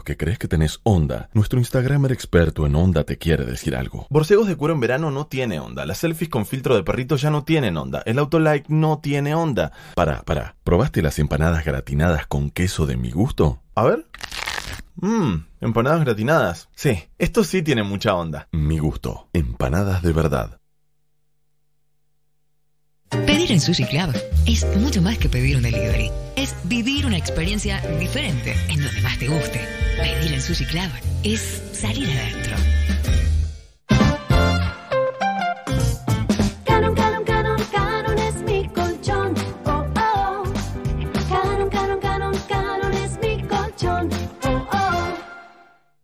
Vos que crees que tenés onda, nuestro Instagramer experto en onda te quiere decir algo. Borcegos de cuero en verano no tiene onda. Las selfies con filtro de perrito ya no tienen onda. El autolike no tiene onda. Para, para. ¿Probaste las empanadas gratinadas con queso de mi gusto? A ver. Mmm, empanadas gratinadas. Sí, esto sí tiene mucha onda. Mi gusto. Empanadas de verdad. Pedir en Sushi Club es mucho más que pedir un delivery. Es vivir una experiencia diferente en donde más te guste. Pedir en Sushi Club es salir adentro.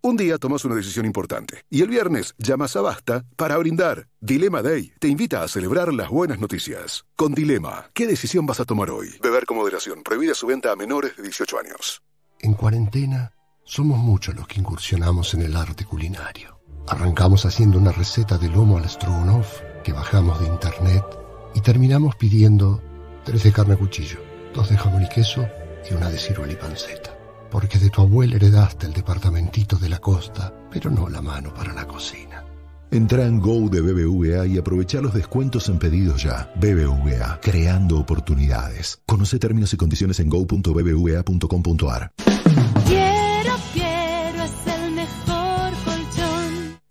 Un día tomas una decisión importante y el viernes llamas a Basta para brindar. Dilema Day te invita a celebrar las buenas noticias. Con Dilema, ¿qué decisión vas a tomar hoy? Beber con moderación. Prohibida su venta a menores de 18 años. En cuarentena, somos muchos los que incursionamos en el arte culinario. Arrancamos haciendo una receta de lomo al stroganoff que bajamos de internet y terminamos pidiendo tres de carne a cuchillo, dos de jamón y queso y una de ciruela y panceta. Porque de tu abuela heredaste el departamentito de la costa, pero no la mano para la cocina. Entra en Go de BBVA y aprovecha los descuentos en pedidos ya. BBVA, creando oportunidades. Conoce términos y condiciones en go.bbva.com.ar.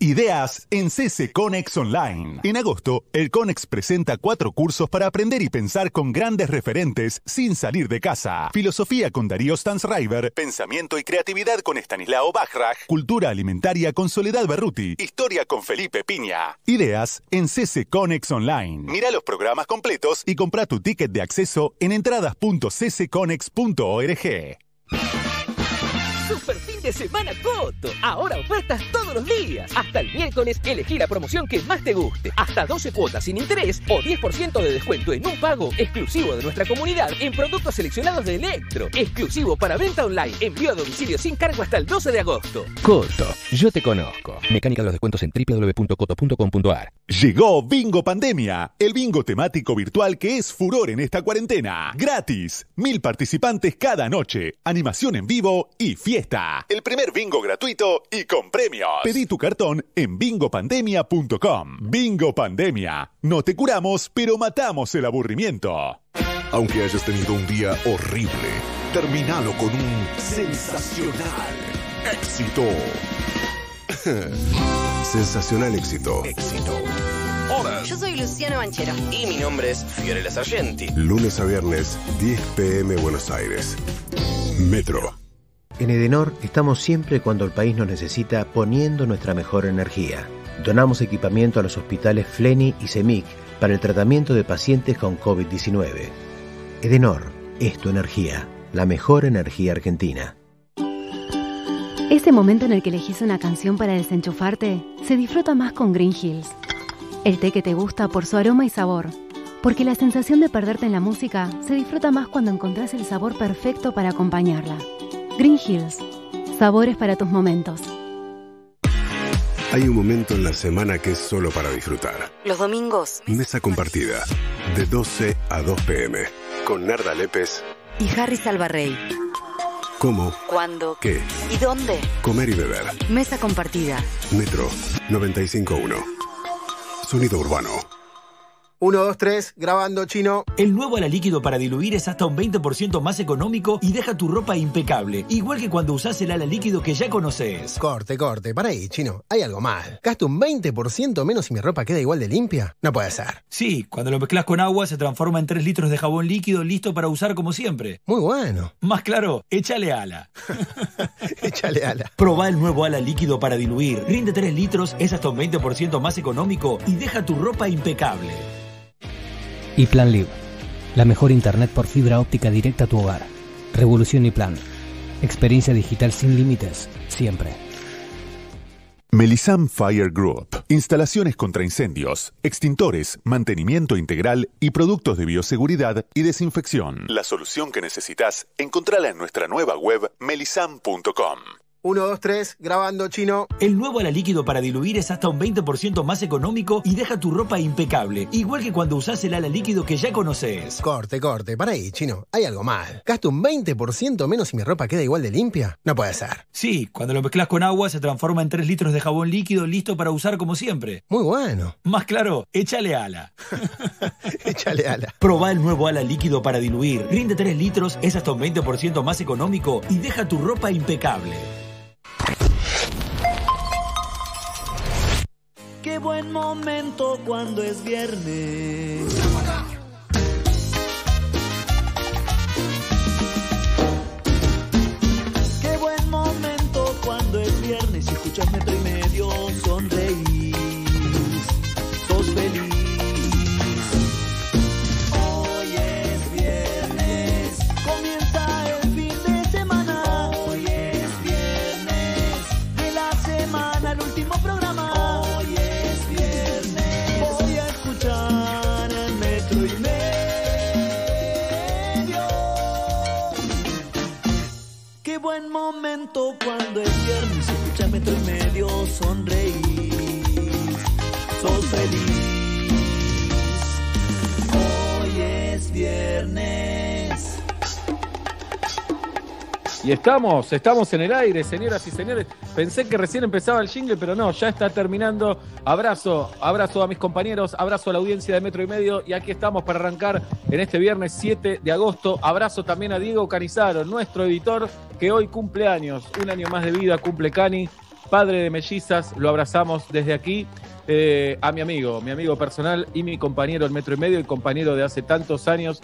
Ideas en CC Conex Online. En agosto, el Conex presenta cuatro cursos para aprender y pensar con grandes referentes sin salir de casa. Filosofía con Darío Stansriver, Pensamiento y Creatividad con Stanislao Bachrach, Cultura Alimentaria con Soledad Berruti, Historia con Felipe Piña. Ideas en CC Conex Online. Mira los programas completos y compra tu ticket de acceso en entradas.ccconex.org. De semana Coto. Ahora ofertas todos los días. Hasta el miércoles elegí la promoción que más te guste. Hasta 12 cuotas sin interés o 10% de descuento en un pago exclusivo de nuestra comunidad en productos seleccionados de Electro. Exclusivo para venta online. Envío a domicilio sin cargo hasta el 12 de agosto. Coto, yo te conozco. Mecánica de los descuentos en www.coto.com.ar. Llegó Bingo Pandemia, el bingo temático virtual que es furor en esta cuarentena. Gratis, mil participantes cada noche, animación en vivo y fiesta. El primer bingo gratuito y con premios. Pedí tu cartón en bingopandemia.com. Bingo Pandemia. No te curamos, pero matamos el aburrimiento. Aunque hayas tenido un día horrible, terminalo con un sensacional éxito. sensacional éxito. Éxito. Hola. Yo soy Luciano Banchero. Y mi nombre es Fiorella Sargenti. Lunes a viernes, 10 pm Buenos Aires. Metro. En Edenor estamos siempre cuando el país nos necesita poniendo nuestra mejor energía. Donamos equipamiento a los hospitales Fleni y Semic para el tratamiento de pacientes con COVID-19. Edenor es tu energía, la mejor energía argentina. Ese momento en el que elegís una canción para desenchufarte se disfruta más con Green Hills. El té que te gusta por su aroma y sabor. Porque la sensación de perderte en la música se disfruta más cuando encontrás el sabor perfecto para acompañarla. Green Hills. Sabores para tus momentos. Hay un momento en la semana que es solo para disfrutar. Los domingos. Mesa compartida. De 12 a 2 pm. Con Narda Lépez. Y Harry Salvarrey. ¿Cómo? ¿Cuándo? ¿Qué? ¿Y dónde? Comer y beber. Mesa compartida. Metro 951. Sonido urbano. 1, 2, 3, grabando chino. El nuevo ala líquido para diluir es hasta un 20% más económico y deja tu ropa impecable, igual que cuando usás el ala líquido que ya conoces. Corte, corte, para ahí, chino. Hay algo mal. ¿Gasto un 20% menos y mi ropa queda igual de limpia? No puede ser. Sí, cuando lo mezclas con agua se transforma en 3 litros de jabón líquido listo para usar como siempre. Muy bueno. Más claro, échale ala. échale ala. Probá el nuevo ala líquido para diluir. Rinde 3 litros, es hasta un 20% más económico y deja tu ropa impecable. Y Plan Live, la mejor internet por fibra óptica directa a tu hogar. Revolución y Plan. Experiencia digital sin límites, siempre. Melisam Fire Group. Instalaciones contra incendios, extintores, mantenimiento integral y productos de bioseguridad y desinfección. La solución que necesitas, encontrala en nuestra nueva web melisam.com. 1, 2, 3, grabando chino. El nuevo ala líquido para diluir es hasta un 20% más económico y deja tu ropa impecable. Igual que cuando usás el ala líquido que ya conoces. Corte, corte, para ahí, chino. Hay algo mal. Gasto un 20% menos y mi ropa queda igual de limpia. No puede ser. Sí, cuando lo mezclas con agua se transforma en 3 litros de jabón líquido listo para usar como siempre. Muy bueno. Más claro, échale ala. échale ala. Probá el nuevo ala líquido para diluir. Rinde 3 litros, es hasta un 20% más económico y deja tu ropa impecable. Qué buen momento cuando es viernes. Qué buen momento cuando es viernes y escuchas metro y medio sonreís. Sos feliz. Cuando es viernes. Escucha metro y medio, sonreír. Y estamos, estamos en el aire, señoras y señores. Pensé que recién empezaba el jingle, pero no, ya está terminando. Abrazo, abrazo a mis compañeros, abrazo a la audiencia de Metro y Medio. Y aquí estamos para arrancar en este viernes 7 de agosto. Abrazo también a Diego Canizaro, nuestro editor, que hoy cumple años. Un año más de vida cumple Cani, padre de mellizas. Lo abrazamos desde aquí. Eh, a mi amigo, mi amigo personal y mi compañero en Metro y Medio y compañero de hace tantos años,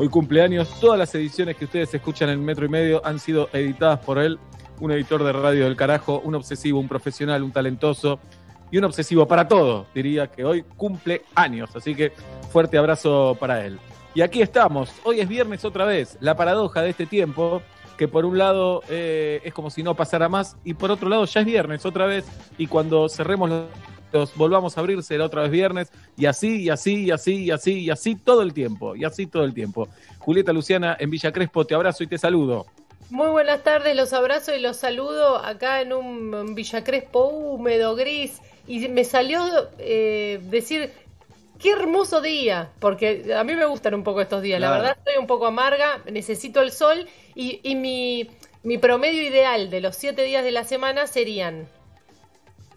Hoy cumpleaños, todas las ediciones que ustedes escuchan en Metro y Medio han sido editadas por él, un editor de radio del carajo, un obsesivo, un profesional, un talentoso y un obsesivo para todo. Diría que hoy cumple años, así que fuerte abrazo para él. Y aquí estamos, hoy es viernes otra vez, la paradoja de este tiempo, que por un lado eh, es como si no pasara más y por otro lado ya es viernes otra vez y cuando cerremos los los volvamos a abrir, será otra vez viernes, y así, y así, y así, y así, y así todo el tiempo, y así todo el tiempo. Julieta Luciana en Villa Crespo, te abrazo y te saludo. Muy buenas tardes, los abrazo y los saludo acá en un Villa Crespo húmedo, gris, y me salió eh, decir, qué hermoso día, porque a mí me gustan un poco estos días, la verdad estoy un poco amarga, necesito el sol, y, y mi, mi promedio ideal de los siete días de la semana serían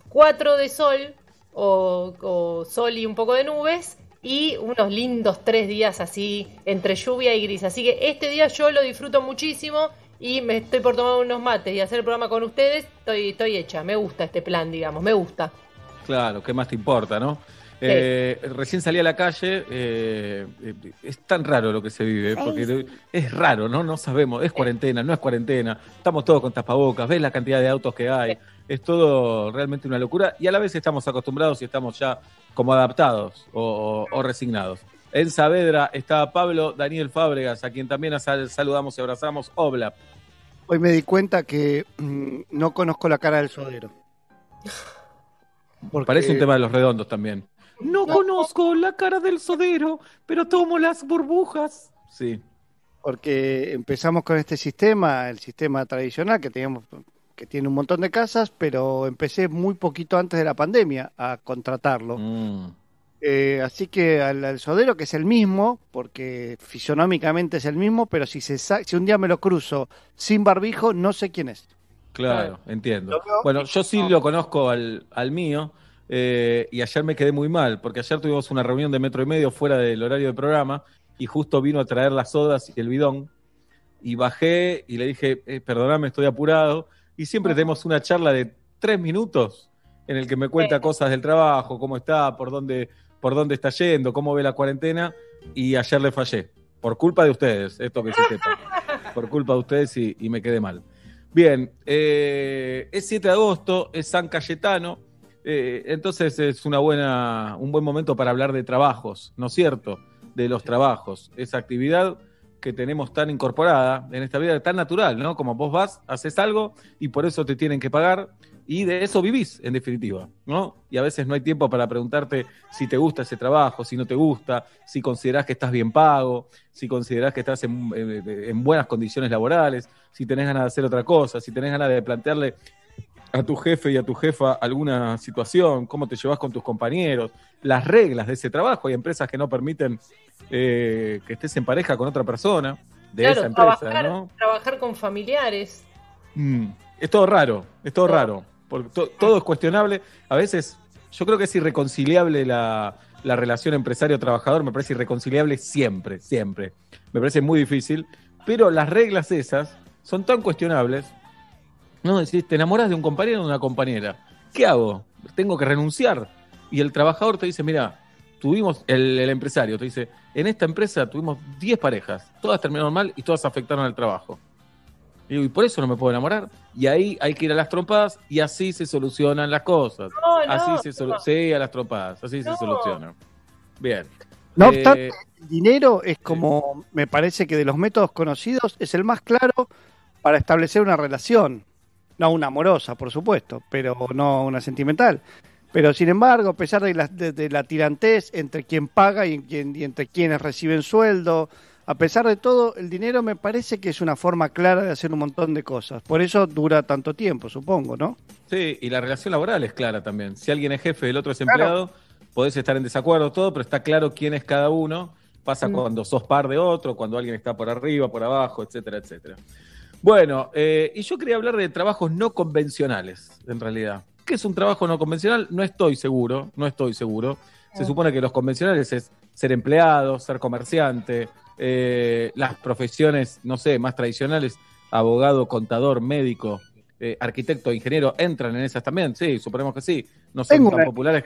cuatro de sol, o, o sol y un poco de nubes, y unos lindos tres días así entre lluvia y gris. Así que este día yo lo disfruto muchísimo y me estoy por tomar unos mates y hacer el programa con ustedes. Estoy, estoy hecha, me gusta este plan, digamos, me gusta. Claro, ¿qué más te importa, no? Eh, recién salí a la calle, eh, eh, es tan raro lo que se vive, porque es raro, ¿no? No sabemos, es cuarentena, no es cuarentena, estamos todos con tapabocas, ves la cantidad de autos que hay, es todo realmente una locura y a la vez estamos acostumbrados y estamos ya como adaptados o, o- o resignados. En Saavedra está Pablo Daniel Fábregas, a quien también sal- saludamos y abrazamos. Obla. Hoy me di cuenta que mm, no conozco la cara del sodero. Porque- Parece un tema de los redondos también. No conozco la cara del sodero, pero tomo las burbujas. Sí. Porque empezamos con este sistema, el sistema tradicional que teníamos, que tiene un montón de casas, pero empecé muy poquito antes de la pandemia a contratarlo. Mm. Eh, así que al, al sodero, que es el mismo, porque fisionómicamente es el mismo, pero si, se sa- si un día me lo cruzo sin barbijo, no sé quién es. Claro, entiendo. Bueno, yo sí lo conozco al, al mío eh, y ayer me quedé muy mal porque ayer tuvimos una reunión de metro y medio fuera del horario de programa y justo vino a traer las sodas y el bidón y bajé y le dije, eh, perdóname, estoy apurado y siempre tenemos una charla de tres minutos en el que me cuenta cosas del trabajo, cómo está, por dónde, por dónde está yendo, cómo ve la cuarentena y ayer le fallé. Por culpa de ustedes, esto que se sepa. Por culpa de ustedes y, y me quedé mal. Bien, eh, es 7 de agosto, es San Cayetano, eh, entonces es una buena, un buen momento para hablar de trabajos, ¿no es cierto? De los trabajos, esa actividad que tenemos tan incorporada en esta vida, tan natural, ¿no? Como vos vas, haces algo y por eso te tienen que pagar y de eso vivís, en definitiva, ¿no? Y a veces no hay tiempo para preguntarte si te gusta ese trabajo, si no te gusta, si considerás que estás bien pago, si considerás que estás en, en- en buenas condiciones laborales, si tenés ganas de hacer otra cosa, si tenés ganas de plantearle a tu jefe y a tu jefa alguna situación, cómo te llevas con tus compañeros, las reglas de ese trabajo. Hay empresas que no permiten eh, que estés en pareja con otra persona de claro, esa empresa, trabajar, ¿no? trabajar con familiares. Mm, es todo raro, es todo raro, porque to- todo es cuestionable. A veces yo creo que es irreconciliable la, la relación empresario-trabajador, me parece irreconciliable siempre, siempre. Me parece muy difícil, pero las reglas esas son tan cuestionables. No, decís, te enamoras de un compañero o de una compañera. ¿Qué hago? Tengo que renunciar. Y el trabajador te dice, mira, tuvimos, el, el empresario te dice, en esta empresa tuvimos 10 parejas, todas terminaron mal y todas afectaron al trabajo. Y digo, y por eso no me puedo enamorar. Y ahí hay que ir a las trompadas y así se solucionan las cosas. No, no, así se solu- no. Sí, a las trompadas, así se soluciona. Bien. No Eh, obstante, el dinero es como, me parece que de los métodos conocidos, es el más claro para establecer una relación. No una amorosa, por supuesto, pero no una sentimental. Pero sin embargo, a pesar de la, de- de la tirantez entre quien paga y, en quien- y entre quienes reciben sueldo, a pesar de todo, el dinero me parece que es una forma clara de hacer un montón de cosas. Por eso dura tanto tiempo, supongo, ¿no? Sí, y la relación laboral es clara también. Si alguien es jefe y el otro es empleado, podés estar en desacuerdo, todo, pero está claro quién es cada uno. Pasa Mm. cuando sos par de otro, cuando alguien está por arriba, por abajo, etcétera, etcétera. Bueno, eh, y yo quería hablar de trabajos no convencionales, en realidad. ¿Qué es un trabajo no convencional? No estoy seguro, no estoy seguro. Se supone que los convencionales es ser empleado, ser comerciante, eh, las profesiones, no sé, más tradicionales, abogado, contador, médico, eh, arquitecto, ingeniero, entran en esas también, sí, suponemos que sí. No son Tengo tan una- populares.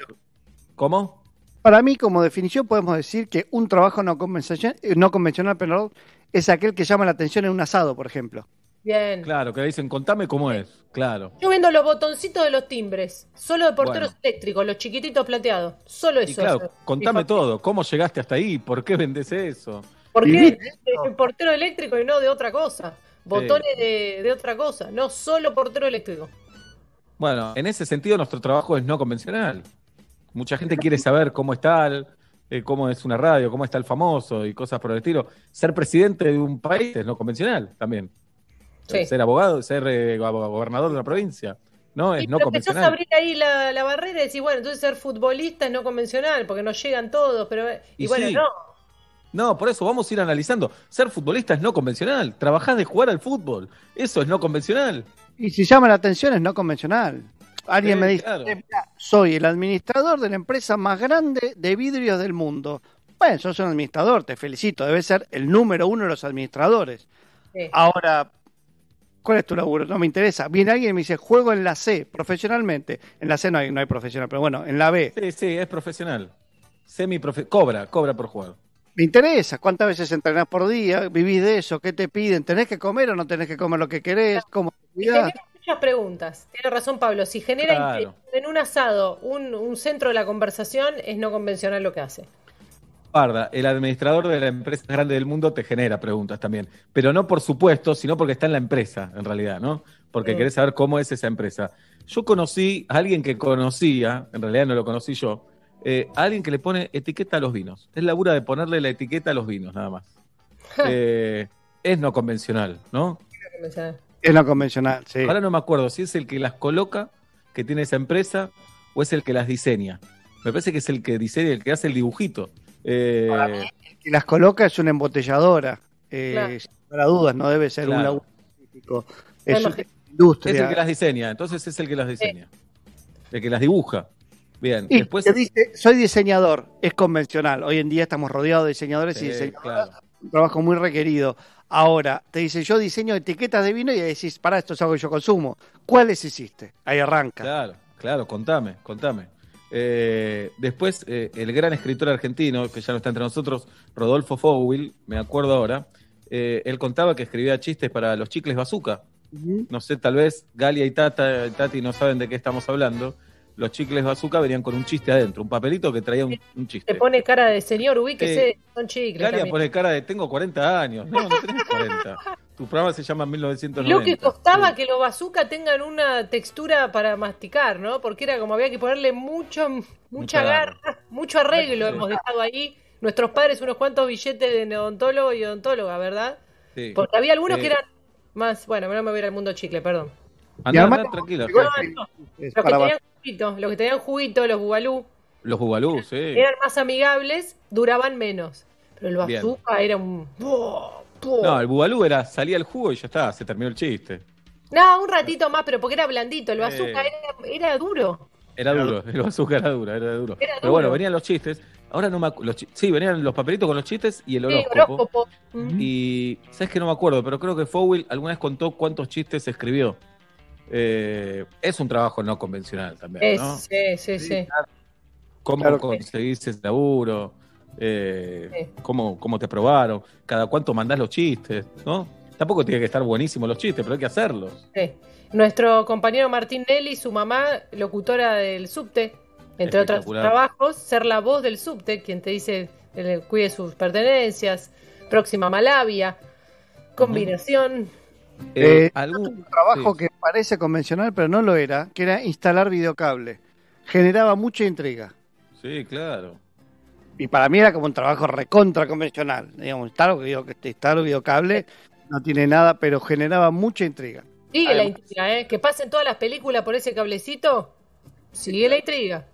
¿Cómo? Para mí, como definición, podemos decir que un trabajo no convencional, no convencional perdón, es aquel que llama la atención en un asado, por ejemplo. Bien. Claro, que le dicen, contame cómo es, claro. Yo vendo los botoncitos de los timbres, solo de porteros Bueno. eléctricos, los chiquititos plateados. Solo Y eso. claro, hace. contame todo, ¿cómo llegaste hasta ahí? ¿Por qué vendes eso? ¿Por qué el portero eléctrico y no de otra cosa? Botones de, de otra cosa, no solo portero eléctrico. Bueno, en ese sentido nuestro trabajo es no convencional. Mucha gente quiere saber cómo está, el- eh, cómo es una radio, cómo está el famoso y cosas por el estilo. Ser presidente de un país es no convencional también. Sí. Ser abogado, ser eh, go- gobernador de una provincia, ¿no? Es Y no pero empezás a convencional. abrir ahí la, la barrera y decís, bueno, entonces ser futbolista es no convencional, porque no llegan todos, pero... Y, Y bueno, sí. no. No, por eso vamos a ir analizando. Ser futbolista es no convencional. Trabajás de jugar al fútbol. Eso es no convencional. Y si llama la atención es no convencional. Alguien Sí, me dice, claro. "Eh, mira, soy el administrador de la empresa más grande de vidrios del mundo. Bueno, sos un administrador, te felicito, debe ser el número uno de los administradores. Sí. Ahora, ¿cuál es tu laburo? No me interesa. Viene alguien y me dice, juego en la C, profesionalmente. En la C no hay, no hay profesional, pero bueno, en la B. Sí, sí, es profesional. Semi cobra, cobra por jugar. Me interesa, ¿cuántas veces entrenás por día? ¿Vivís de eso? ¿Qué te piden? ¿Tenés que comer o no tenés que comer lo que querés? ¿Cómo te muchas preguntas. Tiene razón Pablo. Si genera Claro. en un asado un, un centro de la conversación, es no convencional lo que hace. Guarda, el administrador de la empresa más grande del mundo te genera preguntas también. Pero no por supuesto, sino porque está en la empresa, en realidad, ¿no? Porque Sí. querés saber cómo es esa empresa. Yo conocí a alguien que conocía, en realidad no lo conocí yo, eh, a alguien que le pone etiqueta a los vinos. Es labura de ponerle la etiqueta a los vinos, nada más. Eh, es no convencional, ¿no? Es no convencional, sí. Ahora no me acuerdo si es el que las coloca, que tiene esa empresa, o es el que las diseña. Me parece que es el que diseña, el que hace el dibujito. Eh, El que las coloca es una embotelladora. Eh, Claro. Sin lugar a dudas, no debe ser un laburo específico. Es una Es industria. el que las diseña, entonces es el que las diseña. El que las dibuja. Bien, Y después. te dice, soy diseñador, es convencional. Hoy en día estamos rodeados de diseñadores y diseñadoras. claro. Un trabajo muy requerido. Ahora, te dice, yo diseño etiquetas de vino y decís, para esto es algo que yo consumo. ¿Cuáles hiciste? Ahí arranca. Claro, claro, contame, contame. Eh, después, eh, el gran escritor argentino, que ya no está entre nosotros, Rodolfo Fogwill, me acuerdo ahora, eh, él contaba que escribía chistes para los chicles bazooka. Ujú. No sé, tal vez Galia y Tata, Tati no saben de qué estamos hablando, los chicles bazooka venían con un chiste adentro, un papelito que traía un, un chiste. Te pone cara de señor, ubíquese, Eh, son chicles. También. pone cara de tengo 40 años. No, no tenés 40. Tu programa se llama Lo 1990. que costaba que los bazooka tengan una textura para masticar, ¿no? Porque era como había que ponerle mucho, mucha Mucha garra, mucho arreglo Sí. hemos dejado ahí. Nuestros padres unos cuantos billetes de odontólogo y odontóloga, ¿verdad? Sí. Porque había algunos que eran más, bueno, no me voy a ir al mundo chicle, perdón. Andá, Y además- andá, tranquila. No, no, Es Los que para tenían juguito, los que tenían juguito, los bubalú, Los bubalú, sí. eran más amigables, duraban menos. Pero el Bien. bazooka era un... No, el bubalú era, salía el jugo y ya está, se terminó el chiste. No, un ratito más, pero porque era blandito. El Eh. bazooka era, era duro. Era duro, el bazooka era duro, era duro. Era Pero bueno, venían los chistes. Ahora no me acu- los chi- Sí, venían los papelitos con los chistes y el Sí, horóscopo. Y sabes que no me acuerdo, pero creo que Fowell alguna vez contó cuántos chistes escribió. Eh, es un trabajo no convencional también, Es- ¿no? Sí, sí, sí. ¿Cómo Claro. conseguís ese laburo? Eh, Sí. cómo, ¿Cómo te probaron? ¿Cada cuánto mandás los chistes? ¿No? Tampoco tiene que estar buenísimos los chistes, pero hay que hacerlos. Sí. Nuestro compañero Martín Nelly, su mamá, locutora del subte, entre otros trabajos, ser la voz del subte, quien te dice eh, cuide sus pertenencias, próxima Malavia, combinación. Eh, algún- un trabajo sí. que parece convencional, pero no lo era, que era instalar videocable. Generaba mucha intriga. Sí, claro. Y para mí era como un trabajo recontra convencional. Digamos, instalar, video- instalar videocable no tiene nada, pero generaba mucha intriga. Sigue la intriga, ¿eh? Que pasen todas las películas por ese cablecito. Sigue la intriga.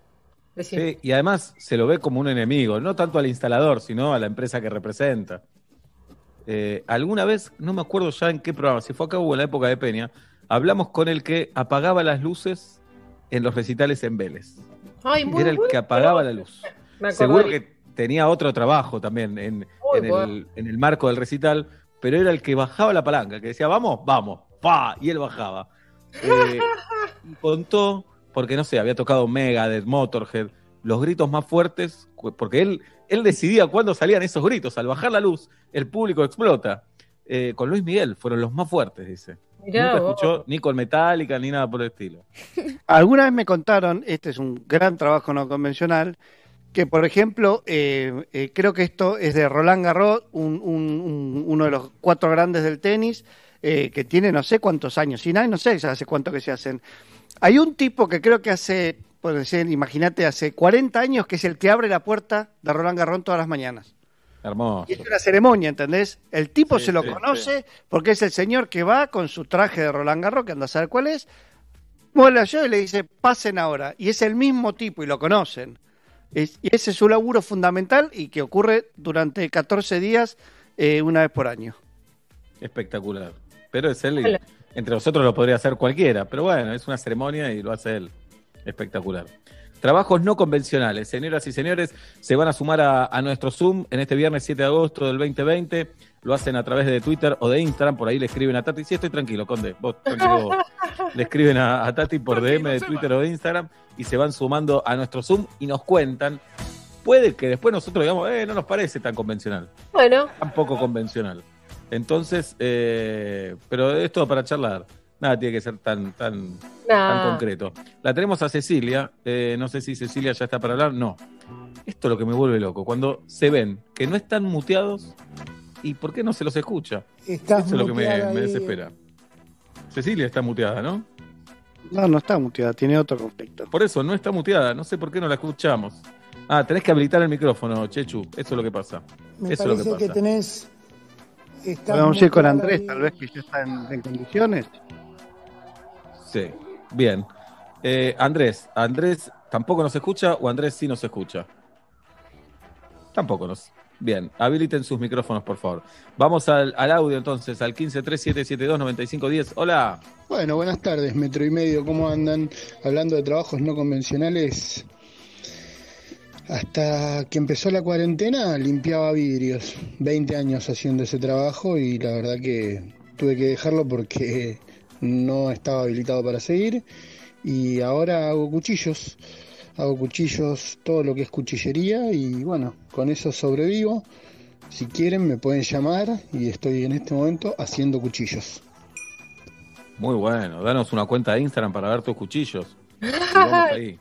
Sí, y además se lo ve como un enemigo, no tanto al instalador, sino a la empresa que representa. Eh, alguna vez, no me acuerdo ya en qué programa, si fue acá o en la época de Peña, hablamos con el que apagaba las luces en los recitales en Vélez. Ay, muy Era el que apagaba la luz. Seguro que tenía otro trabajo también en, el, en el marco del recital, pero era el que bajaba la palanca, que decía, vamos, vamos, pa, y él bajaba. Eh, y contó, porque no sé, había tocado Megadeth, Motorhead, los gritos más fuertes, porque él, él decidía cuándo salían esos gritos. Al bajar la luz, el público explota. Eh, con Luis Miguel fueron los más fuertes, dice. Mirá Nunca vos. escuchó ni con Metallica ni nada por el estilo. Alguna vez me contaron, este es un gran trabajo no convencional, que por ejemplo, eh, eh, creo que esto es de Roland Garros, un- un- un- uno de los cuatro grandes del tenis, eh, que tiene no sé cuántos años, sin no sé hace cuánto que se hacen. Hay un tipo que creo que hace, puede ser, imagínate, hace 40 años, que es el que abre la puerta de Roland Garros todas las mañanas. Hermoso. Y es una ceremonia, ¿entendés? El tipo Sí, se lo sí, conoce porque es el señor que va con su traje de Roland Garros, que anda a saber cuál es, vuela yo y le dice, pasen ahora. Y es el mismo tipo y lo conocen. Es- y ese es su laburo fundamental y que ocurre durante 14 días, eh, una vez por año. Espectacular. Pero es él, y entre nosotros lo podría hacer cualquiera, pero bueno, es una ceremonia y lo hace él. Espectacular. Trabajos no convencionales. Señoras y señores, se van a sumar a, a nuestro Zoom en este viernes 7 de agosto del 2020. Lo hacen a través de Twitter o de Instagram. Por ahí le escriben a Tati. Sí, estoy tranquilo, Conde. Vos, tranquilo vos. Le escriben a, a Tati por DM de Twitter o de Instagram y se van sumando a nuestro Zoom y nos cuentan. Puede que después nosotros digamos, eh, no nos parece tan convencional Bueno, tan poco convencional. Entonces, eh, pero es todo para charlar. Nada tiene que ser tan, tan, tan concreto. La tenemos a Cecilia. eh, no sé si Cecilia ya está para hablar. No. Esto es lo que me vuelve loco. Cuando se ven que no están muteados y por qué no se los escucha. Estás Eso es lo que me, desespera. Cecilia está muteada, ¿no? No, no está muteada, tiene otro conflicto. Por eso, no está muteada. No sé por qué no la escuchamos. Ah, tenés que habilitar el micrófono, Chechu. Eso es lo que pasa. Me Eso es lo que parece que, pasa. tenés. Podemos ir con Andrés, ahí. tal vez que ya está en, en condiciones. Sí, bien. Eh, Andrés, ¿Andrés tampoco nos escucha o Andrés sí nos escucha? Tampoco nos. Bien, habiliten sus micrófonos, por favor. Vamos al, al audio entonces, al 1537729510. Hola. Bueno, buenas tardes, metro y medio, ¿cómo andan? Hablando de trabajos no convencionales, hasta que empezó la cuarentena limpiaba vidrios, 20 años haciendo ese trabajo y la verdad que tuve que dejarlo porque no estaba habilitado para seguir y ahora hago cuchillos, hago cuchillos, todo lo que es cuchillería y bueno, con eso sobrevivo. Si quieren me pueden llamar y estoy en este momento haciendo cuchillos. Muy bueno, danos una cuenta de Instagram para ver tus cuchillos. Ahí.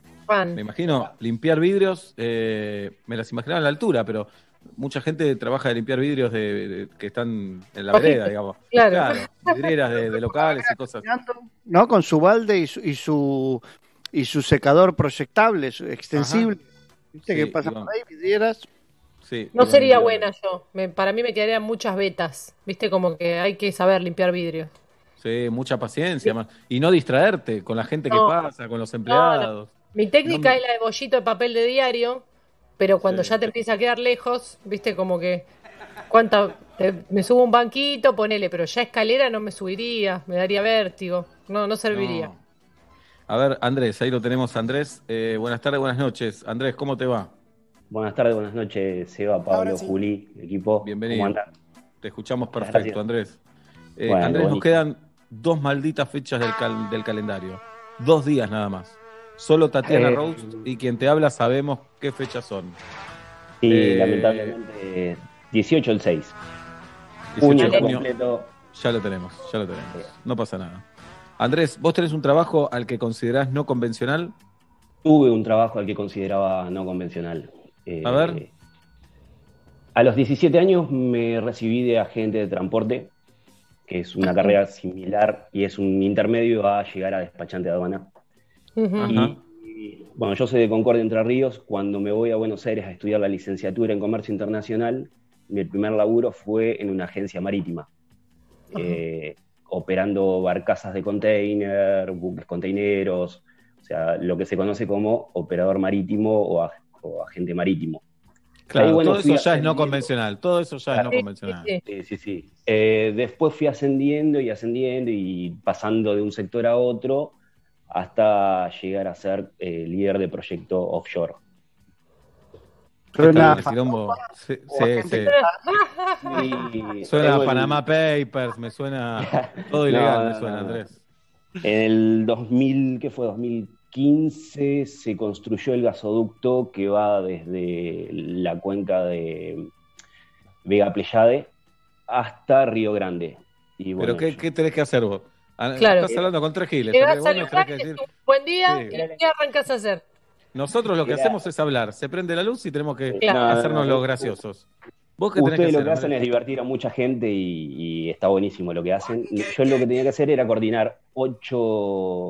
Me imagino limpiar vidrios, eh, me las imaginaba a la altura, pero mucha gente trabaja de limpiar vidrios de, de- que están en la vereda, digamos. claro. vidrieras de, de locales y cosas. ¿no? Con su balde y su, y su, y su secador proyectable, su- extensible. Viste Sí, que pasan Iván. por ahí, vidrieras. Sí, No sería buena yo. Me- para mí me quedarían muchas vetas. Viste, como que hay que saber limpiar vidrio. Sí, mucha paciencia. más. Y no distraerte con la gente No. que pasa, con los empleados. Mi técnica es la de bollito de papel de diario, pero cuando ya te empieza a quedar lejos, viste, como que. ¿Cuánta? te- me subo un banquito, ponele, pero ya escalera no me subiría, me daría vértigo. No, no serviría. No. A ver, Andrés, ahí lo tenemos, Andrés. Eh, buenas tardes, buenas noches. Andrés, ¿cómo te va? Buenas tardes, buenas noches, Seba, Pablo, sí. Juli, equipo. Bienvenido. ¿Cómo? Te escuchamos Gracias. perfecto, Andrés. Eh, Bueno, Andrés, nos quedan dos malditas fechas del, cal- del calendario. Dos días nada más. Solo Tatiana Eh, Roast y quien te habla sabemos qué fechas son. Sí, Eh, lamentablemente, 18 el 6. 18 Junio de junio. completo. Ya lo tenemos, ya lo tenemos. No pasa nada. Andrés, ¿vos tenés un trabajo al que considerás no convencional? Tuve un trabajo al que consideraba no convencional. Eh, A ver. A los 17 años me recibí de agente de transporte, que es una carrera similar y es un intermedio a llegar a despachante de aduana. Y, bueno, yo soy de Concordia Entre Ríos. Cuando me voy a Buenos Aires a estudiar la licenciatura en Comercio Internacional, mi primer laburo fue en una agencia marítima, eh, operando barcazas de container, buques containeros, o sea, lo que se conoce como operador marítimo o, ag- o agente marítimo. Claro, Ahí, bueno, todo eso ya es no convencional. Todo eso ya es no convencional. Sí, sí, sí. Eh, después fui ascendiendo y ascendiendo y pasando de un sector a otro hasta llegar a ser eh, líder de proyecto offshore. Suena. Sí, sí, agente- sí. Y Suena el- Panama Papers, me suena todo ilegal, me suena, Andrés. En el 2000, ¿qué fue? 2015 se construyó el gasoducto que va desde la cuenca de Vega Pleyade hasta Río Grande. Y bueno, Pero ¿qué, qué tenés que hacer vos? Ah, Claro. Estás hablando con tres giles. Llegás al lugar, que decir- buen día, Sí. ¿y qué arrancas a hacer? Nosotros lo que Mirá. hacemos es hablar. Se prende la luz y tenemos que Claro. hacernos No, no, los graciosos. ¿Vos qué tenés Ustedes que lo hacer? que hacen es divertir a mucha gente y, y está buenísimo lo que hacen. Yo lo que tenía que hacer era coordinar ocho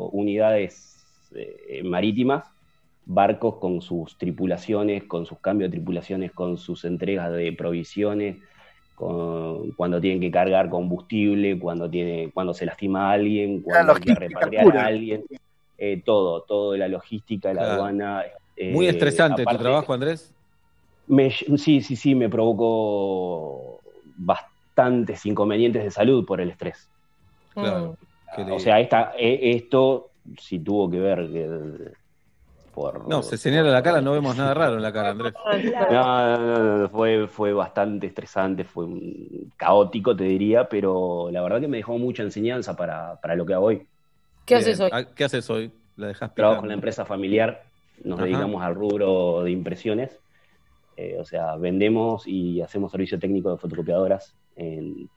unidades eh, marítimas, barcos con sus tripulaciones, con sus cambios de tripulaciones, con sus entregas de provisiones, con, cuando tienen que cargar combustible, cuando, tiene, cuando se lastima a alguien, cuando hay que repatriar pura. a alguien. eh, todo, todo, la logística, la Claro. aduana. eh, Muy estresante aparte- tu trabajo, Andrés. me- sí, sí, sí, me provocó bastantes inconvenientes de salud por el estrés. Claro. Qué O sea, esta, e- esto sí tuvo que ver que- por... No, se señala la cara, no vemos nada raro en la cara, Andrés. No, no, no, no, fue, fue bastante estresante, fue un- caótico, te diría, pero la verdad que me dejó mucha enseñanza para, para lo que hago hoy. ¿Qué Bien. haces hoy? Ah, ¿Qué haces hoy? La Trabajo en la empresa familiar, nos Ajá. dedicamos al rubro de impresiones, eh, o sea, vendemos y hacemos servicio técnico de fotocopiadoras, en-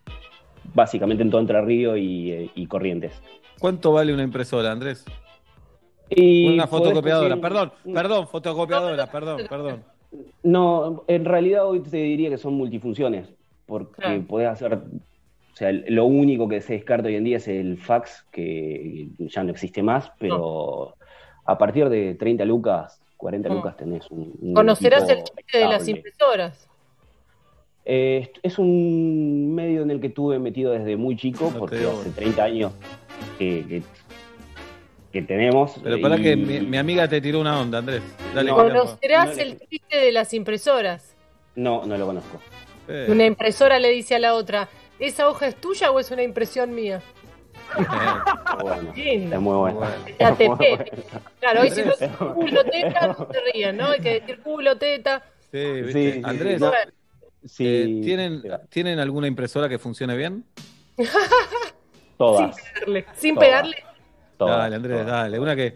básicamente en todo Entre Río y, eh, y Corrientes. ¿Cuánto vale una impresora, Andrés? Y Una fotocopiadora, perdón, perdón, fotocopiadora, perdón, perdón. No, en realidad hoy te diría que son multifunciones, porque Claro. podés hacer, o sea, lo único que se descarta hoy en día es el fax, que ya no existe más, pero a partir de 30 lucas, 40 Mm. lucas tenés un... un ¿Conocerás el chiste de las impresoras? Eh, es un medio en el que estuve metido desde muy chico, porque hace 30 años que, que, que tenemos. Pero para y- que mi, mi amiga te tiró una onda, Andrés. Dale, No, ¿Conocerás no, el chiste de las impresoras? No, no lo conozco. Eh, Una impresora le dice a la otra, ¿esa hoja es tuya o es una impresión mía? Bueno, es muy bueno. La TP. bueno. Claro, hoy si no es culo teta, no se ríen, ¿no? Hay que decir culo teta. Sí, ¿viste? Sí, Andrés, no, sí, eh, ¿tienen, ¿tienen alguna impresora que funcione bien? todas. sin pegarle. Sin Todas. pegarle. Todas, dale, Andrés, todas. dale. Una que,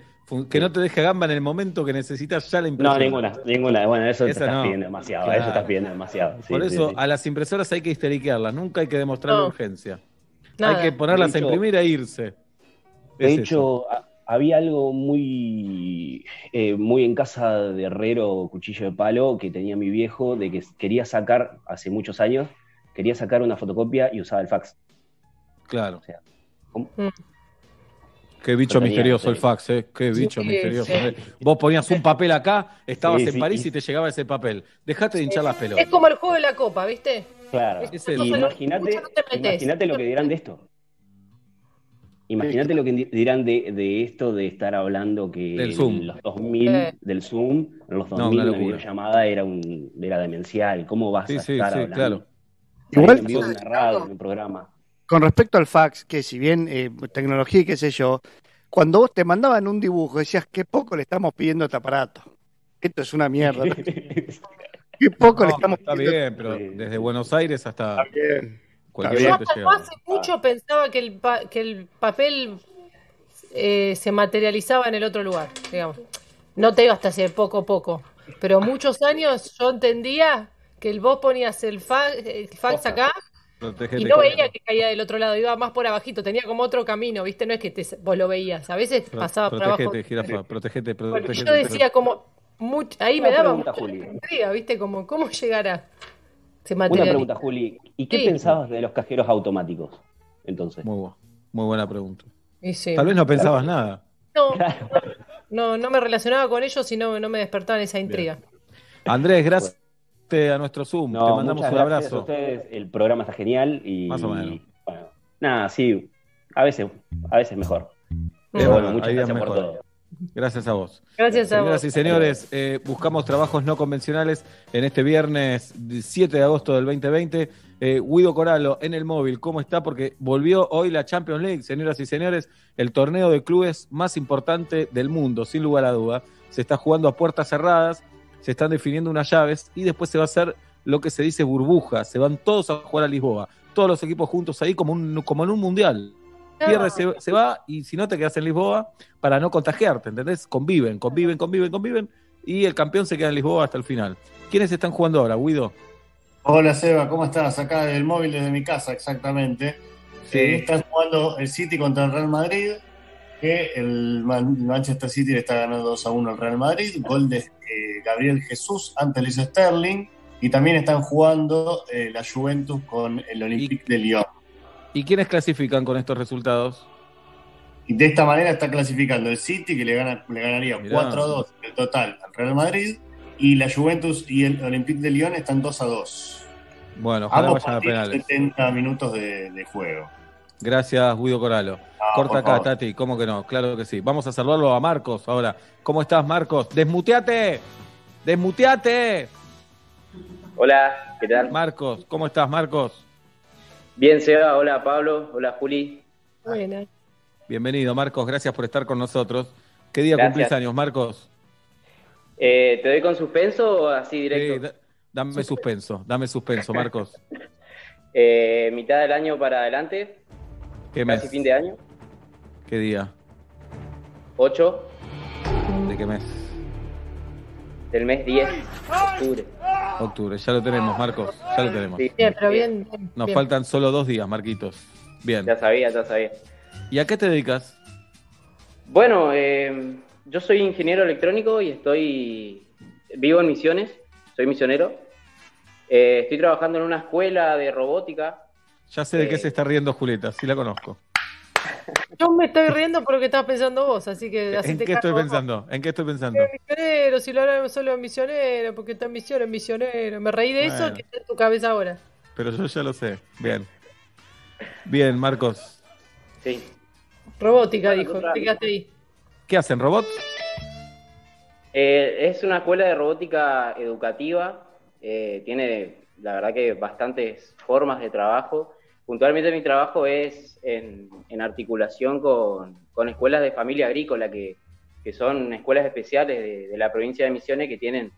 que no te deje gamba en el momento que necesitas ya la No, impresora. ninguna, ninguna. Bueno, eso te estás no. pidiendo demasiado. Claro. Eso estás pidiendo demasiado. sí, Por eso sí. a las impresoras hay que histeriquearlas, nunca hay que demostrar la No. urgencia. Nada. Hay que ponerlas De a hecho- imprimir e irse. De Es hecho, a- había algo muy, eh, muy en casa de herrero, cuchillo de palo, que tenía mi viejo, de que quería sacar, hace muchos años, quería sacar una fotocopia y usaba el fax. Claro. ¿cómo? Qué bicho misterioso el fax, ¿eh? Qué bicho Sí, misterioso. sí. ¿eh? Vos ponías un papel acá, estabas Sí, en sí, París y- y te llegaba ese papel. Dejate de hinchar las pelotas. Es como el juego de la copa, ¿viste? Claro. Es Imagínate no lo que dirán de esto. Imagínate lo que di- dirán de, de esto de estar hablando que Del en Zoom. los 2000, Sí. del Zoom, en los No, 2000 una una locura. videollamada era, un, era demencial. ¿Cómo vas Sí, a sí, estar sí, hablando? claro. Igual- en vivo en una radio, en un programa. Con respecto al fax, que si bien eh, tecnología y qué sé yo, cuando vos te mandaban un dibujo decías, qué poco le estamos pidiendo a este aparato. Esto es una mierda. qué poco le estamos está pidiendo. bien, pero desde Buenos Aires hasta Está bien. cualquier Yo hasta hace mucho pensaba que el, pa- que el papel eh, se materializaba en el otro lugar, digamos. No te digo hasta hace poco, poco. Pero muchos años yo entendía que el vos ponías el, fa- el fax acá Protégete. y no veía que caía del otro lado, iba más por abajito, tenía como otro camino, ¿viste? No es que te- vos lo veías, a veces Pro- pasaba por abajo. Protégete, jirafa, protégete, Bueno, protégete. yo decía como, much- ahí me daba pregunta, mucha Juli. intriga, ¿viste? Como, ¿cómo llegará? Se Una pregunta, Juli. ¿Y qué Sí. pensabas de los cajeros automáticos? Entonces. Muy, bu- muy buena pregunta. Y sí. Tal vez no pensabas nada. No, no, no me relacionaba con ellos y no, no me despertaban esa intriga. Andrés, gracias a nuestro Zoom. No, Te mandamos muchas un gracias abrazo. a ustedes. El programa está genial y. Más o menos. Bueno, nada, sí. A veces, a veces mejor. Pero bueno, muchas gracias por todo. Gracias a vos. Gracias a Señoras vos. y señores, eh, buscamos trabajos no convencionales en este viernes 7 de agosto del 2020. Eh, Guido Coralo en el móvil, ¿cómo está? Porque volvió hoy la Champions League, señoras y señores, el torneo de clubes más importante del mundo, sin lugar a duda. Se está jugando a puertas cerradas, se están definiendo unas llaves y después se va a hacer lo que se dice burbuja. Se van todos a jugar a Lisboa, todos los equipos juntos ahí como, un, como en un mundial. Pierde, se, se va y si no te quedas en Lisboa para no contagiarte, ¿entendés? Conviven, conviven, conviven, conviven y el campeón se queda en Lisboa hasta el final. ¿Quiénes están jugando ahora, Guido? Hola Seba, ¿cómo estás? Acá del móvil desde mi casa, exactamente. Sí. Eh, están jugando el City contra el Real Madrid, que el Man- Manchester City le está ganando 2 a 1 al Real Madrid, gol de eh, Gabriel Jesús ante Luis Sterling, y también están jugando eh, la Juventus con el Olympique de Lyon. ¿Y quiénes clasifican con estos resultados? Y de esta manera está clasificando el City, que le, gana, le ganaría Mirá. 4 a 2 en total al Real Madrid, y la Juventus y el Olympique de Lyon están 2 a 2. Bueno, ojalá Ambos vayan a partidos penales. 70 minutos de, de juego. Gracias, Guido Coralo. Corta acá, favor. Tati, ¿cómo que no? Claro que sí. Vamos a saludarlo a Marcos ahora. ¿Cómo estás, Marcos? ¡Desmuteate! ¡Desmuteate! Hola, ¿qué tal? Marcos, ¿cómo estás, Marcos? Bien, Seba. Hola, Pablo. Hola, Juli. Buena. Bienvenido, Marcos. Gracias por estar con nosotros. ¿Qué día Gracias. cumplís años, Marcos? Eh, ¿Te doy con suspenso o así directo? Sí, da- dame suspenso, dame suspenso, Marcos. Eh, mitad del año para adelante, ¿Qué casi mes? fin de año. ¿Qué día? 8 ¿De qué mes? del mes 10, octubre. Octubre, ya lo tenemos, Marcos. Ya lo tenemos. Sí, Bien, pero bien. bien, Nos bien. faltan solo dos días, Marquitos. Bien. Ya sabía, ya sabía. ¿Y a qué te dedicas? Bueno, eh, yo soy ingeniero electrónico y estoy vivo en Misiones, soy misionero. Eh, estoy trabajando en una escuela de robótica. Ya sé de qué se está riendo Julieta, sí la conozco. Yo me estoy riendo por lo que estabas pensando vos, así que así ¿En te qué estoy pensando? ¿En qué estoy pensando? Misionero, si lo hablamos solo de misionero, porque está en misión, misionero. Me reí de eso que está en tu cabeza ahora. Pero yo ya lo sé. Bien. Bien, Marcos. Sí. Robótica, Bueno, dijo. total. Te quedaste ahí. ¿Qué hacen, robots? Eh, es una escuela de robótica educativa. eh, tiene, la verdad, que bastantes formas de trabajo. Puntualmente mi trabajo es en, en articulación con, con escuelas de familia agrícola, que, que son escuelas especiales de, de la provincia de Misiones que tienen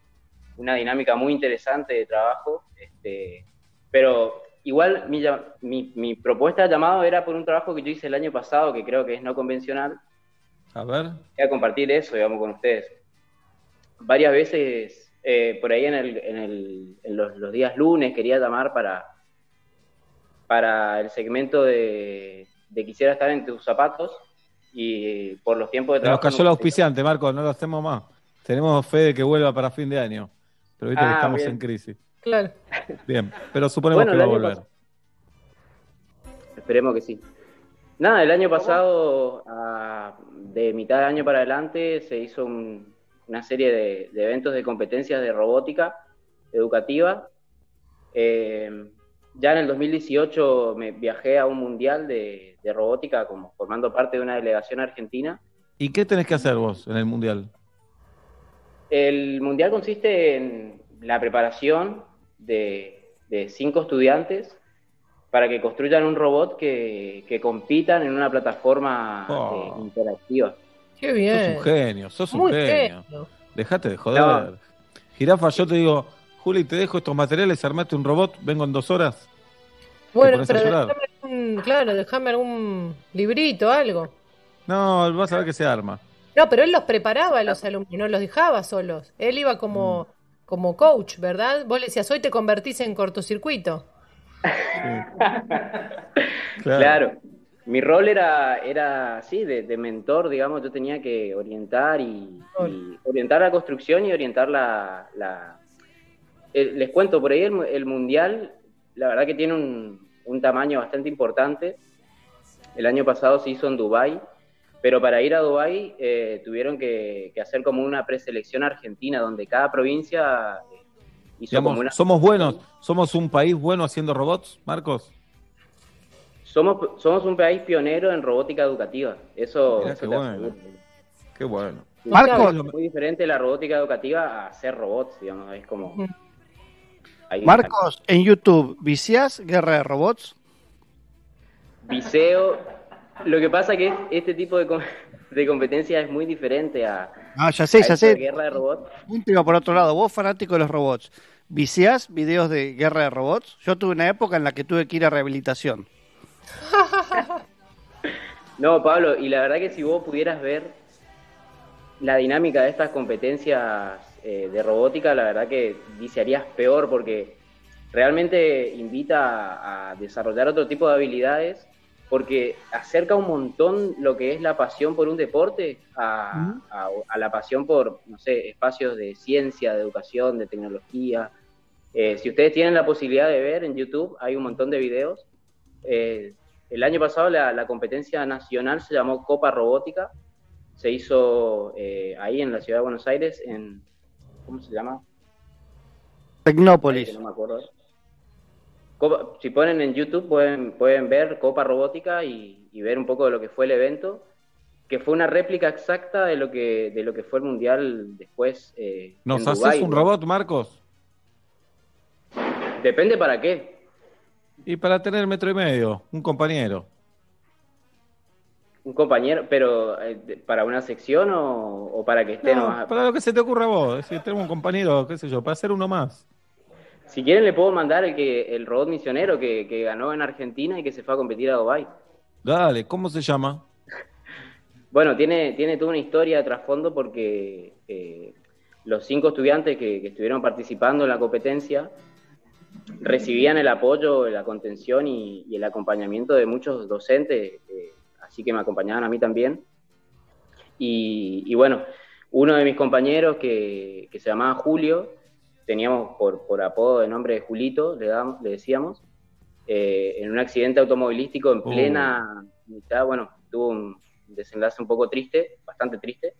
una dinámica muy interesante de trabajo. Este, pero igual mi, llam- mi, mi propuesta de llamado era por un trabajo que yo hice el año pasado, que creo que es no convencional, A ver. Voy a compartir eso, digamos, con ustedes. Varias veces, eh, por ahí en, el, en, el- en los, los días lunes, quería llamar para, para el segmento de, de Quisiera estar en tus zapatos. y por los tiempos de Se nos trabajo. cayó el no- auspiciante, Marcos, no lo hacemos más. Tenemos fe de que vuelva para fin de año. Pero viste que Ah, estamos bien. en crisis. Claro. Bien, pero suponemos Bueno, que va a volver. pasado- Esperemos que sí. Nada, el año pasado, a- de mitad de año para adelante, se hizo un- una serie de, de eventos de competencias de robótica educativa. Eh, ya en el 2018 me viajé a un mundial de, de robótica como formando parte de una delegación argentina. ¿Y qué tenés que hacer vos en el Mundial? El mundial consiste en la preparación de, de cinco estudiantes para que construyan un robot que, que compitan en una plataforma Oh. eh, interactiva. Qué Sos bien. un genio, sos un Muy genio. genio. Dejate de joder. No. Jirafa, yo te digo, Juli, te dejo estos materiales, armaste un robot, vengo en dos horas. Bueno, pero déjame algún, claro, déjame algún librito, algo. No, vas a ver que se arma. No, pero él los preparaba a los alumnos, no los dejaba solos. Él iba como, Mm. como coach, ¿verdad? Vos le decías, hoy te convertís en cortocircuito. Claro. Mi rol era, era así, de, de mentor, digamos, yo tenía que orientar y, y orientar la construcción y orientar la... la- Eh, les cuento, por ahí el, mu- el mundial, la verdad que tiene un, un tamaño bastante importante. El año pasado se hizo en Dubái, pero para ir a Dubái eh, tuvieron que, que hacer como una preselección argentina, donde cada provincia eh, hizo Digamos, como una... somos buenos, somos un país bueno haciendo robots, Marcos. Somos, somos un país pionero en robótica educativa. Eso, Mirá eso qué te bueno. Qué bueno. Marcos. Es muy diferente la robótica educativa a hacer robots, digamos. Es como. Marcos, en YouTube, ¿viciás Guerra de Robots? Viseo. Lo que pasa que este tipo de, com- de competencia es muy diferente a. Ah, ya sé, ya sé. Guerra de robots. Punto iba por otro lado. Vos, fanático de los robots, ¿viciás videos de Guerra de Robots? Yo tuve una época en la que tuve que ir a rehabilitación. No, Pablo, y la verdad que si vos pudieras ver la dinámica de estas competencias eh, de robótica, la verdad que viciarías peor porque realmente invita a, desarrollar otro tipo de habilidades porque acerca un montón lo que es la pasión por un deporte a, a- a la pasión por, no sé, espacios de ciencia, de educación, de tecnología. Eh, si ustedes tienen la posibilidad de ver en YouTube, hay un montón de videos. Eh, el año pasado la, la competencia nacional se llamó Copa Robótica. Se hizo eh, ahí en la ciudad de Buenos Aires, en. ¿Cómo se llama? Tecnópolis. No me acuerdo. Copa- si ponen en YouTube pueden, pueden ver Copa Robótica y, y ver un poco de lo que fue el evento, que fue una réplica exacta de lo que, de lo que fue el Mundial después. eh, ¿Nos en haces un ¿no? robot, Marcos? Depende para qué. Y para tener metro y medio, un compañero. Un compañero, pero eh, para una sección o, o para que esté No, nomás. para lo que se te ocurra a vos. Decir, tenemos un compañero, qué sé yo, para hacer uno más. Si quieren le puedo mandar el que el robot misionero que, que ganó en Argentina y que se fue a competir a Dubái. Dale, ¿cómo se llama? Bueno, tiene, tiene toda una historia de trasfondo porque eh, los cinco estudiantes que, que estuvieron participando en la competencia recibían el apoyo, la contención y, y el acompañamiento de muchos docentes, eh, así que me acompañaban a mí también. Y, y bueno, uno de mis compañeros que, que se llamaba Julio, teníamos por, por apodo de nombre de Julito, le, damos- le decíamos, eh, en un accidente automovilístico en plena mitad, bueno, tuvo un desenlace un poco triste, bastante triste,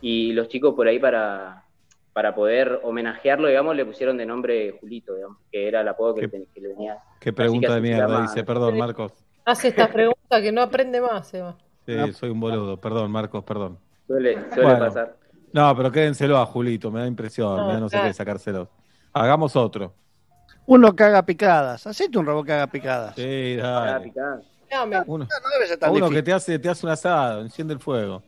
y los chicos por ahí para, para poder homenajearlo, digamos, le pusieron de nombre Julito, digamos, que era el apodo que, le- que le venía. Qué pregunta que de mierda, llama- dice, perdón, Marcos. Hace esta pregunta que no aprende más, Eva. Sí, soy un boludo, perdón, Marcos, perdón. Suele, suele Bueno. pasar. No, pero quédenselo a Julito, me da impresión, No, me da no sé claro. qué sacárselos. Hagamos otro. Uno que haga picadas. Hacete un robot que haga picadas. Sí, dale. Uno, No uno que te hace, te hace un asado, enciende el fuego.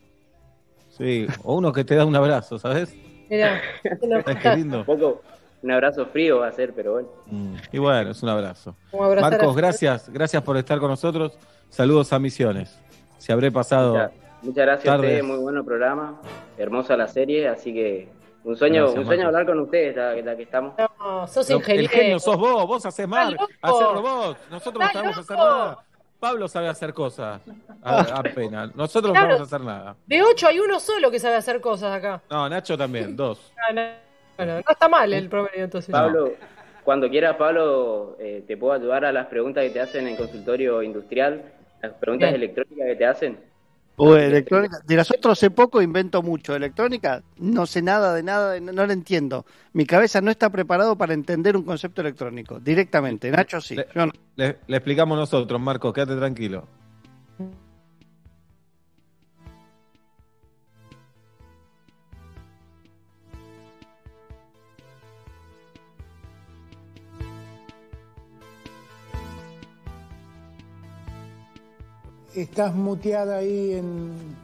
Sí, o uno que te da un abrazo, ¿sabes? Mirá, qué lindo. Un poco, un abrazo frío va a ser, pero bueno. Y bueno, es un abrazo. Marcos, a- gracias, gracias por estar con nosotros. Saludos a Misiones. Si habré pasado. Muchas, muchas gracias a tardes. ustedes, muy bueno programa, hermosa la serie, así que un sueño, Gracias, un sueño Marcos. hablar con ustedes, la, la que estamos. No, sos ingeniero. El genio sos vos, vos haces mar, loco. hacer robots. Nosotros no sabemos hacer nada. Pablo sabe hacer cosas. A- Apenas. Nosotros Claro. no vamos a hacer nada. De 8 hay uno solo que sabe hacer cosas acá. No, Nacho también, dos. Ah, no, bueno, no está mal el promedio entonces. Pablo, cuando quieras, Pablo, eh, te puedo ayudar a las preguntas que te hacen en consultorio industrial, las preguntas Bien. electrónicas que te hacen. O electrónica. De las otras sé poco, invento mucho. Electrónica, no sé nada de nada, no, no la entiendo. Mi cabeza no está preparado para entender un concepto electrónico, directamente. Nacho sí. Le, Yo no. le- le explicamos nosotros, Marcos, quédate tranquilo. Estás muteada ahí en...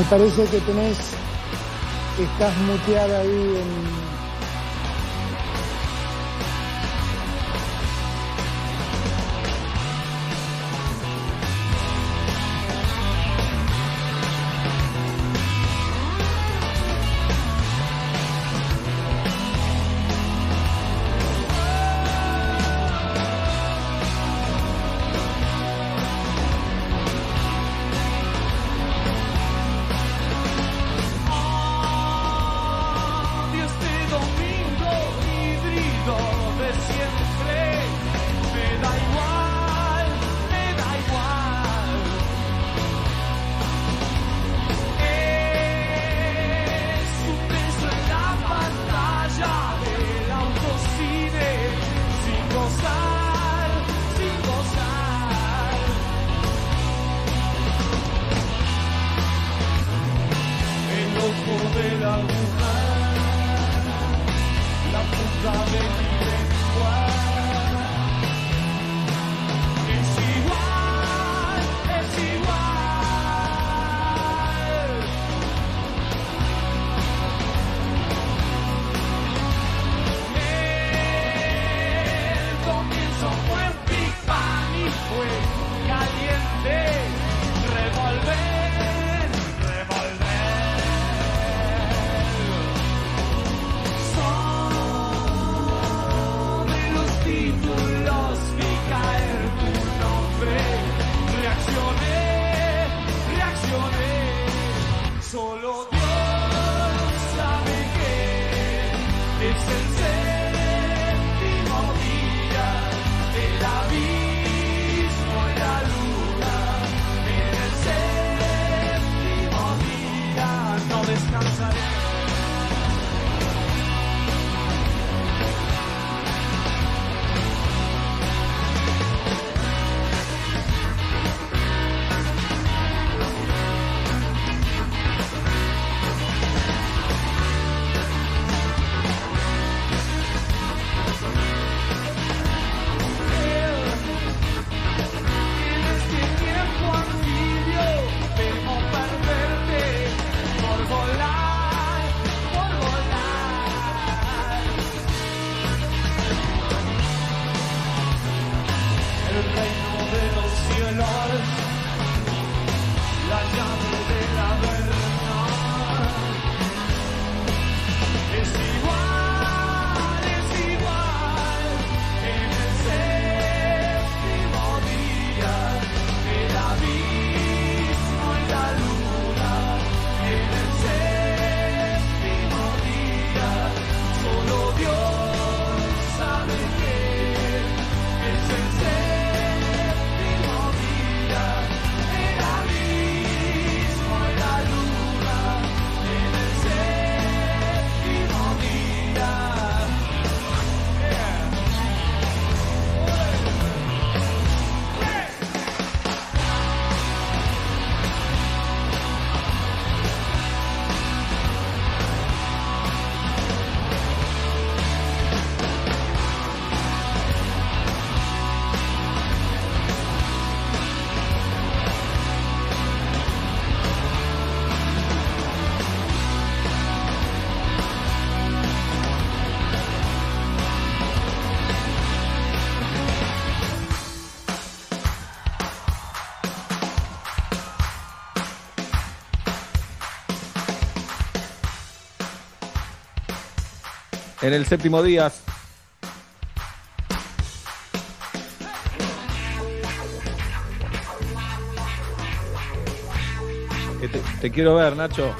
Me parece que tenés... Estás muteada ahí en... En el séptimo día. Te, quiero ver, Nacho.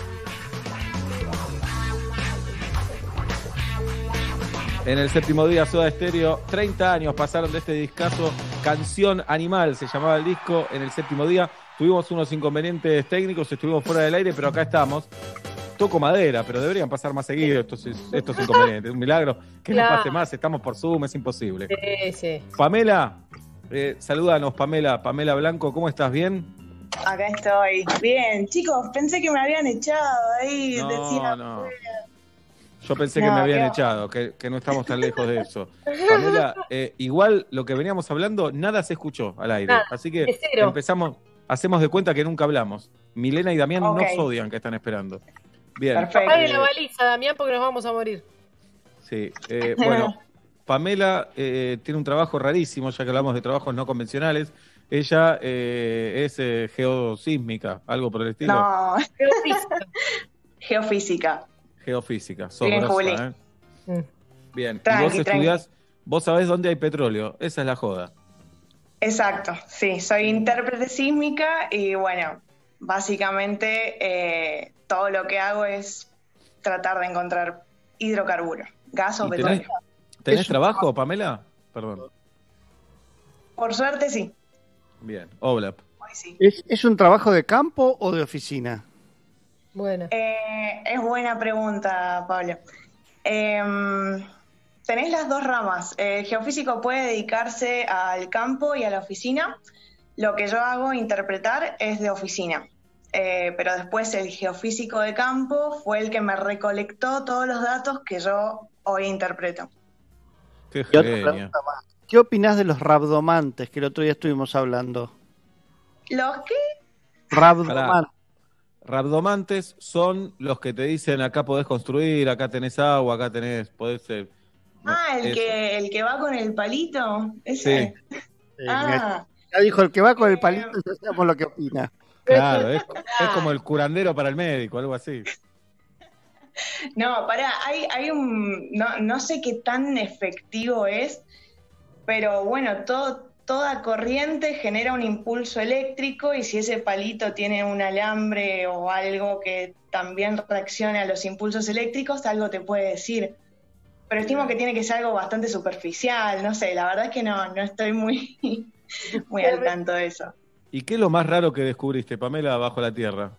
En el séptimo día, Soda Estéreo, 30 años pasaron de este discazo. Canción Animal se llamaba el disco. En el séptimo día tuvimos unos inconvenientes técnicos, estuvimos fuera del aire, pero acá estamos. Toco madera, pero deberían pasar más seguido estos, estos inconvenientes. Un milagro que no Claro. pase más. Estamos por Zoom, es imposible. Sí, sí. Pamela, eh, salúdanos, Pamela. Pamela Blanco, ¿cómo estás? ¿Bien? Acá estoy. Bien, chicos, pensé que me habían echado ahí. No, decía, no. Yo pensé que No, me habían echado, que, que no estamos tan lejos de eso. Pamela, eh, igual lo que veníamos hablando, nada se escuchó al aire. Nada, Así que empezamos, hacemos de cuenta que nunca hablamos. Milena y Damián nos odian que están esperando. Bien. Apague Eh, la baliza, Damián, porque nos vamos a morir. Sí, eh, bueno, Pamela eh, tiene un trabajo rarísimo, ya que hablamos de trabajos no convencionales. Ella eh, es eh, geosísmica, algo por el estilo. No. Geofísica. Geofísica, sos Bien, grosa, Juli. ¿eh? Bien, y Tranqui, vos tranqui. estudiás, vos sabés dónde hay petróleo, esa es la joda. Exacto, sí, soy intérprete sísmica y bueno, básicamente eh, todo lo que hago es tratar de encontrar hidrocarburos, gas o ¿Y petróleo. tenés, trabajo, Pamela? Perdón. Por suerte sí. Bien, Oblap. ¿Es, es un trabajo de campo o de oficina? Bueno. Eh, es buena pregunta, Pablo. Em, tenés las dos ramas. El geofísico puede dedicarse al campo y a la oficina. Lo que yo hago, interpretar, es de oficina. Eh, pero después el geofísico de campo fue el que me recolectó todos los datos que yo hoy interpreto. Qué Y otra genia. pregunta más. ¿Qué opinás de los rabdomantes que el otro día estuvimos hablando? ¿Los qué? Rabdomantes. Rabdomantes son los que te dicen acá podés construir, acá tenés agua, acá tenés, podés... eh, no, Ah, el que, el que va con el palito. Ese. Sí, Ah, Ya dijo el que va con el palito, ya sabemos lo que opina. Claro, es, es como el curandero para el médico, algo así. No, pará, hay, hay un. No, no sé qué tan efectivo es, pero bueno, todo, toda corriente genera un impulso eléctrico y si ese palito tiene un alambre o algo que también reaccione a los impulsos eléctricos, algo te puede decir. Pero estimo que tiene que ser algo bastante superficial, no sé, la verdad es que no, no estoy muy, muy al tanto de eso. ¿Y qué es lo más raro que descubriste, Pamela, bajo la tierra?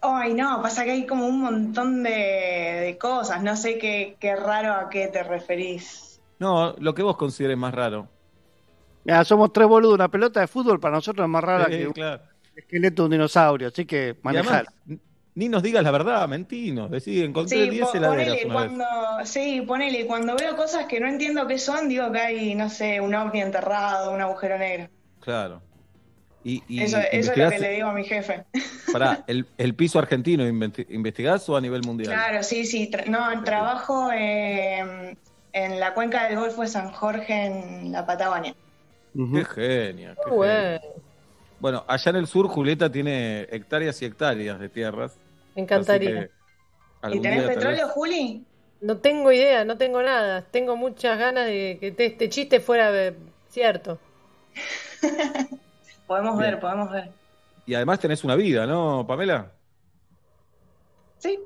Ay, no, pasa que hay como un montón de, de cosas, no sé qué, qué raro a qué te referís. No, lo que vos consideres más raro. Mira, somos tres boludos, una pelota de fútbol para nosotros es más rara Sí, que un claro. esqueleto de un dinosaurio, así que manejar. además, ni nos digas la verdad, mentinos. Decí, encontré Sí, 10 po- heladeras ponele, vez. cuando, sí, ponele, cuando veo cosas que no entiendo qué son, digo que hay, no sé, un ovni enterrado, un agujero negro. Claro. Y, y Eso, eso es lo que le digo a mi jefe. Pará, el, el piso argentino, ¿investigás o a nivel mundial? Claro, sí, sí. tra- no, trabajo eh, en la cuenca del Golfo de San Jorge, en la Patagonia. Qué genia. qué genia. bueno. Bueno, allá en el sur, Julieta tiene hectáreas y hectáreas de tierras. Me encantaría. ¿Y tenés día, tal petróleo, vez- Juli? No tengo idea, no tengo nada. Tengo muchas ganas de que te- este chiste fuera eh, cierto. Podemos Bien. ver, podemos ver. Y además tenés una vida, ¿no, Pamela? Sí.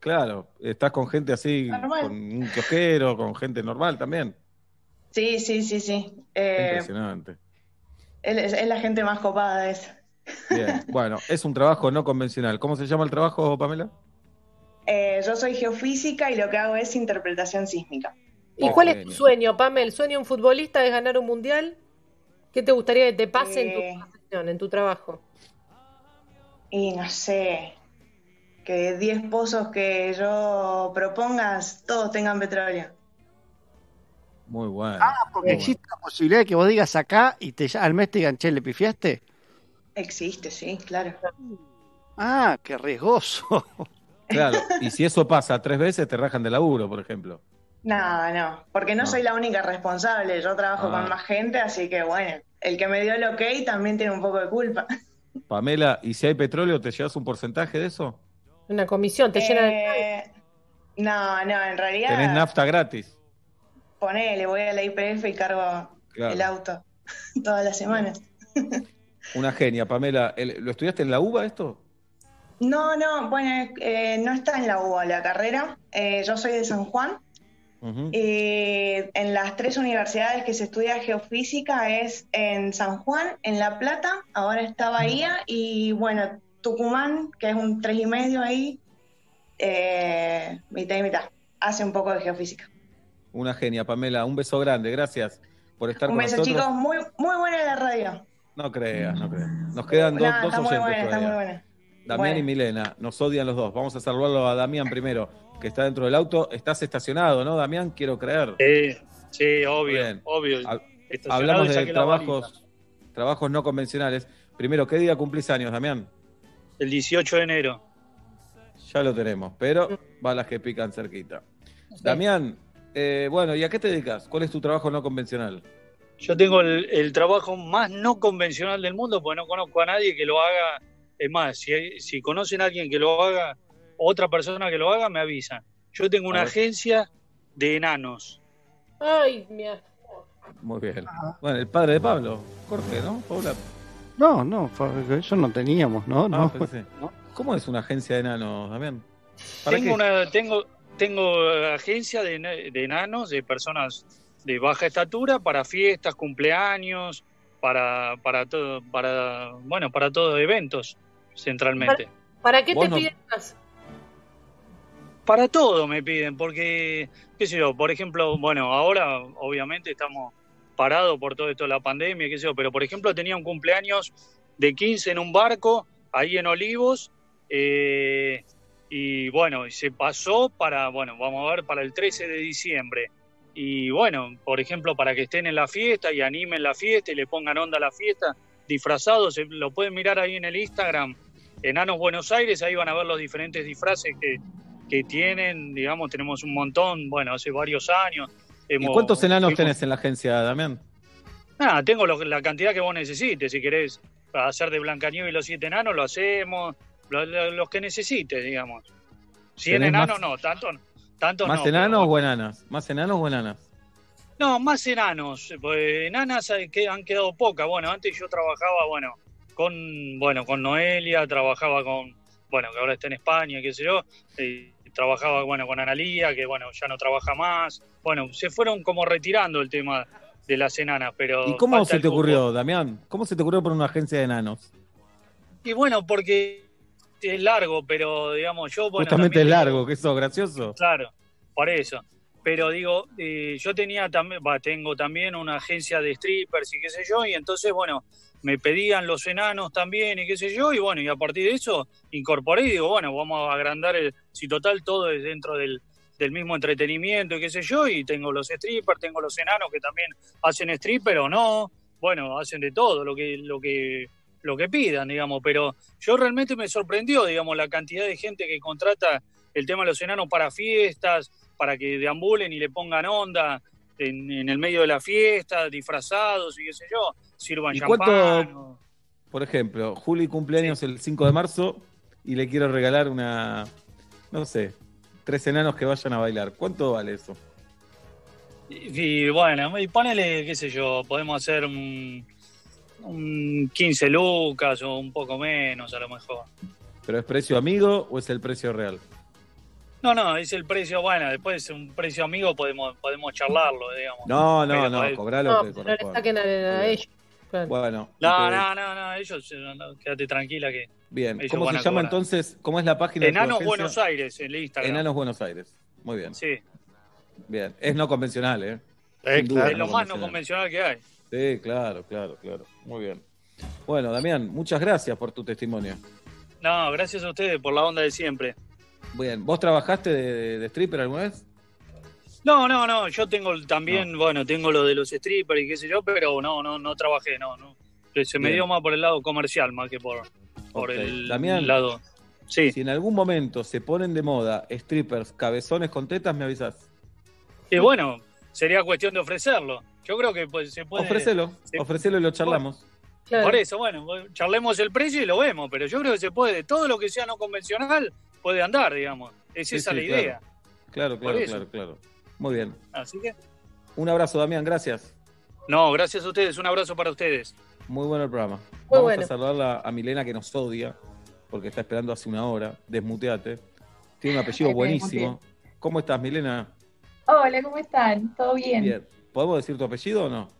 Claro, estás con gente así, Normal. con un kiosquero, con gente normal también. Sí, sí, sí, sí. Eh, Impresionante. es, es la gente más copada de eso. Bien, bueno, es un trabajo no convencional. ¿Cómo se llama el trabajo, Pamela? Eh, yo soy geofísica y lo que hago es interpretación sísmica. ¿Y cuál es tu sueño, Pamela? ¿El sueño de un futbolista es ganar un mundial? ¿Qué te gustaría que te pase en Eh. tu profesión, en tu trabajo? Y no sé, que 10 pozos que yo propongas, todos tengan petróleo. Muy bueno. Ah, porque muy existe la posibilidad de que vos digas acá y te, al mes te digan, che, ¿le pifiaste? Existe, sí, claro. Ah, qué riesgoso. Claro, y si eso pasa tres veces, te rajan de laburo, por ejemplo. No, no, porque no, No. soy la única responsable, yo trabajo Ah. con más gente, así que bueno, el que me dio el ok también tiene un poco de culpa. Pamela, ¿y si hay petróleo, te llevas un porcentaje de eso? Una comisión, te llena de... Eh, No, no, en realidad. Tenés nafta gratis. Ponele, voy a la IPF y cargo Claro. el auto todas las semanas. Una genia, Pamela. El- ¿Lo estudiaste en la UBA esto? No, no, bueno, eh, no está en la UBA la carrera. Eh, yo soy de San Juan. Eh, en las tres universidades que se estudia geofísica es en San Juan, en La Plata, ahora está Bahía y bueno, Tucumán, que es un tres y medio ahí, eh, mitad y mitad. Hace un poco de geofísica. Una genia, Pamela. Un beso grande. Gracias por estar Un con beso, nosotros. chicos, muy, muy buena la radio. No creas, no creas. Nos quedan dos, Nah, dos está muy buena, está muy buena. Damián Bueno. y Milena, nos odian los dos. Vamos a saludarlo a Damián primero, que está dentro del auto. Estás estacionado, ¿no, Damián? Quiero creer. Sí, sí, obvio, Bien. obvio. Hablamos de trabajos, trabajos no convencionales. Primero, ¿qué día cumplís años, Damián? El 18 de enero. Ya lo tenemos, pero balas que pican cerquita. Damián, eh, bueno, ¿y a qué te dedicas? ¿Cuál es tu trabajo no convencional? Yo tengo el, el trabajo más no convencional del mundo, porque no conozco a nadie que lo haga. Es más, si, conocen a alguien que lo haga, otra persona que lo haga, me avisan. Yo tengo una agencia de enanos. Ay, mira. Muy bien. Bueno, el padre de Pablo, Jorge, ¿no? Paula. No, no, eso no teníamos, ¿no? Ah, no. pensé. ¿Cómo es una agencia de enanos, Damián? ¿Para Tengo qué? una, tengo, tengo eh, agencia de, de enanos, de personas de baja estatura, para fiestas, cumpleaños, para, para todo, para, bueno, para todos eventos, centralmente. ¿Para qué te no- piden más? Para todo me piden, porque, qué sé yo, por ejemplo, bueno, ahora obviamente estamos parados por todo esto de la pandemia, qué sé yo, pero por ejemplo tenía un cumpleaños de 15 en un barco, ahí en Olivos, eh, y bueno, se pasó para, bueno, vamos a ver, para el 13 de diciembre. Y bueno, por ejemplo, para que estén en la fiesta y animen la fiesta y le pongan onda a la fiesta, disfrazados, lo pueden mirar ahí en el Instagram, Enanos Buenos Aires, ahí van a ver los diferentes disfraces que, que tienen, digamos, tenemos un montón, bueno, hace varios años. ¿Y cuántos enanos fuimos- tenés en la agencia, Damián? Nada, tengo lo- la cantidad que vos necesites. Si querés hacer de Blancanieves y los siete enanos, lo hacemos. lo- lo- los que necesites, digamos. Cien ¿Tenés enanos, más- no, tanto, tanto ¿Más no. pero enanos o enanas? ¿Más enanos o enanas? No, más enanos. Pues enanas han quedado pocas. Bueno, antes yo trabajaba, bueno, con, bueno, con Noelia, trabajaba con, bueno, que ahora está en España, qué sé yo. y trabajaba, bueno, con Analía, que bueno, ya no trabaja más. Bueno, se fueron como retirando el tema de las enanas, pero. ¿Y cómo se te ocurrió, Damián? ¿Cómo se te ocurrió poner una agencia de enanos? Y bueno, porque es largo, pero digamos, yo, bueno. Justamente es también largo, que eso, gracioso. Claro, por eso. Pero digo, eh, yo tenía también, tengo también una agencia de strippers y qué sé yo, y entonces, bueno, me pedían los enanos también y qué sé yo, y bueno, y a partir de eso incorporé y digo, bueno, vamos a agrandar el, si total todo es dentro del, mismo entretenimiento y qué sé yo, y tengo los strippers, tengo los enanos que también hacen stripper o no, bueno, hacen de todo lo que, lo que, lo que pidan, digamos, pero yo realmente me sorprendió, digamos, la cantidad de gente que contrata el tema de los enanos para fiestas, para que deambulen y le pongan onda en, en el medio de la fiesta, disfrazados y qué sé yo, sirvan ¿Y champán. cuánto, por ejemplo, Juli cumpleaños el 5 de marzo y le quiero regalar una, no sé, tres enanos que vayan a bailar? ¿Cuánto vale eso? Y, y bueno, y ponele, qué sé yo, podemos hacer un, un 15 lucas o un poco menos a lo mejor. ¿Pero es precio amigo o es el precio real? No, no, es el precio, bueno, después un precio amigo podemos podemos charlarlo, digamos. No, no, Pero no, podés- cobrá lo No, que no le saquen a, a ellos. Claro. Bueno, No, te- no, no, no, ellos, no, quédate tranquila que bien. ellos ¿Cómo se llama cobrar. entonces? ¿Cómo es la página Enanos? Buenos Aires, en el Instagram. Enanos Buenos Aires. Muy bien, Sí, bien. Es no convencional, ¿eh? Claro. es lo más no convencional que hay. Sí, claro, claro, claro. Muy bien. Bueno, Damián, muchas gracias por tu testimonio. No, gracias a ustedes por la onda de siempre. Bien, ¿vos trabajaste de, de stripper alguna vez? No, no, no, yo tengo también, bueno, tengo lo de los strippers y qué sé yo, pero no, no, no trabajé, no, no. Se me Bien. dio más por el lado comercial más que por, por el Damián, lado. Sí. Si en algún momento se ponen de moda strippers cabezones con tetas, me avisas. Y bueno, sería cuestión de ofrecerlo. Yo creo que pues, se puede. Ofrecelo, se- ofrecelo y lo charlamos. Claro. Por eso, bueno, charlemos el precio y lo vemos, pero yo creo que se puede, todo lo que sea no convencional puede andar, digamos. Es Sí, esa sí, la idea. Claro, claro, claro, claro. Muy bien. Así que, Un abrazo, Damián, gracias. no, gracias a ustedes. Un abrazo para ustedes. Muy bueno el programa. Vamos bueno. a saludarla a Milena que nos odia, porque está esperando hace una hora. Desmuteate. Tiene un apellido buenísimo. ¿Cómo estás, Milena? Hola, ¿cómo están? ¿Todo bien? Bien. ¿Podemos decir tu apellido o no?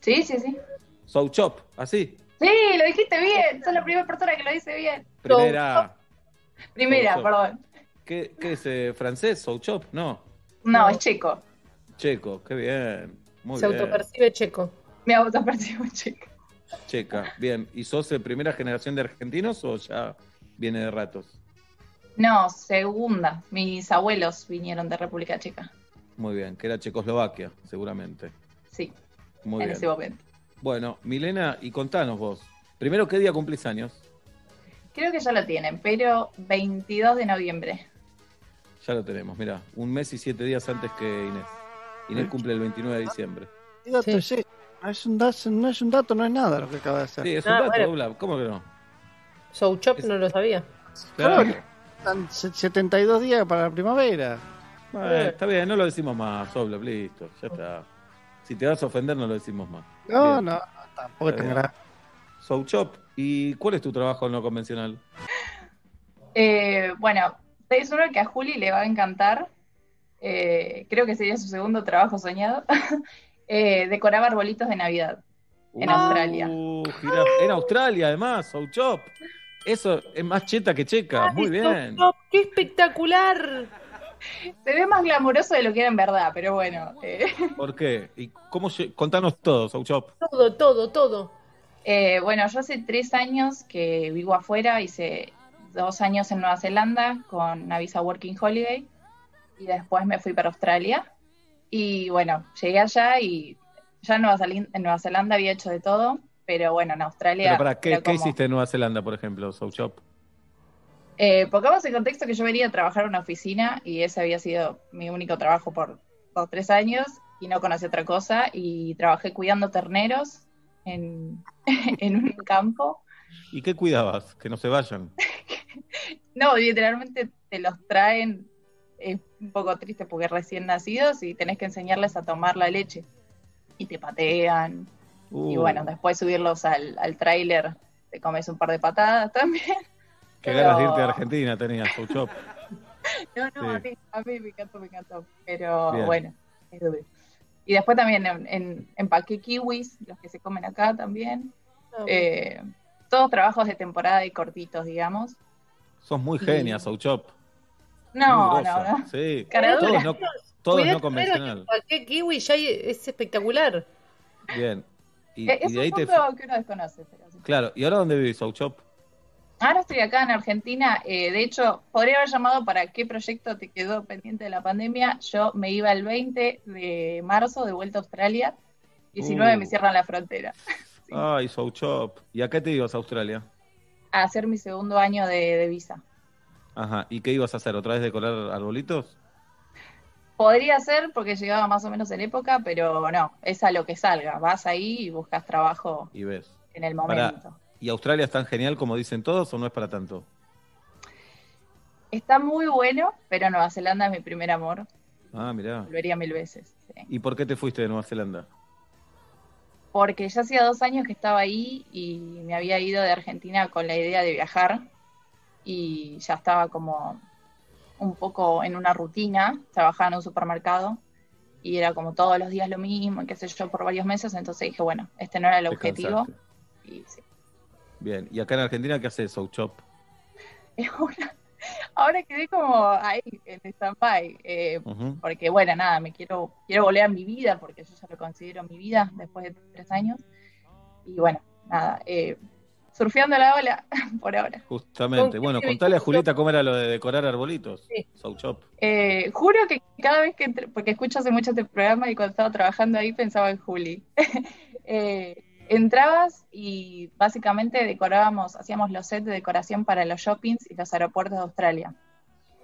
Sí, sí, sí. Souchop, así. Sí, lo dijiste bien. Sos la primera persona que lo dice bien. Primera. Primera, Souchop. perdón. ¿Qué, qué es eh, francés? Souchop, no. No, es checo. Checo, qué bien. Muy Se bien. autopercibe checo. Me autopercibo checo. Checa, bien. ¿Y sos de primera generación de argentinos o ya viene de ratos? No, segunda. Mis abuelos vinieron de República Checa. Muy bien, que era Checoslovaquia, seguramente. Sí, Muy en bien. ese momento. Bueno, Milena, y contanos vos. Primero, ¿qué día cumplís años? Creo que ya lo tienen, pero 22 de noviembre. Ya lo tenemos, mira, un mes y siete días antes que Inés. Inés cumple el 29 de diciembre. ¿Qué dato es ese? No es, un dato, no es un dato, no es nada lo que acaba de hacer. Sí, es un Ah, dato, bueno. Dobla. ¿Cómo que no? Souchop no lo sabía. Claro. Están se- 72 días para la primavera. Bueno, está bien, no lo decimos más, Obla, listo, ya está. Si te vas a ofender, no lo decimos más. No, Bien. no, tampoco Está te bien. gra- Souchop, ¿y cuál es tu trabajo no convencional? Eh, bueno, es uno que a Juli le va a encantar. Eh, creo que sería su segundo trabajo soñado. Eh, decoraba arbolitos de Navidad en Australia. Uh, jirafa- en Australia, además, Souchop. Eso es más cheta que checa, muy bien. ¡Qué espectacular! Se ve más glamuroso de lo que era en verdad, pero bueno. eh, ¿Por qué? ¿Y cómo Contanos todo, Souchop. Todo, todo, todo. eh, bueno, yo hace tres años que vivo afuera, hice dos años en Nueva Zelanda con una visa Working Holiday y después me fui para Australia. Y bueno, llegué allá y ya en Nueva, Zelin- en Nueva Zelanda había hecho de todo, pero bueno, en Australia... Pero para, ¿qué, era qué como- hiciste en Nueva Zelanda, por ejemplo, Souchop? Eh, pongamos en contexto que yo venía a trabajar en una oficina y ese había sido mi único trabajo por dos tres años y no conocí otra cosa y trabajé cuidando terneros en, en un campo. ¿Y qué cuidabas? Que no se vayan. No, literalmente te los traen, es un poco triste porque recién nacidos y tenés que enseñarles a tomar la leche y te patean y Uh, bueno, después subirlos al, al tráiler te comes un par de patadas también. Qué pero- ganas de irte a Argentina tenías. No, no, a, mí, a mí me encantó, me encantó. Pero Bien. bueno, es duro. Y después también en, en, empaqué kiwis, los que se comen acá también. Eh, todos trabajos de temporada y cortitos, digamos. Sos muy genia, Souchop. No, no, no. Sí, Caradura. todo no, no convencional. empaqué kiwi ya es espectacular. Bien. Y, Eh, y es de un te... que uno desconoce. Pero sí. Claro, ¿y ahora dónde vivís, Souchop? Ahora estoy acá en Argentina. eh, de hecho, podría haber llamado para qué proyecto te quedó pendiente de la pandemia. Yo me iba el 20 de marzo de vuelta a Australia. 19 Uh. me cierran la frontera. Ay, Souchop. ¿Y a qué te ibas a Australia? A hacer mi segundo año de, de visa. Ajá. ¿Y qué ibas a hacer? ¿Otra vez decorar arbolitos? Podría ser porque llegaba más o menos en época, pero no, es a lo que salga. Vas ahí y buscas trabajo Y ves. en el momento. ¿Y Australia es tan genial como dicen todos o no es para tanto? Está muy bueno, pero Nueva Zelanda es mi primer amor. Ah, mirá. Volvería mil veces. sí. ¿Y por qué te fuiste de Nueva Zelanda? Porque ya hacía dos años que estaba ahí y me había ido de Argentina con la idea de viajar y ya estaba como un poco en una rutina, trabajaba en un supermercado y era como todos los días lo mismo, qué sé yo, por varios meses, entonces dije, bueno, este no era el objetivo. Y sí. Bien. ¿Y acá en Argentina qué haces, Souchop? Es una- Ahora quedé como ahí, en stand-by, eh, porque bueno, nada, me quiero, quiero volver a mi vida, porque yo ya lo considero mi vida después de tres años. Y bueno, nada, eh, surfeando la ola por ahora. Justamente. ¿Con Bueno, contale a? Julieta cómo era lo de decorar arbolitos. Sí. Souchop. Eh, juro que cada vez que entre- porque escucho hace mucho este programa y cuando estaba trabajando ahí pensaba en Juli. Eh, entrabas y básicamente decorábamos, hacíamos los sets de decoración para los shoppings y los aeropuertos de Australia.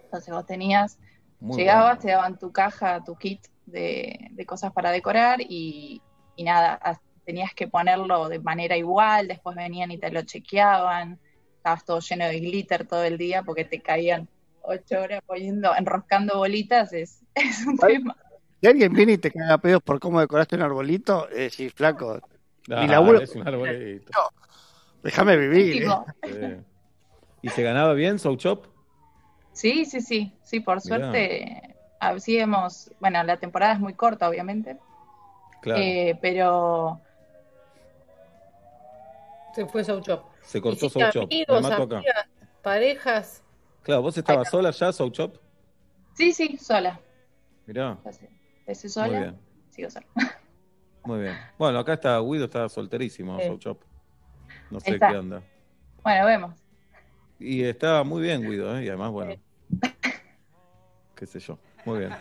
Entonces vos tenías, Muy llegabas, bueno. te daban tu caja, tu kit de, de cosas para decorar y, y nada, as- tenías que ponerlo de manera igual, después venían y te lo chequeaban, estabas todo lleno de glitter todo el día porque te caían ocho horas poniendo, enroscando bolitas es, es un tema. Si alguien viene y te caga pedos por cómo decoraste un arbolito, es decir, mi Ah, laburo. es un arbolito. Déjame vivir. ¿eh? ¿Y se ganaba bien Soul Chop? Sí, sí, sí, sí, por Mirá. suerte, así hemos, bueno, la temporada es muy corta, obviamente, Claro. eh, pero Se fue Soul Chop. se cortó ¿Hiciste Soul Chop. Me amigos, amigas, parejas? Claro, ¿vos estabas sola ya, Soul Chop? sí, sí, sola, Mirá, muy sola, bien, sigo sola. muy bien. Bueno, acá está Guido, está solterísimo, Sí. Soul Chop. No sé Está. qué onda. Bueno, vemos. Y está muy bien, Guido, ¿eh? y además, bueno, qué sé yo. Muy bien.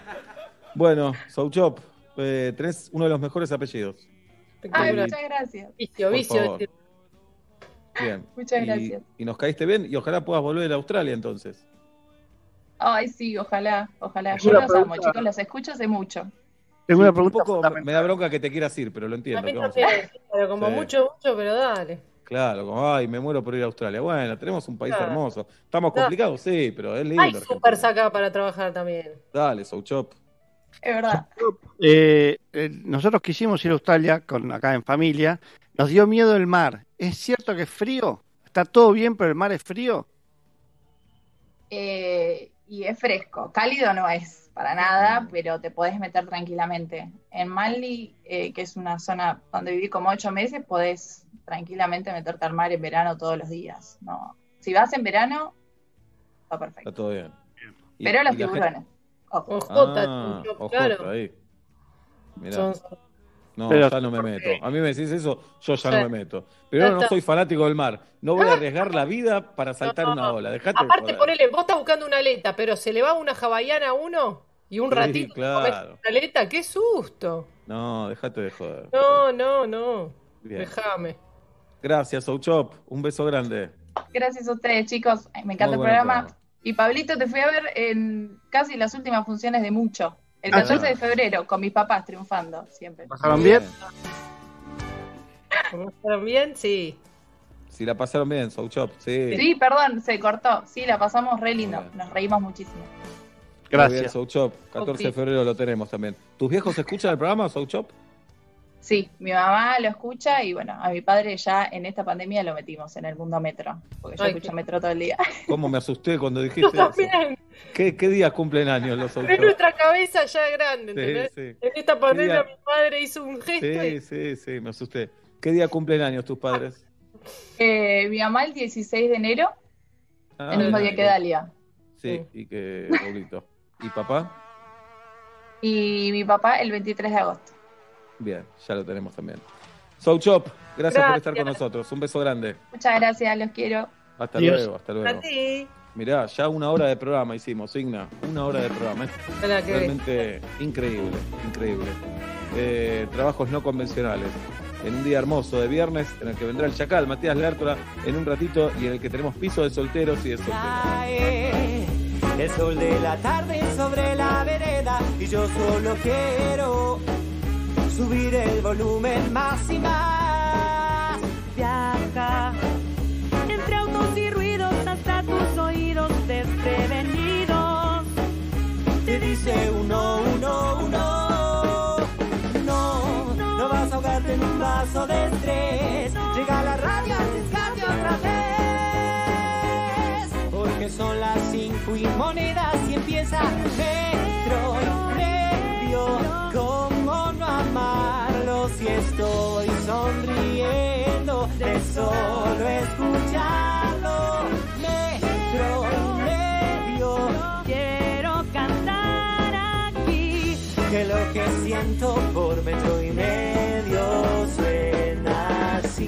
Bueno, Soul Chop, eh, tenés uno de los mejores apellidos. Ay, Y- muchas gracias. Vicio, vicio. Bien. Muchas Y- gracias. Y, nos caíste bien y ojalá puedas volver a Australia entonces. Ay, sí, ojalá, ojalá. Yo los amo, chicos, los escucho hace mucho. Tengo una Un pregunta poco fundamental. me da bronca que te quieras ir, pero lo entiendo. mí ¿qué vamos a hacer? también, pero como Sí. mucho, mucho, pero dale. Claro, como, ay, me muero por ir a Australia. Bueno, tenemos un país Claro. hermoso. Estamos Claro. complicados, sí, pero es lindo. Hay super saca para trabajar también. Dale, Soul Chop. Es verdad. Eh, eh, nosotros quisimos ir a Australia con acá en familia. Nos dio miedo el mar. ¿Es cierto que es frío? ¿Está todo bien, pero el mar es frío? Eh, y es fresco. Cálido no es para nada, pero te podés meter tranquilamente. En Manly, eh, que es una zona donde viví como ocho meses, podés tranquilamente meterte al mar en verano todos los días. No. Si vas en verano, está perfecto. Está todo bien. Pero los tiburones. ojo. Ojota, Ah, claro. ahí. Mirá. Son- No, Pero- ya no me meto. A mí me decís eso, yo ya Sí. no me meto. Pero no soy fanático del mar. No voy a arriesgar la vida para saltar No. una ola. Dejate de Aparte, ponele, vos estás buscando una aleta, pero se le va una hawaiana a uno y un Sí, ratito claro. una aleta, qué susto. No, dejate de joder. No, no, no. Déjame. Gracias, Souchop. Un beso grande. Gracias a ustedes, chicos. Ay, Me encanta Muy el programa. programa. Y Pablito, te fui a ver en casi las últimas funciones de Mucho. El Ah, 14 sí. de febrero, con mis papás triunfando, siempre. ¿Pasaron bien? ¿Pasaron bien? Sí. Si la pasaron bien, Souchop. Sí. Sí, perdón, se cortó. Sí, la pasamos re lindo. Nos reímos muchísimo. Gracias. bien, Souchop. 14 de febrero lo tenemos también. ¿Tus viejos escuchan el programa, Souchop? Sí, mi mamá lo escucha y bueno, a mi padre ya en esta pandemia lo metimos en el mundo metro, porque yo Ay, escucho qué- metro todo el día. ¿Cómo me asusté cuando Yo dijiste eso? también. ¿Qué, qué días cumplen años los Es Souchop? nuestra cabeza ya grande, ¿entendés? sí. En esta pandemia mi padre hizo un gesto y Sí, sí, sí, me asusté. ¿Qué día cumplen años tus padres? Eh, mi mamá el 16 de enero, Ah, el mismo día que Dalia. Sí, y que Pablito. ¿Y papá? Y mi papá el 23 de agosto. Bien, ya lo tenemos también. Souchop, gracias, por estar con Gracias. nosotros. Un beso grande. Muchas gracias, los quiero. Hasta luego, hasta luego. a ti. Mirá, ya una hora de programa hicimos, Signa. Una hora de programa. Es realmente increíble, increíble. Eh, trabajos no convencionales. En un día hermoso de viernes, en el que vendrá el Chacal, Matías Lártola, en un ratito, y en el que tenemos piso de solteros y de solteras. Cae el sol de la tarde sobre la vereda y yo solo quiero subir el volumen más y más. Viaja dice uno, uno, uno. No, no vas a ahogarte en un vaso de estrés. Llega la radio, arriesgate otra vez. Porque son las cinco y monedas y empieza Metro. ¿Cómo no amarlo si estoy sonriendo de solo escucharlo? Que lo que siento por metro y medio suena así.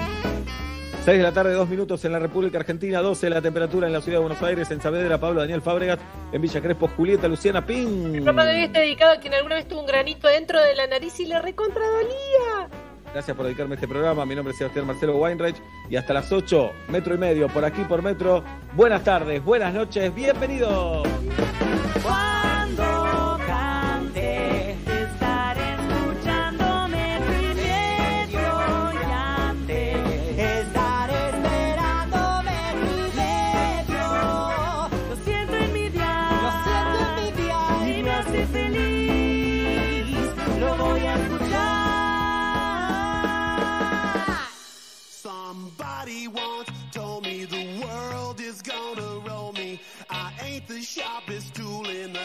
6 de la tarde, 2 minutos en la República Argentina, 12 la temperatura en la ciudad de Buenos Aires, en Saavedra, Pablo Daniel Fábregas, en Villa Crespo, Julieta, Luciana Ping. El programa de hoy está dedicado a quien alguna vez tuvo un granito dentro de la nariz y le recontradolía. Gracias por dedicarme a este programa. Mi nombre es Sebastián Marcelo Weinreich y hasta las 8, metro y medio, por aquí por metro. Buenas tardes, buenas noches, bienvenidos. Cuando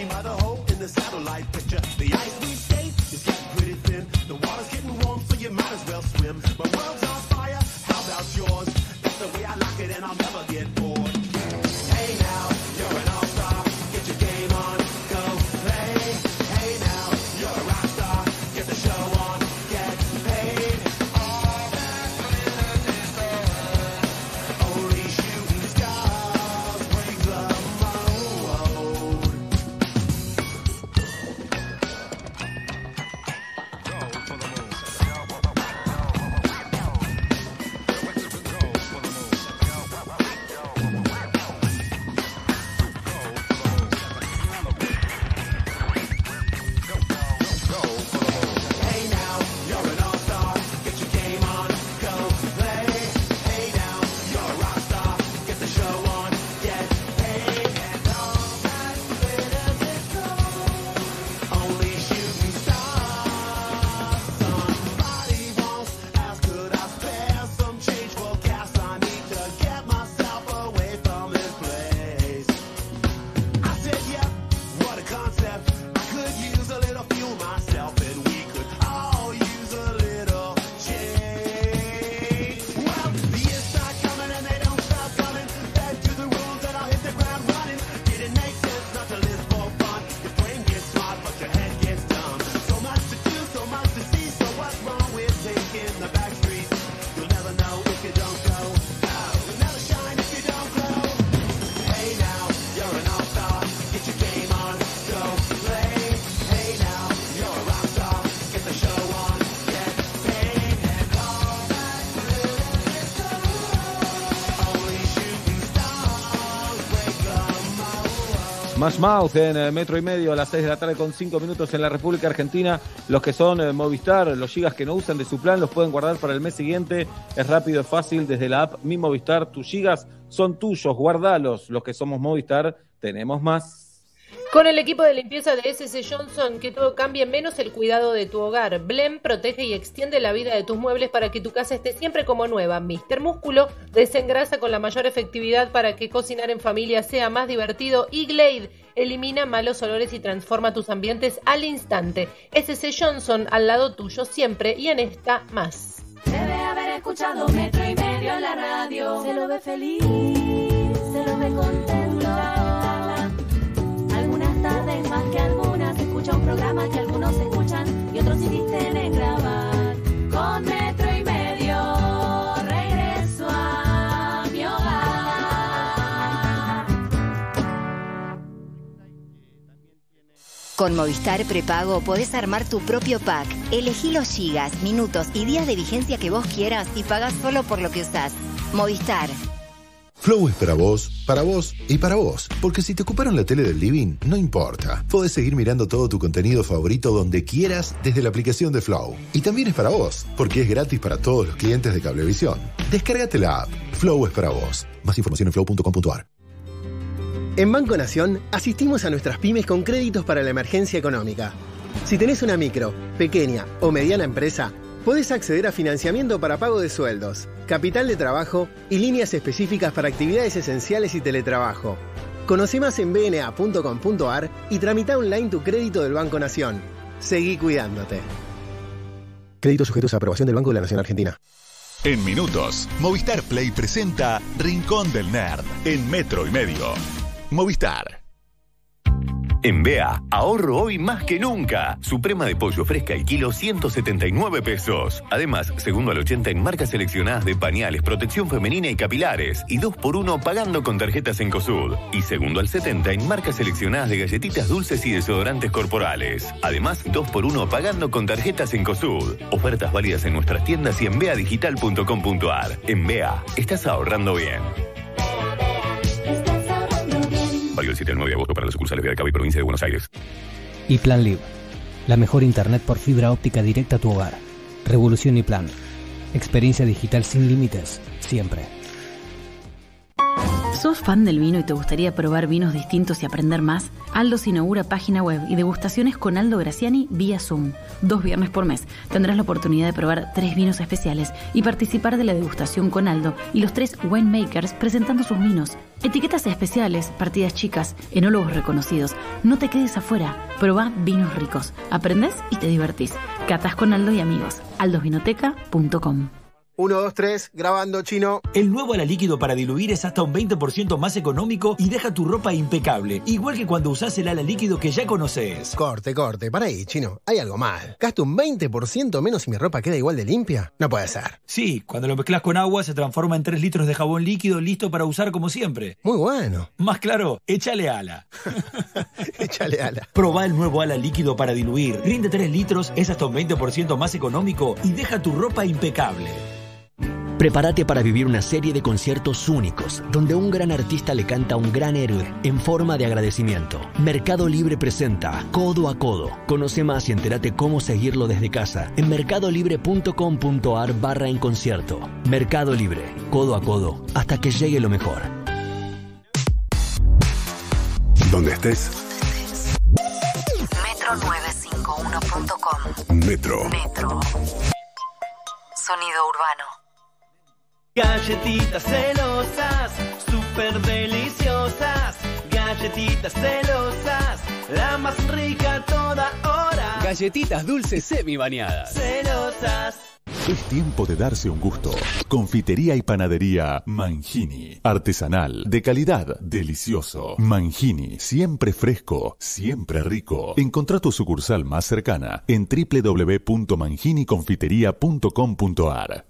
Judging by the hole in the satellite picture. The ice we skate is getting pretty thin. The water's getting warm, so you might as well swim. My mold. Smash Mouth en eh, metro y medio a las 6 de la tarde con 5 minutos en la República Argentina. Los que son eh, Movistar, los gigas que no usan de su plan, los pueden guardar para el mes siguiente. Es rápido, es fácil. Desde la app Mi Movistar, tus gigas son tuyos, guardalos. Los que somos Movistar, tenemos más. Con el equipo de limpieza de SS Johnson, que todo cambie menos el cuidado de tu hogar. Blem protege y extiende la vida de tus muebles para que tu casa esté siempre como nueva. Mister Músculo desengrasa con la mayor efectividad para que cocinar en familia sea más divertido. Y Glade elimina malos olores y transforma tus ambientes al instante. SS Johnson al lado tuyo siempre y en esta más. Debe haber escuchado metro y medio en la radio. Se lo ve feliz, se lo ve contento. Algunas tardes más que algunas escucha un programa que algunos escuchan y otros insisten en grabar. Con Con Movistar Prepago podés armar tu propio pack. Elegí los gigas, minutos y días de vigencia que vos quieras y pagás solo por lo que usás. Movistar. Flow es para vos, para vos y para vos. Porque si te ocuparon la tele del living, no importa. Podés seguir mirando todo tu contenido favorito donde quieras desde la aplicación de Flow. Y también es para vos, porque es gratis para todos los clientes de Cablevisión. Descárgate la app. Flow es para vos. Más información en flow.com.ar. En Banco Nación asistimos a nuestras pymes con créditos para la emergencia económica. Si tenés una micro, pequeña o mediana empresa, podés acceder a financiamiento para pago de sueldos, capital de trabajo y líneas específicas para actividades esenciales y teletrabajo. Conoce más en bna.com.ar y tramita online tu crédito del Banco Nación. Seguí cuidándote. Créditos sujetos a aprobación del Banco de la Nación Argentina. En minutos, Movistar Play presenta Rincón del Nerd en metro y medio. Movistar. En BEA, ahorro hoy más que nunca. Suprema de pollo fresca el kilo 179 pesos. Además, segundo al 80 en marcas seleccionadas de pañales, protección femenina y capilares. Y 2 por 1 pagando con tarjetas en COSUD. Y segundo al 70 en marcas seleccionadas de galletitas dulces y desodorantes corporales. Además, 2 por 1 pagando con tarjetas en COSUD. Ofertas válidas en nuestras tiendas y en beadigital.com.ar. En BEA, estás ahorrando bien. Válido el 7 al 9 de agosto para las sucursales de Cabo y provincia de Buenos Aires. Y Plan Live. La mejor internet por fibra óptica directa a tu hogar. Revolución y Plan. Experiencia digital sin límites, siempre. ¿Sos fan del vino y te gustaría probar vinos distintos y aprender más? Aldo se inaugura página web y degustaciones con Aldo Graciani vía Zoom. Dos viernes por mes tendrás la oportunidad de probar tres vinos especiales y participar de la degustación con Aldo y los tres winemakers presentando sus vinos. Etiquetas especiales, partidas chicas, enólogos reconocidos. No te quedes afuera. Probá vinos ricos. Aprendés y te divertís. Catas con Aldo y amigos. aldosvinoteca.com 1, 2, 3, grabando chino. El nuevo ala líquido para diluir es hasta un 20% más económico y deja tu ropa impecable, igual que cuando usás el ala líquido que ya conoces. Corte, corte, para ahí, chino. Hay algo mal. Gasto un 20% menos y mi ropa queda igual de limpia. No puede ser. Sí, cuando lo mezclas con agua se transforma en 3 litros de jabón líquido listo para usar como siempre. Muy bueno. Más claro, échale ala. échale ala. Probá el nuevo ala líquido para diluir. Rinde 3 litros, es hasta un 20% más económico y deja tu ropa impecable. Prepárate para vivir una serie de conciertos únicos, donde un gran artista le canta a un gran héroe en forma de agradecimiento. Mercado Libre presenta Codo a Codo. Conoce más y entérate cómo seguirlo desde casa en mercadolibre.com.ar barra en concierto. Mercado Libre, codo a codo, hasta que llegue lo mejor. Donde estés, Metro951.com Metro. Metro. Sonido urbano. Galletitas celosas, súper deliciosas. Galletitas celosas, la más rica a toda hora. Galletitas dulces semi bañadas. Celosas. Es tiempo de darse un gusto. Confitería y panadería Mangini. Artesanal, de calidad, delicioso. Mangini, siempre fresco, siempre rico. Encontrá tu sucursal más cercana en www.manginiconfiteria.com.ar.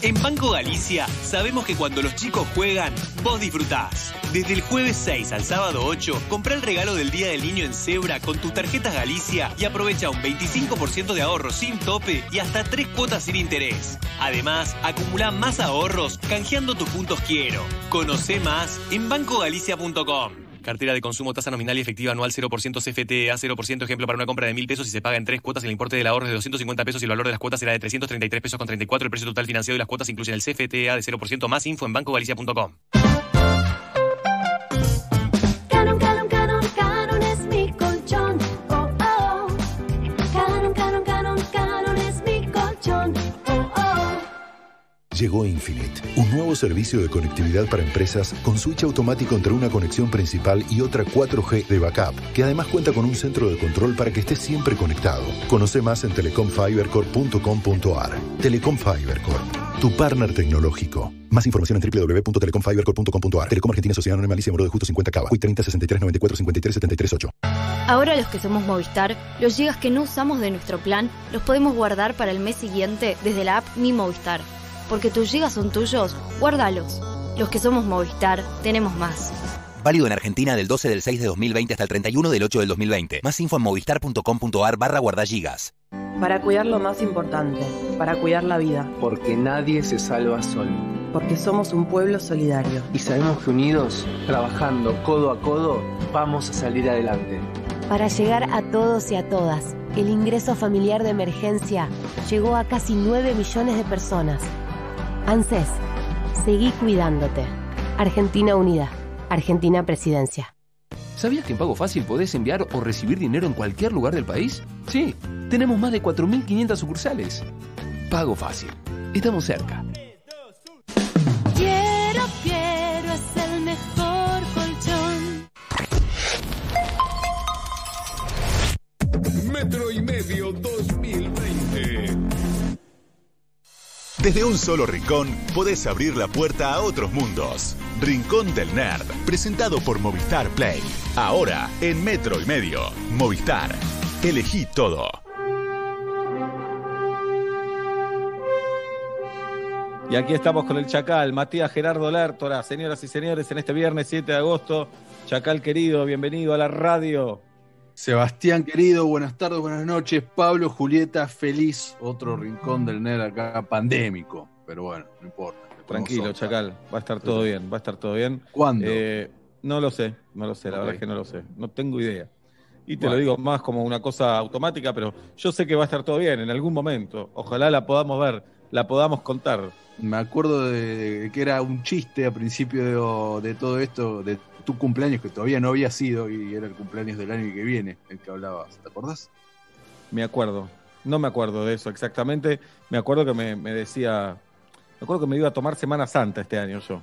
En Banco Galicia sabemos que cuando los chicos juegan, vos disfrutás. Desde el jueves 6 al sábado 8, comprá el regalo del Día del Niño en Cebra con tus tarjetas Galicia y aprovecha un 25% de ahorro sin tope y hasta 3 cuotas sin interés. Además, acumula más ahorros canjeando tus puntos quiero. Conoce más en bancogalicia.com. Cartera de consumo, tasa nominal y efectiva anual 0% CFTA, 0% ejemplo para una compra de 1.000 pesos y se paga en tres cuotas. El importe del ahorro es de 250 pesos y el valor de las cuotas será de 333 pesos con 34. El precio total financiado y las cuotas incluyen el CFTA de 0%. Más info en bancogalicia.com. Llegó Infinite, un nuevo servicio de conectividad para empresas con switch automático entre una conexión principal y otra 4G de backup, que además cuenta con un centro de control para que estés siempre conectado. Conoce más en telecomfibercorp.com.ar. Telecom Fibercorp, tu partner tecnológico. Más información en www.telecomfibercorp.com.ar. Telecom Argentina Sociedad Anónima Alicia Moro de Justo 50 Cava. Hoy 30 63 94 53 73 8. Ahora los que somos Movistar, los gigas que no usamos de nuestro plan los podemos guardar para el mes siguiente desde la app Mi Movistar. Porque tus gigas son tuyos, guárdalos. Los que somos Movistar, tenemos más. Válido en Argentina del 12 del 6 de 2020 hasta el 31 del 8 del 2020. Más info en movistar.com.ar barra guardagigas. Para cuidar lo más importante, para cuidar la vida. Porque nadie se salva solo. Porque somos un pueblo solidario. Y sabemos que unidos, trabajando codo a codo, vamos a salir adelante. Para llegar a todos y a todas, el ingreso familiar de emergencia llegó a casi 9 millones de personas. ANSES, seguí cuidándote. Argentina Unida, Argentina Presidencia. ¿Sabías que en Pago Fácil podés enviar o recibir dinero en cualquier lugar del país? Sí, tenemos más de 4.500 sucursales. Pago Fácil. Estamos cerca. Quiero, quiero, es el mejor colchón. Metro y medio 2020. Desde un solo rincón podés abrir la puerta a otros mundos. Rincón del Nerd, presentado por Movistar Play. Ahora en Metro y medio. Movistar. Elegí todo. Y aquí estamos con el Chacal, Matías Gerardo Lertora, señoras y señores, en este viernes 7 de agosto. Chacal querido, bienvenido a la radio. Sebastián querido, buenas tardes, buenas noches. Pablo, Julieta, feliz. Otro rincón del NER acá pandémico. Pero bueno, no importa. Tranquilo, Chacal, va a estar todo bien, va a estar todo bien. ¿Cuándo? Eh, no lo sé, no lo sé, la verdad es que no lo sé, no tengo idea. Y te Bueno. lo digo más como una cosa automática, pero yo sé que va a estar todo bien en algún momento. Ojalá la podamos ver, la podamos contar. Me acuerdo de que era un chiste a principio de, de todo esto, de tu cumpleaños, que todavía no había sido, y era el cumpleaños del año que viene, el que hablabas. ¿Te acordás? Me acuerdo, no me acuerdo de eso exactamente. Me acuerdo que me, me decía, me acuerdo que me iba a tomar Semana Santa este año yo,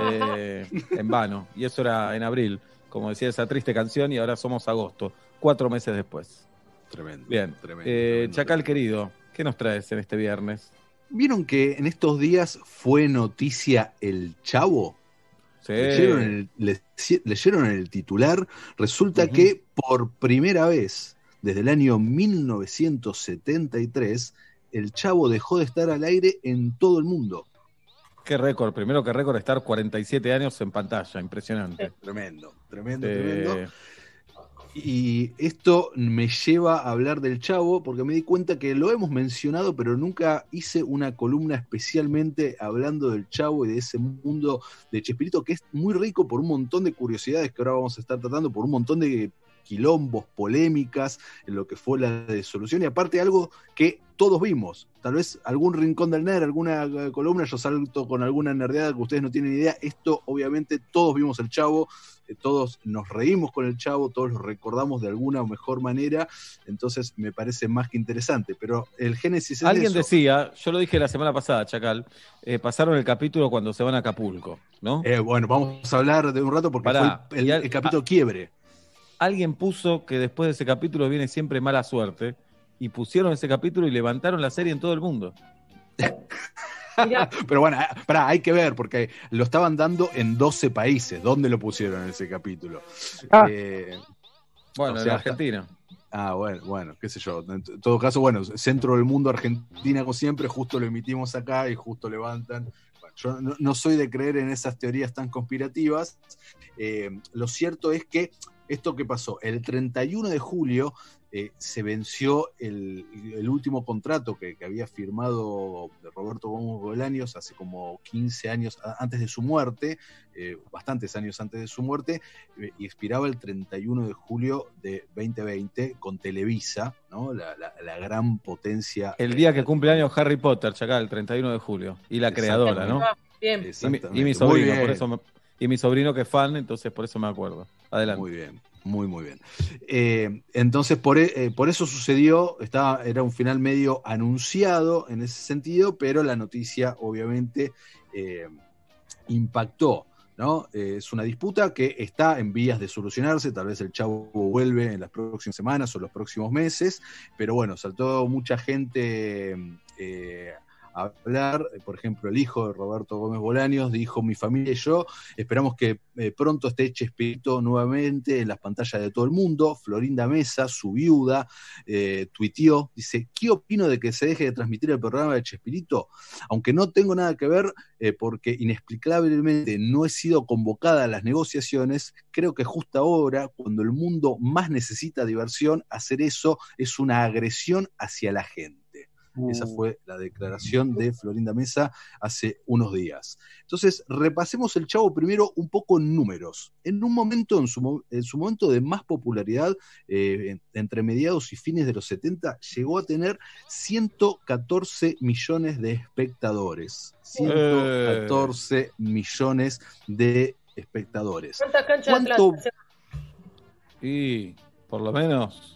eh, en vano. Y eso era en abril, como decía esa triste canción, y ahora somos agosto, cuatro meses después. Tremendo. Bien, tremendo, Eh, tremendo, Chacal querido, ¿qué nos traes en este viernes? ¿Vieron que en estos días fue noticia el Chavo? Sí. ¿Leyeron, el, le- leyeron el titular? Resulta que por primera vez desde el año 1973, el Chavo dejó de estar al aire en todo el mundo. Qué récord, primero que récord estar 47 años en pantalla, impresionante. Tremendo, tremendo, Eh, tremendo. Y esto me lleva a hablar del Chavo porque me di cuenta que lo hemos mencionado, pero nunca hice una columna especialmente hablando del Chavo y de ese mundo de Chespirito que es muy rico por un montón de curiosidades que ahora vamos a estar tratando, por un montón de quilombos, polémicas, en lo que fue la disolución y aparte algo que todos vimos. Tal vez algún rincón del nerd, alguna eh, columna, yo salto con alguna nerdeada que ustedes no tienen idea. Esto, obviamente, todos vimos el chavo, todos nos reímos con el chavo, todos lo recordamos de alguna o mejor manera. Entonces, me parece más que interesante. Pero el génesis es Alguien eso. decía, yo lo dije la semana pasada, Chacal, eh, pasaron el capítulo cuando se van a Acapulco, ¿no? Eh, bueno, vamos a hablar de un rato porque Pará, fue el, y al- el capítulo quiebre. Alguien puso que después de ese capítulo viene siempre mala suerte y pusieron ese capítulo y levantaron la serie en todo el mundo. Pero bueno, ah, pará, hay que ver, porque lo estaban dando en 12 países. ¿Dónde lo pusieron en ese capítulo? Ah. Eh, Bueno, o en Argentina. Ah, bueno, bueno, qué sé yo. En todo caso, bueno, centro del mundo Argentina, como siempre, justo lo emitimos acá y justo levantan. Bueno, yo no, no soy de creer en esas teorías tan conspirativas. Eh, lo cierto es que esto que pasó, el 31 de julio eh, se venció el, el último contrato que, que había firmado Roberto Gómez Bolaños hace como 15 años antes de su muerte, eh, bastantes años antes de su muerte, eh, y expiraba el 31 de julio de 2020 con Televisa, ¿no? la, la- la gran potencia. El día que cumple años Harry Potter, Chacal, el 31 de julio. Y la creadora, ¿no? Bien. Y mi, y Exactamente. mi sobrino, por eso me- y mi sobrino que es fan, entonces por eso me acuerdo. Adelante. Muy bien, muy, muy bien. Eh, entonces, por, eh, por eso sucedió, estaba, era un final medio anunciado en ese sentido, pero la noticia obviamente eh, impactó. ¿no? Es una disputa que está en vías de solucionarse, tal vez el chavo vuelve en las próximas semanas o los próximos meses, pero bueno, saltó mucha gente hablar, por ejemplo, el hijo de Roberto Gómez Bolaños dijo, mi familia y yo esperamos que eh, pronto esté Chespirito nuevamente en las pantallas de todo el mundo, Florinda Mesa, su viuda, eh, tuiteó, dice, ¿qué opino de que se deje de transmitir el programa de Chespirito? Aunque no tengo nada que ver, eh, porque inexplicablemente no he sido convocada a las negociaciones, creo que justo ahora, cuando el mundo más necesita diversión, hacer eso es una agresión hacia la gente. Esa fue la declaración de Florinda Mesa hace unos días. Entonces, repasemos el Chavo primero un poco en números. En un momento, en su, en su momento de más popularidad, eh, en- entre mediados y fines de los 70, llegó a tener 114 millones de espectadores. 114 millones de espectadores. ¿Cuántas canchas de ¿Cuánto-? Y por lo menos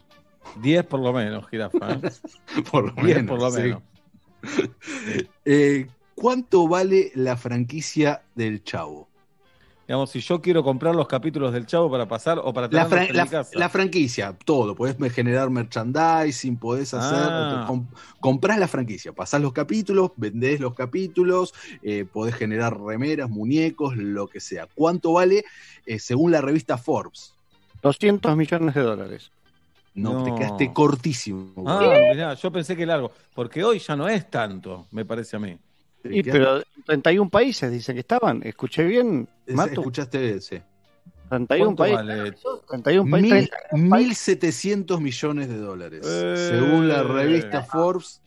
10 por lo menos, jirafa. ¿eh? por lo 10 menos, por lo sí. menos. Eh, ¿Cuánto vale la franquicia del Chavo? Digamos, si yo quiero comprar los capítulos del Chavo para pasar o para La, en la- mi casa. la franquicia, todo. Podés generar merchandising, podés hacer. Ah. com- comprás la franquicia, pasás los capítulos, vendés los capítulos, eh, podés generar remeras, muñecos, lo que sea. ¿Cuánto vale eh, según la revista Forbes? 200 millones de dólares. No, te quedaste cortísimo. Ah, mirá, yo pensé que largo. Porque hoy ya no es tanto, me parece a mí. Y, pero 31 países dicen que estaban. ¿Escuché bien, Matu? Escuchaste ese. 31 ¿Cuánto países. vale? 31 países. Mil- 30 1.700 millones de dólares. Eh. Según la revista Forbes.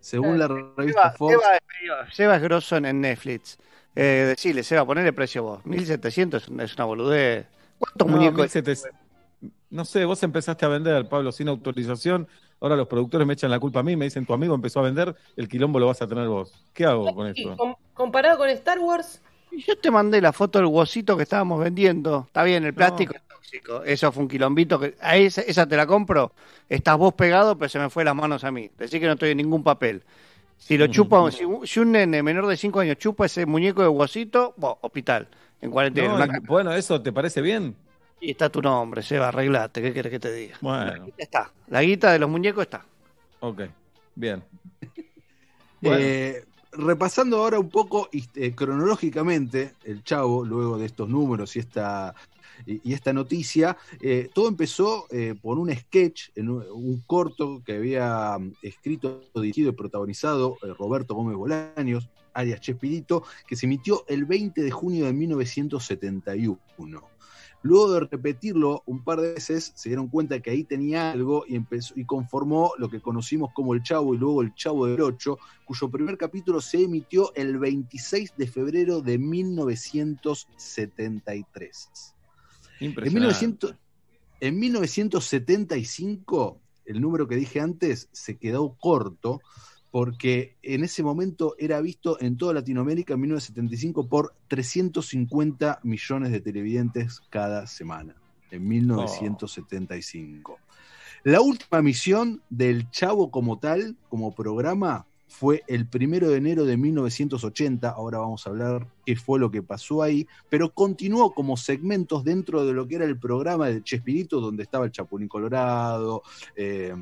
Según la revista Seba, Forbes. Seba Seba es grosso en, Netflix. Eh, decile, Seba, ponele precio vos. 1700 es una, es una boludez. ¿Cuántos No, muñecos? 1700. No sé, vos empezaste a vender, Pablo, sin autorización. Ahora los productores me echan la culpa a mí, me dicen, tu amigo empezó a vender, el quilombo lo vas a tener vos. ¿Qué hago con esto? com- comparado con Star Wars, Yo te mandé la foto del huesito que estábamos vendiendo. Está bien, el plástico es tóxico. Eso fue un quilombito. Que, a esa, esa te la compro. Estás vos pegado, pero se me fue las manos a mí. Decir que no estoy en ningún papel. Si lo chupa, si, un- si un nene menor de 5 años chupa ese muñeco de huesito, bueno, hospital, en cuarentena. No, bueno, ¿eso te parece bien? Y está tu nombre, Seba, arreglate. ¿Qué querés que te diga? Bueno, Ya está. La guita de los muñecos está. ok, bien. Bueno. Eh, repasando ahora un poco eh, cronológicamente el Chavo, luego de estos números y esta, y, y esta noticia, eh, todo empezó eh, por un sketch, en un, un corto que había mm, escrito, dirigido y protagonizado eh, Roberto Gómez Bolaños, alias Chespirito, que se emitió el 20 de junio de 1971. Luego de repetirlo un par de veces, se dieron cuenta que ahí tenía algo y, empezó, y conformó lo que conocimos como El Chavo y luego El Chavo del Ocho, cuyo primer capítulo se emitió el 26 de febrero de 1973. En, Impresionante. 1900 en 1975, el número que dije antes se quedó corto porque en ese momento era visto en toda Latinoamérica en 1975 por 350 millones de televidentes cada semana, en 1975. La última misión del Chavo como tal, como programa, fue el primero de enero de 1980. Ahora vamos a hablar qué fue lo que pasó ahí, pero continuó como segmentos dentro de lo que era el programa de Chespirito, donde estaba el Chapulín Colorado, eh,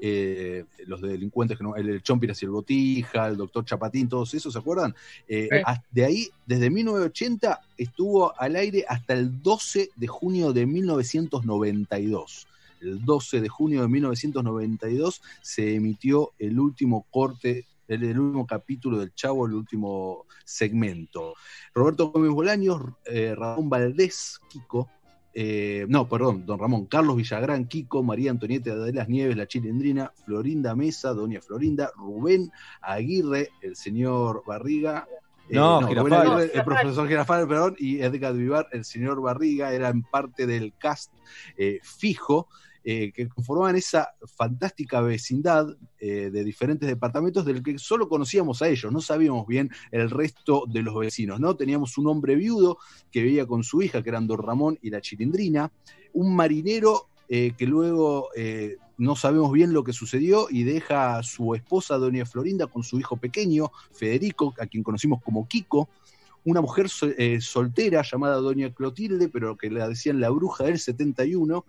eh, los delincuentes, que no- el, el Chompiras y el Botija, el doctor Chapatín, todos esos, ¿se acuerdan? Eh, Sí. De ahí, desde 1980, estuvo al aire hasta el 12 de junio de 1992. El 12 de junio de 1992 se emitió el último corte, el, el último capítulo del Chavo, el último segmento. Roberto Gómez Bolaños, eh, Ramón Valdés, Kiko, eh, no, perdón, don Ramón, Carlos Villagrán, Kiko, María Antonieta de las Nieves, la chilendrina, Florinda Mesa, doña Florinda, Rubén Aguirre, el señor Barriga. eh, No. Aguirre, el profesor Girafales, perdón, y Edgar Vivar, el señor Barriga, eran parte del cast eh, fijo eh, que conformaban esa fantástica vecindad eh, de diferentes departamentos del que solo conocíamos a ellos, no sabíamos bien el resto de los vecinos, ¿no? Teníamos un hombre viudo que vivía con su hija, que eran Don Ramón y la Chilindrina, un marinero eh, que luego no sabemos bien lo que sucedió y deja a su esposa, Doña Florinda, con su hijo pequeño, Federico, a quien conocimos como Kiko, una mujer sol- soltera llamada Doña Clotilde, pero que la decían la bruja del 71,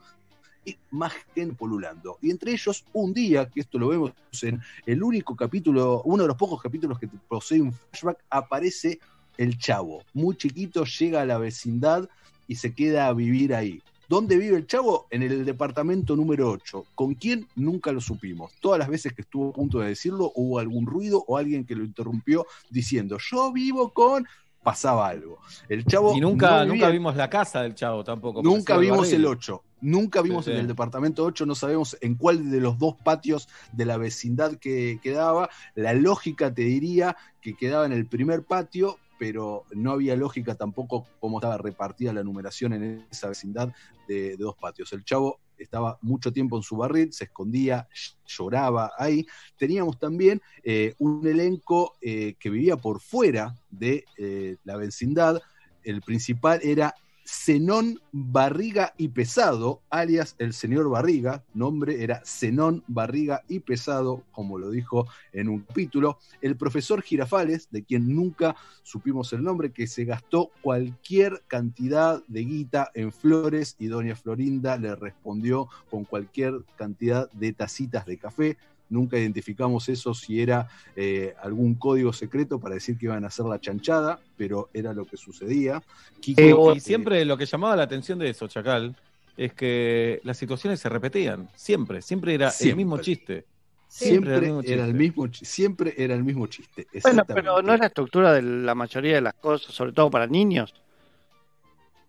y más gente polulando. Y entre ellos, un día, que esto lo vemos en el único capítulo, uno de los pocos capítulos que posee un flashback, aparece el chavo. Muy chiquito, llega a la vecindad y se queda a vivir ahí. ¿Dónde vive el chavo? En el departamento número 8. ¿Con quién? Nunca lo supimos. Todas las veces que estuvo a punto de decirlo, hubo algún ruido o alguien que lo interrumpió diciendo, yo vivo con... pasaba algo. El chavo... Y nunca, no nunca vimos la casa del chavo tampoco. Nunca vimos el 8. Nunca vimos Sí, sí. en el departamento 8. No sabemos en cuál de los dos patios de la vecindad que quedaba. La lógica te diría que quedaba en el primer patio, pero no había lógica tampoco cómo estaba repartida la numeración en esa vecindad de, de dos patios. El chavo estaba mucho tiempo en su barril, se escondía, lloraba ahí. Teníamos también eh, un elenco eh, que vivía por fuera de eh, la vecindad. El principal era Zenón Barriga y Pesado, alias el señor Barriga, nombre era Zenón Barriga y Pesado, como lo dijo en un capítulo, el profesor Girafales, de quien nunca supimos el nombre, que se gastó cualquier cantidad de guita en flores y doña Florinda le respondió con cualquier cantidad de tacitas de café. Nunca identificamos eso si era eh, algún código secreto para decir que iban a hacer la chanchada, pero era lo que sucedía. Kiko, y siempre lo que llamaba la atención de eso, Chacal, es que las situaciones se repetían. Siempre, siempre era el Siempre. mismo chiste. siempre, era el mismo era el chiste. mismo, chi- siempre era el mismo chiste. Bueno, pero no es la estructura de la mayoría de las cosas, sobre todo para niños.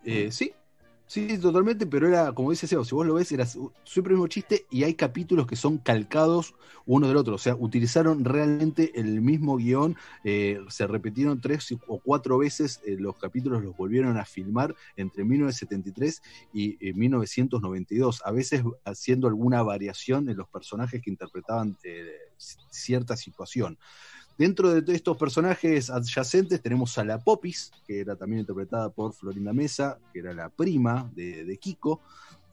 Eh, sí, sí, totalmente, pero era, como dice Seba, si vos lo ves, era siempre el mismo chiste y hay capítulos que son calcados uno del otro. O sea, utilizaron realmente el mismo guion, eh, se repitieron tres o cuatro veces eh, los capítulos, los volvieron a filmar entre 1973 y eh, 1992, a veces haciendo alguna variación en los personajes que interpretaban eh, cierta situación. Dentro de estos personajes adyacentes tenemos a la Popis, que era también interpretada por Florinda Mesa, que era la prima de, de Kiko.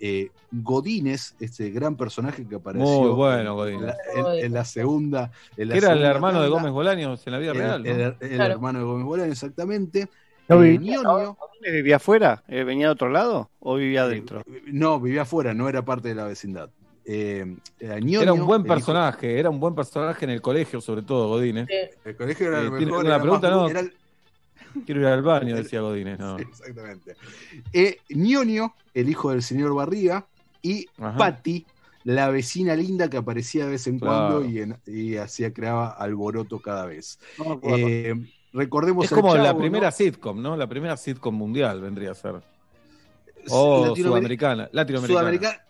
Eh, Godínez, este gran personaje que apareció Muy bueno, en, Godínez. la, en- en la segunda. en la Que era el hermano de. Gómez Bolaños en la vida El- real. ¿no? El, el Claro. hermano de Gómez Bolaños, exactamente. ¿No Eh, vivía, vivía afuera? Eh, ¿Venía de otro lado o vivía adentro? no, vivía afuera, no era parte de la vecindad. Eh, era, Ñoño, Era un buen el hijo- personaje, era un buen personaje en el colegio, sobre todo Godínez. El colegio era Eh, tiene mejor. era pregunta, más- no. era el- Quiero ir al baño, decía Godínez. No. Exactamente. Eh, Ñoño, el hijo del señor Barriga, y Ajá. Patti, la vecina linda que aparecía de vez en Claro. cuando y, en- y hacía, creaba alboroto cada vez. No me acuerdo. Eh, recordemos Es como la primera ¿no? sitcom, ¿no? La primera sitcom mundial vendría a ser. O Latinoameric- sudamericana. Latinoamericana. Sudamericana,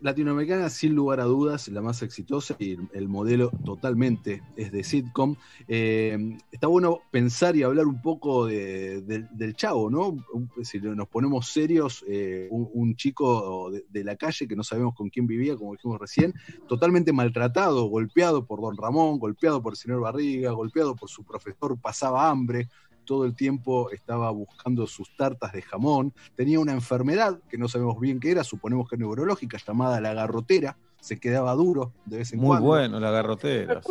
latinoamericana, sin lugar a dudas, la más exitosa y el, el modelo totalmente es de sitcom. Eh, está bueno pensar y hablar un poco de- del- chavo, ¿no? Si nos ponemos serios, eh, un, chico de la calle que no sabemos con quién vivía, como dijimos recién, totalmente maltratado, golpeado por don Ramón, golpeado por el señor Barriga, golpeado por su profesor, pasaba hambre. Todo el tiempo estaba buscando sus tartas de jamón. Tenía una enfermedad que no sabemos bien qué era, suponemos que neurológica, llamada la garrotera. Se quedaba duro de vez en Muy cuando. bueno, la garrotera. sí.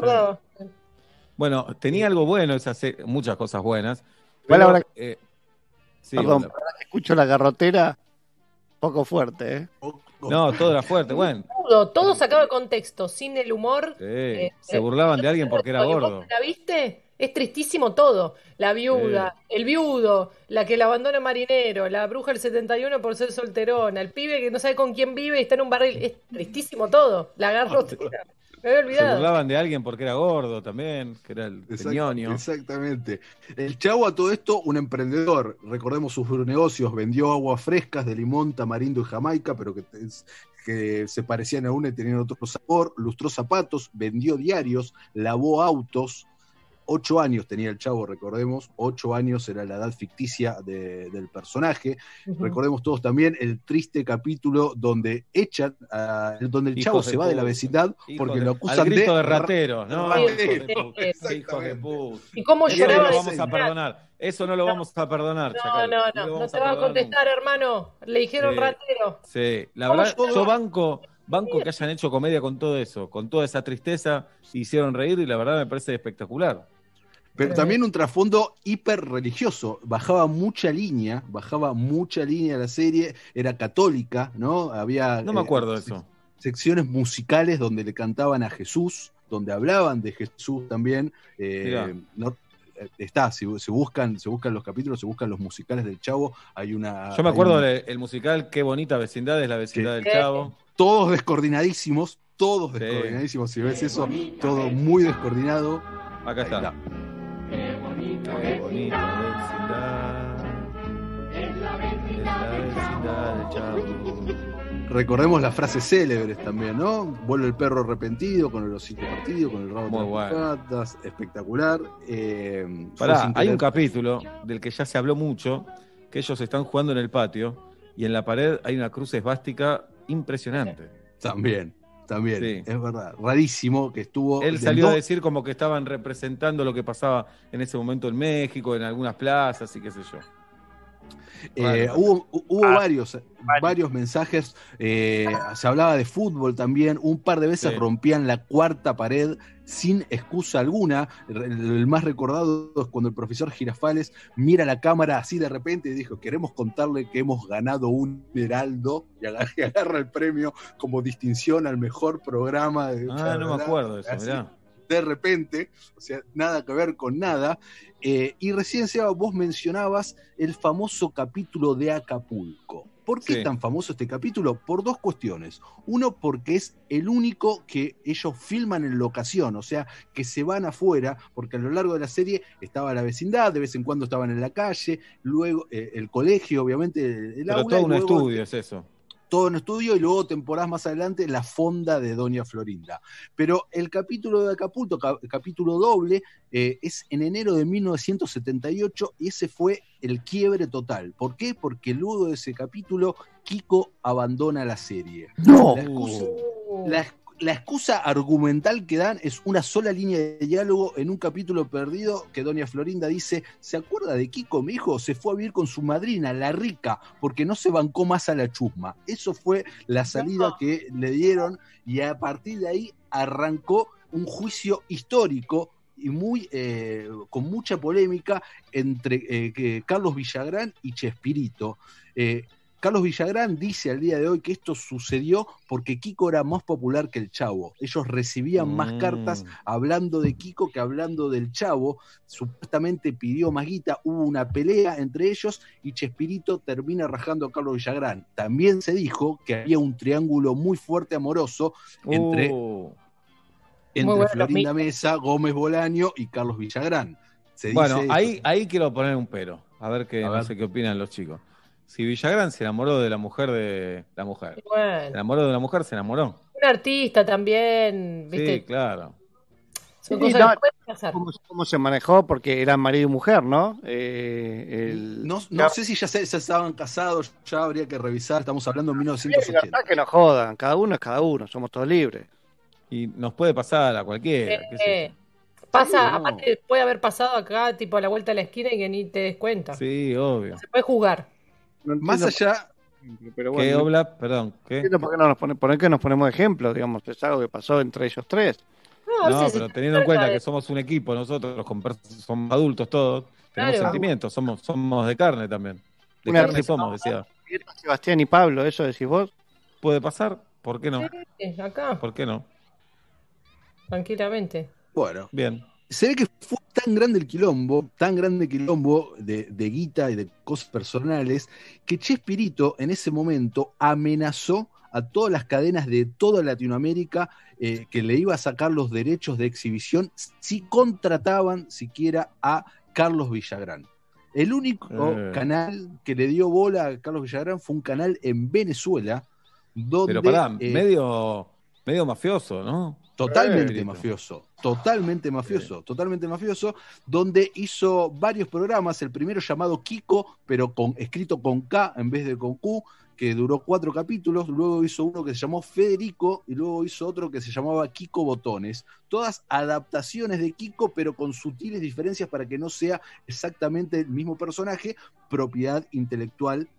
Bueno, tenía algo bueno, esa se- muchas cosas buenas. Pero, eh, sí, Perdón, hola. ahora que escucho la garrotera, poco fuerte, ¿eh? No, todo era fuerte. Bueno, Todo, todo sacado de contexto, sin el humor. sí, Eh, se eh, burlaban de alguien porque era ¿Y vos gordo. ¿La viste? Es tristísimo todo. La viuda, el viudo, la que la abandona marinero, la bruja del 71 por ser solterona, el pibe que no sabe con quién vive y está en un barril. Es tristísimo todo. La garrotera. Me había Se olvidado. burlaban de alguien porque era gordo también, que era el Exact-. Exactamente. El chavo a todo esto, un emprendedor. Recordemos sus negocios, vendió aguas frescas de limón, tamarindo y jamaica, pero que, es- que se parecían a una y tenían otro sabor. Lustró zapatos, vendió diarios, lavó autos. Ocho años tenía el chavo, recordemos. Ocho años era la edad ficticia de- del personaje. Recordemos todos también el triste capítulo donde echan, a- donde el chavo se va de la vecindad porque de- lo al acusan grito de, ra- ratero, ¿no? ratero. Hijos de puta. ¿Y cómo no lo vamos a perdonar. Eso no lo vamos a perdonar, No, Chacal. no, no, no vamos te va a contestar, hermano. Le dijeron Sí. ratero. Sí, la ¿Cómo verdad, lloraba? yo banco, banco que hayan hecho comedia con todo eso, con toda esa tristeza, hicieron reír y la verdad me parece espectacular. Pero también un trasfondo hiper religioso. Bajaba mucha línea, bajaba mucha línea la serie, era católica, ¿no? Había. No me eh, acuerdo de eso. secciones musicales donde le cantaban a Jesús, donde hablaban de Jesús también. eh, no- eh, está, si se buscan, se buscan los capítulos, se buscan los musicales del Chavo, hay una. Yo me acuerdo del el musical Qué bonita vecindad es la vecindad del. Chavo. Todos descoordinadísimos, todos Sí. descoordinadísimos. Si ves eso, todo muy descoordinado. Acá Ahí está. Está. Qué vecindad. Es la vecindad del Chavo. Recordemos las frases célebres también, ¿no? Vuelve el perro arrepentido, con el hocico partido, con el rabo Muy las bueno. patas, espectacular. Eh, Pará, hay un capítulo del que ya se habló mucho, que ellos están jugando en el patio y en la pared hay una cruz esvástica impresionante. También, también, Sí. es verdad. Rarísimo que estuvo. Él salió a decir como que estaban representando lo que pasaba en ese momento en México, en algunas plazas y qué sé yo. Eh, Bueno. hubo hubo Ah, varios, varios mensajes, eh, se hablaba de fútbol también, un par de veces Sí. rompían la cuarta pared sin excusa alguna. El, más recordado es cuando el profesor Girafales mira la cámara así de repente y dijo, queremos contarle que hemos ganado un heraldo y agarra, el premio como distinción al mejor programa. De, Ah, no me acuerdo de eso, mirá. De repente, o sea, nada que ver con nada. Eh, y recién, Seba, vos mencionabas el famoso capítulo de Acapulco. ¿Por qué Sí. es tan famoso este capítulo? Por dos cuestiones. Uno, porque es el único que ellos filman en locación, o sea, que se van afuera, porque a lo largo de la serie estaba la vecindad, de vez en cuando estaban en la calle, luego eh, el colegio, obviamente, el Pero aula, todo un luego- estudio es eso. Todo en estudio y luego temporadas más adelante la fonda de Doña Florinda. Pero el capítulo de Acapulco, ca- capítulo doble, eh, es en enero de 1978 y ese fue el quiebre total. ¿Por qué? Porque luego de ese capítulo Kiko abandona la serie. No. La excusa, la, la excusa argumental que dan es una sola línea de diálogo en un capítulo perdido que Doña Florinda dice, ¿se acuerda de Kiko, mi hijo? Se fue a vivir con su madrina, la rica, porque no se bancó más a la chusma. Eso fue la salida que le dieron y a partir de ahí arrancó un juicio histórico y muy eh, con mucha polémica entre eh, Carlos Villagrán y Chespirito. Eh, Carlos Villagrán dice al día de hoy que esto sucedió porque Kiko era más popular que el Chavo. Ellos recibían más Mm. cartas hablando de Kiko que hablando del Chavo. Supuestamente pidió más guita, hubo una pelea entre ellos y Chespirito termina rajando a Carlos Villagrán. También se dijo que había un triángulo muy fuerte amoroso entre, Uh. bueno, Florinda Mesa, Gómez Bolaño y Carlos Villagrán. Se Bueno, dice ahí, ahí quiero poner un pero. A ver qué, A no ver. sé qué opinan los chicos. Si Villagrán se enamoró de la mujer de la mujer, se enamoró de la mujer, se enamoró. un artista también, ¿viste? Sí, claro. Son Sí, cosas no. ¿Cómo, cómo se manejó? Porque eran marido y mujer, ¿no? Eh, el- No, no sé si ya, se, ya estaban casados, ya habría que revisar. Estamos hablando en Sí, 1980. libertad que nos jodan, cada uno es cada uno, somos todos libres. Y nos puede pasar a cualquiera. qué sé Eh, pasa, Sí, no. aparte puede haber pasado acá, tipo a la vuelta de la esquina y que ni te des cuenta. Sí, obvio. Se puede jugar. No Más allá, pero ¿Qué, bueno, no Obla? Perdón, ¿qué? por qué no nos pone, por qué nos ponemos de ejemplo, digamos, es algo que pasó entre ellos tres. No, pero teniendo en cuenta de- que somos un equipo, nosotros somos adultos todos, tenemos Claro. sentimientos, somos, somos de carne también. De Una carne somos, decía. Sebastián y Pablo, eso decís vos. ¿Puede pasar? ¿Por qué no? Sí, acá, ¿Por qué no? tranquilamente. bueno, Bien. Se ve que fue tan grande el quilombo, tan grande el quilombo de, de guita y de cosas personales, que Chespirito en ese momento amenazó a todas las cadenas de toda Latinoamérica eh, que le iba a sacar los derechos de exhibición si contrataban siquiera a Carlos Villagrán. El único Eh. canal que le dio bola a Carlos Villagrán fue un canal en Venezuela, donde Pero pará, eh, medio, medio mafioso, ¿no? Totalmente Eh, mafioso, totalmente mafioso, totalmente mafioso, donde hizo varios programas, el primero llamado Kiko, pero con, escrito con K en vez de con Q, que duró cuatro capítulos, luego hizo uno que se llamó Federico y luego hizo otro que se llamaba Kiko Botones, todas adaptaciones de Kiko, pero con sutiles diferencias para que no sea exactamente el mismo personaje, propiedad intelectual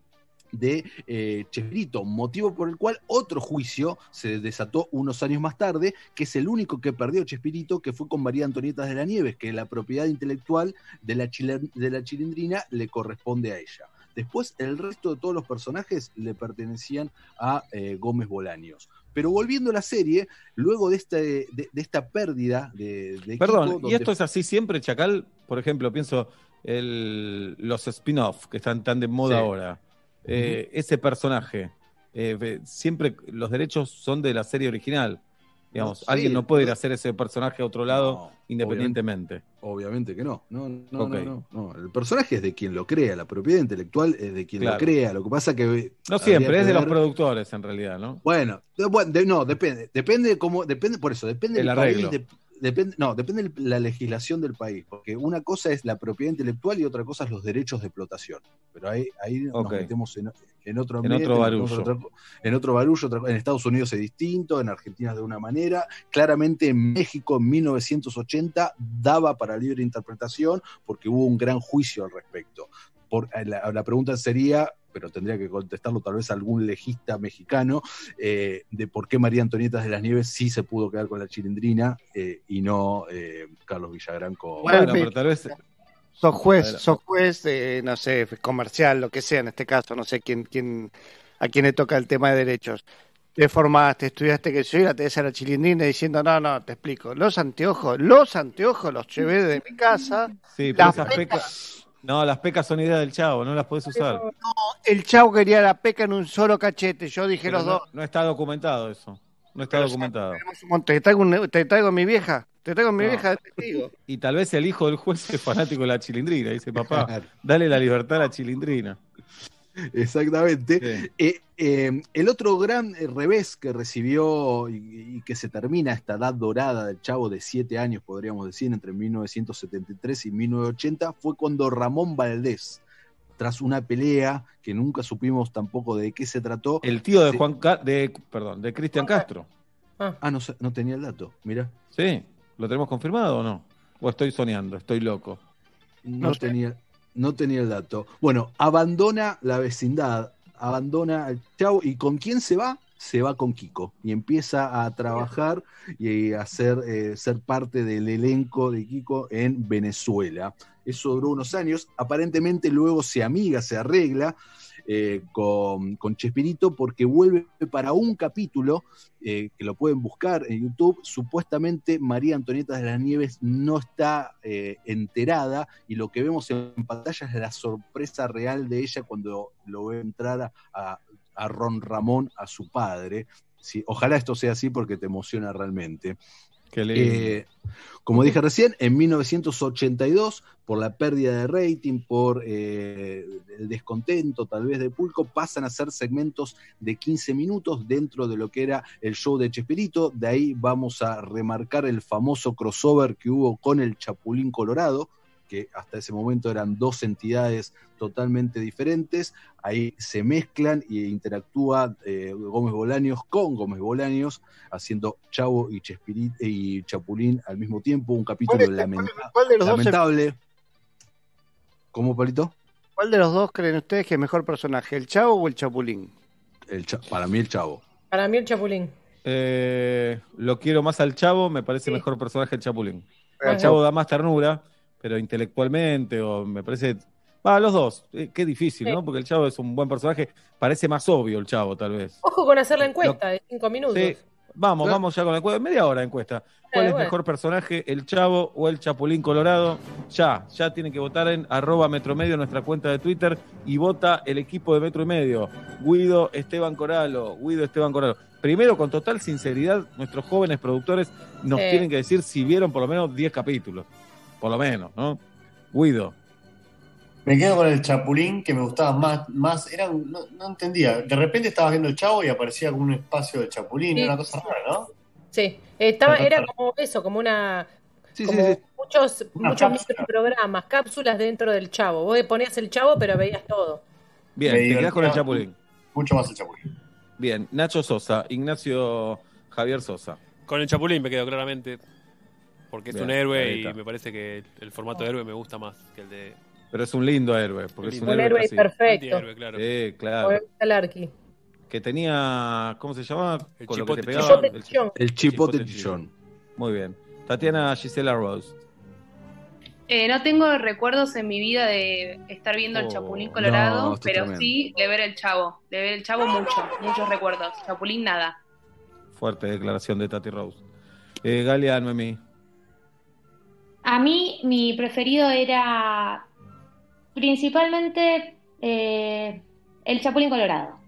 de eh, Chespirito, motivo por el cual otro juicio se desató unos años más tarde, que es el único que perdió Chespirito, que fue con María Antonieta de la Nieves, que la propiedad intelectual de la, chile- de la chilindrina le corresponde a ella. Después, el resto de todos los personajes le pertenecían a eh, Gómez Bolaños. Pero volviendo a la serie, luego de, este, de, de esta pérdida de, de Perdón, Kiko, ¿y esto es así siempre, Chacal? Por ejemplo, pienso el, los spin-off que están tan de moda Sí. ahora. Eh, Ese personaje, eh, siempre los derechos son de la serie original. Digamos, No, sí, alguien no puede ir a hacer ese personaje a otro lado No, independientemente. Obviamente que no. No, no. El personaje es de quien lo crea, la propiedad intelectual es de quien Claro. lo crea. Lo que pasa que. No siempre, que es de los productores en realidad, ¿no? Bueno, de- bueno, de- no, depende. Depende de cómo. Depende, por eso, depende El del país. arreglo. de- depende, no, depende de la legislación del país. Porque una cosa es la propiedad intelectual y otra cosa es los derechos de explotación. Pero ahí, ahí nos metemos en, en otro En ambiente, otro barullo. en otro- barullo. en Estados Unidos es distinto, en Argentina es de una manera. Claramente en México en 1980 daba para libre interpretación porque hubo un gran juicio al respecto. por, eh, la, la pregunta sería, pero tendría que contestarlo tal vez algún legista mexicano, eh, de por qué María Antonieta de las Nieves sí se pudo quedar con la chilindrina eh, y no eh, Carlos Villagrán con... Bueno, pero tal vez... Sos juez, sos juez, eh, no sé, comercial, lo que sea en este caso, no sé quién, quién, a quién le toca el tema de derechos. Te formaste, estudiaste que yo y la te a la chilindrina diciendo, no, no, te explico, los anteojos, los anteojos los llevé de mi casa. Sí, pero las esas pecas... No, las pecas son idea del chavo, no las podés usar. El chavo quería la peca en un solo cachete, yo dije Pero los no, dos. no está documentado eso. No está documentado. Te traigo, un- te traigo a mi vieja, te traigo a mi No. vieja de testigo. Y tal vez el hijo del juez es fanático de la chilindrina. Dice, papá, dale la libertad a la chilindrina. Exactamente. Eh, eh, el otro gran eh, revés que recibió y, y que se termina esta edad dorada del chavo de siete años, podríamos decir, entre 1973 y 1980, fue cuando Ramón Valdés, tras una pelea que nunca supimos tampoco de qué se trató. El tío de se- Juan Ca- de perdón, de Cristian Castro. Ah, no, sé- no tenía el dato, mira. Sí, ¿lo tenemos confirmado o no? O estoy soñando, estoy loco. No, tenía, no tenía el dato. Bueno, abandona la vecindad, abandona al chavo. ¿Y con quién se va? Se va con Kiko y empieza a trabajar y a ser, eh, ser parte del elenco de Kiko en Venezuela. Eso duró unos años. Aparentemente luego se amiga, se arregla eh, con, con Chespirito porque vuelve para un capítulo eh, que lo pueden buscar en YouTube. Supuestamente María Antonieta de las Nieves no está eh, enterada y lo que vemos en pantalla es la sorpresa real de ella cuando lo ve entrar a, Ron Ramón, a su padre. Ojalá esto sea así porque te emociona realmente. Eh, como dije recién, en 1982, por la pérdida de rating, por eh, el descontento tal vez de Pulco, pasan a ser segmentos de 15 minutos dentro de lo que era el show de Chespirito. De ahí vamos a remarcar el famoso crossover que hubo con el Chapulín Colorado, que hasta ese momento eran dos entidades totalmente diferentes. Ahí se mezclan e interactúa eh, Gómez Bolaños con Gómez Bolaños, haciendo Chavo y, Chespiri- y Chapulín al mismo tiempo. Un capítulo ¿Cuál es- lamenta- cuál de los dos se- lamentable. ¿Cómo, Palito? ¿Cuál de los dos creen ustedes que es mejor personaje, el chavo o el chapulín? El cha- para mí el Chavo. Para mí el Chapulín. Eh, lo quiero más al chavo, me parece mejor personaje el Chapulín. El chavo da más ternura, pero intelectualmente, o me parece. Va, los dos. Eh, qué difícil, Sí. ¿no? Porque el chavo es un buen personaje. Parece más obvio el chavo, tal vez. Ojo con hacer la encuesta de cinco minutos. Sí. Vamos, vamos ya con la encuesta. Media hora de encuesta. ¿Cuál es bueno. mejor personaje, el Chavo o el Chapulín Colorado? Ya, ya tienen que votar en arroba Metro y Medio, nuestra cuenta de Twitter, y vota el equipo de Metro y Medio. Guido Esteban Coralo, Guido Esteban Coralo. Primero, con total sinceridad, nuestros jóvenes productores nos Sí. tienen que decir si vieron por lo menos 10 capítulos. Por lo menos, ¿no? Guido. Me quedo con el Chapulín, que me gustaba más, más era un- no, no entendía. De repente estabas viendo el Chavo y aparecía como un espacio de Chapulín, Sí. era una cosa rara, ¿no? Sí, estaba, era como eso, como una. como sí, sí. muchos, Una muchos cápsula. programas, cápsulas dentro del chavo. Vos ponías el chavo, pero veías todo. Bien, Me te quedás con el Chapulín. Mucho más el Chapulín. Bien, Nacho Sosa, Ignacio Javier Sosa. Con el Chapulín me quedo claramente. Porque es Bien, un héroe y me parece que el formato de héroe me gusta más que el de. Pero es un lindo héroe, porque es un, Un héroe perfecto. Antihéroe, claro. Sí, claro. el Arqui. Que tenía, ¿cómo se llama? El Con lo que te chipote pegaba. Chipote El- Chillón. El Chipote Chillón. Muy bien. Tatiana Gisela Rose. Eh, no tengo recuerdos en mi vida de estar viendo Oh, el Chapulín Colorado, no, pero tremendo. sí de ver el Chavo. De ver el Chavo mucho, muchos recuerdos. Chapulín nada. Fuerte declaración de Tati Rose. Eh, Galia Noemí. A mí mi preferido era principalmente eh, el Chapulín Colorado.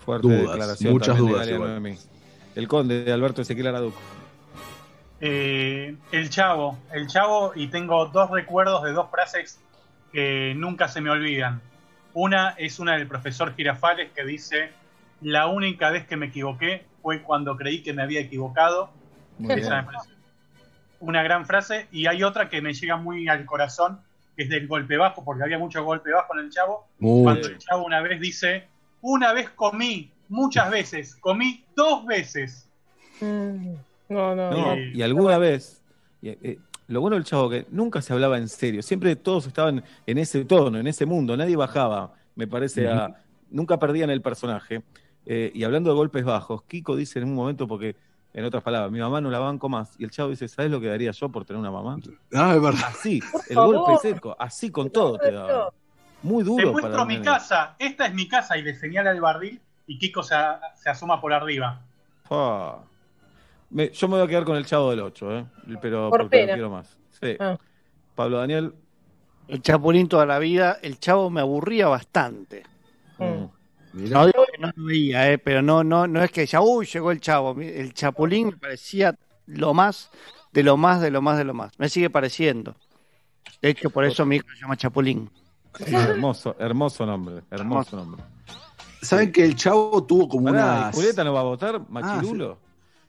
Fuerte Dudas, declaración. muchas también de dudas igual. Noemí. El conde de Alberto Ezequiel Araduc. Eh, el Chavo, el Chavo, y tengo dos recuerdos de dos frases que nunca se me olvidan. Una es una del profesor Girafales que dice, la única vez que me equivoqué fue cuando creí que me había equivocado. Muy Esa bien. me parece una gran frase. Y hay otra que me llega muy al corazón, que es del golpe bajo, porque había mucho golpe bajo en el Chavo. Cuando el Chavo una vez dice, una vez comí, muchas veces, comí dos veces. Mm, No, no, No, no. y alguna vez, y, eh, lo bueno del chavo que nunca se hablaba en serio, siempre todos estaban en ese tono, en ese mundo, nadie bajaba, me parece, a, nunca perdían el personaje. Eh, y hablando de golpes bajos, Kiko dice en un momento, porque en otras palabras, mi mamá no la banco más, y el chavo dice, ¿sabes lo que daría yo por tener una mamá? Ah, es verdad. Así, el golpe seco, así con todo te daba. Muy Te duro muestro para mi casa, esta es mi casa, y le señala el barril y Kiko se, asoma por arriba. Ah. Me- yo me voy a quedar con el chavo del 8, ¿eh? pero Por porque lo pena. quiero más. Sí. Ah. Pablo Daniel. El Chapulín toda la vida, el chavo me aburría bastante. mm, No digo no lo veía, eh, pero no, no, no es que ya, uy, llegó el chavo. El Chapulín me parecía lo más, de lo más, de lo más, de lo más. Me sigue pareciendo. De hecho, por eso mi hijo se llama Chapulín. Sí, hermoso, hermoso nombre, hermoso nombre. ¿Saben que el chavo tuvo como Pará, una. ¿y Julieta no va a votar? ¿Machirulo?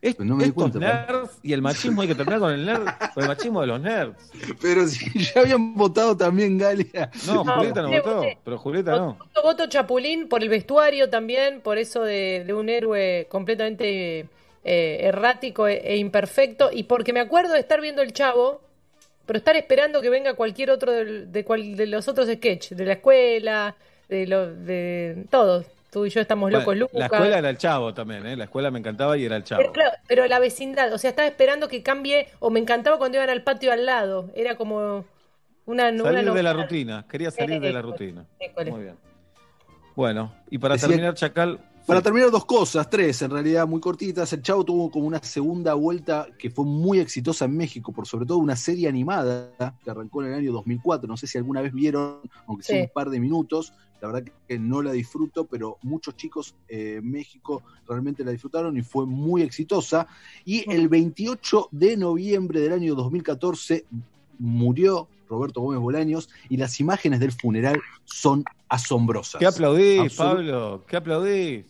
Es- Pues no me estos cuenta, nerds y el machismo hay que terminar con el nerd, con el machismo de los nerds. Pero si ya habían votado también Galia. No, No, Julieta no votó, voté. pero Julieta no. Voto, voto Chapulín por el vestuario también, por eso de, de un héroe completamente eh, errático e, e imperfecto, y porque me acuerdo de estar viendo el Chavo, pero estar esperando que venga cualquier otro del- de, cual- de los otros sketches, de la escuela, de, lo, de todos. Tú y yo estamos locos, Bueno, Lucas. la escuela era el chavo también, ¿eh? La escuela me encantaba y era el chavo. Pero, claro, pero la vecindad, o sea, estaba esperando que cambie, o me encantaba cuando iban al patio al lado, era como una, una Salir de la rutina, quería salir de la rutina. école. Muy bien. Bueno, y para Decía- terminar, Chacal. Para sí. terminar, dos cosas, tres en realidad muy cortitas. El Chavo tuvo como una segunda vuelta que fue muy exitosa en México, por sobre todo una serie animada que arrancó en el año 2004. No sé si alguna vez vieron, aunque sea Sí. un par de minutos. La verdad que no la disfruto, pero muchos chicos eh, en México realmente la disfrutaron y fue muy exitosa. Y el 28 de noviembre del año 2014 murió Roberto Gómez Bolaños y las imágenes del funeral son asombrosas. ¿Qué aplaudís, Absolut- Pablo? ¿Qué aplaudís?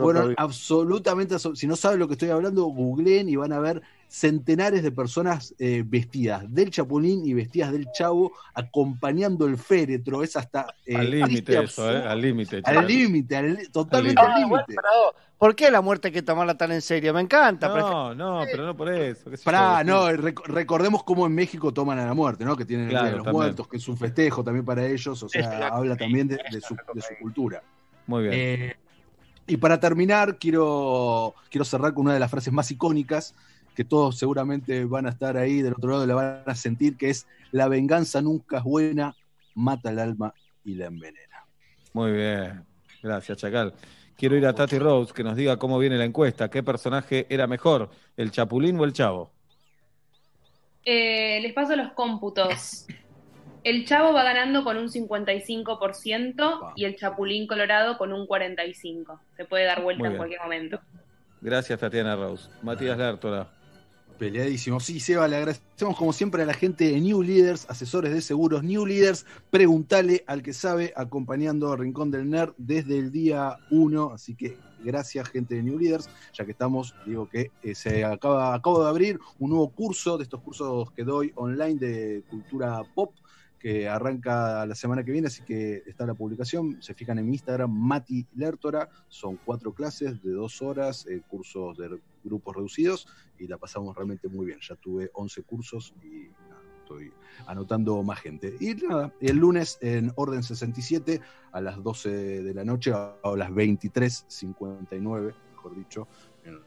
Fueron absolutamente. Si no saben lo que estoy hablando, googleen y van a ver centenares de personas eh, vestidas del Chapulín y vestidas del Chavo acompañando el féretro. Es hasta. eh, al límite eso. ¿eh? Al límite. Al límite, al- totalmente Al Ah, límite. pero, ¿Por qué la muerte hay que tomarla tan en serio? Me encanta. pero- No, no, pero no por eso. Pará, no, rec- recordemos cómo en México toman a la muerte, ¿no? Que tienen el Claro, Día de los también. Muertos, que es un festejo también para ellos, o sea, Exacto. habla también de, de su, de su cultura. Muy bien. Eh, y para terminar, quiero, quiero cerrar con una de las frases más icónicas que todos seguramente van a estar ahí del otro lado y la van a sentir, que es la venganza nunca es buena, mata el alma y la envenena. Muy bien. Gracias, Chacal. Quiero ir a Tati Rose que nos diga cómo viene la encuesta. ¿Qué personaje era mejor, el Chapulín o el Chavo? Eh, les paso los cómputos. El Chavo va ganando con un 55% y el Chapulín Colorado con un 45%. Se puede dar vuelta en cualquier momento. Gracias, Tatiana Rose. Matías Lertora. Peleadísimo. Sí, Seba, le agradecemos como siempre a la gente de New Leaders, asesores de seguros New Leaders. Pregúntale al que sabe, acompañando a Rincón del Nerd desde el día 1. Así que gracias, gente de New Leaders. Ya que estamos, digo que eh, se acaba, acabo de abrir un nuevo curso de estos cursos que doy online de cultura pop que arranca la semana que viene, así que está la publicación. Se fijan en mi Instagram, Mati Lertora. Son cuatro clases de dos horas, eh, cursos de grupos reducidos, y la pasamos realmente muy bien. Ya tuve 11 cursos y nada, estoy anotando más gente. Y nada, el lunes en Orden 67 a las 12 de la noche, a a las 23.59, mejor dicho,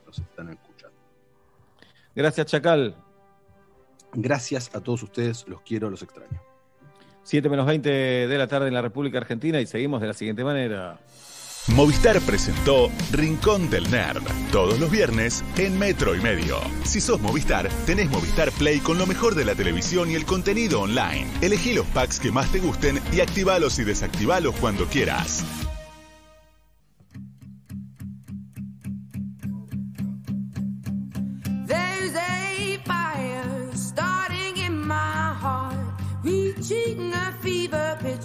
nos están escuchando. Gracias, Chacal. Gracias a todos ustedes, los quiero, los extraño. 7 menos 20 de la tarde en la República Argentina y seguimos de la siguiente manera. Movistar presentó Rincón del Nerd, todos los viernes en Metro y Medio. Si sos Movistar, tenés Movistar Play con lo mejor de la televisión y el contenido online. Elegí los packs que más te gusten y activalos y desactivalos cuando quieras.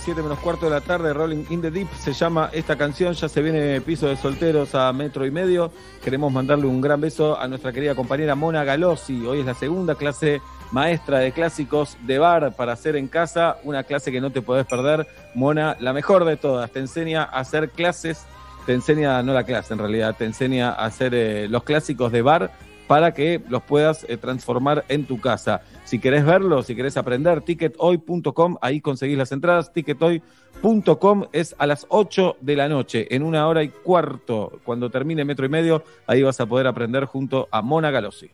7 menos cuarto de la tarde, Rolling in the Deep se llama esta canción, ya se viene piso de solteros a metro y medio. Queremos mandarle un gran beso a nuestra querida compañera Mona Galossi. Hoy es la segunda clase maestra de clásicos de bar para hacer en casa, una clase que no te podés perder. Mona, la mejor de todas, te enseña a hacer clases, te enseña, no la clase en realidad, te enseña a hacer eh, los clásicos de bar para que los puedas eh, transformar en tu casa. Si querés verlo, si querés aprender, tickethoy.com, ahí conseguís las entradas. Tickethoy.com es a las 8 de la noche, en una hora y cuarto. Cuando termine metro y medio, ahí vas a poder aprender junto a Mona Galossi.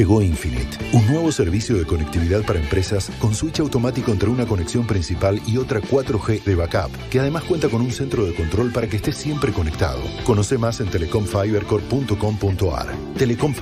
Llegó Infinite, un nuevo servicio de conectividad para empresas con switch automático entre una conexión principal y otra 4G de backup, que además cuenta con un centro de control para que estés siempre conectado. Conoce más en telecomfibercorp.com.ar. Telecom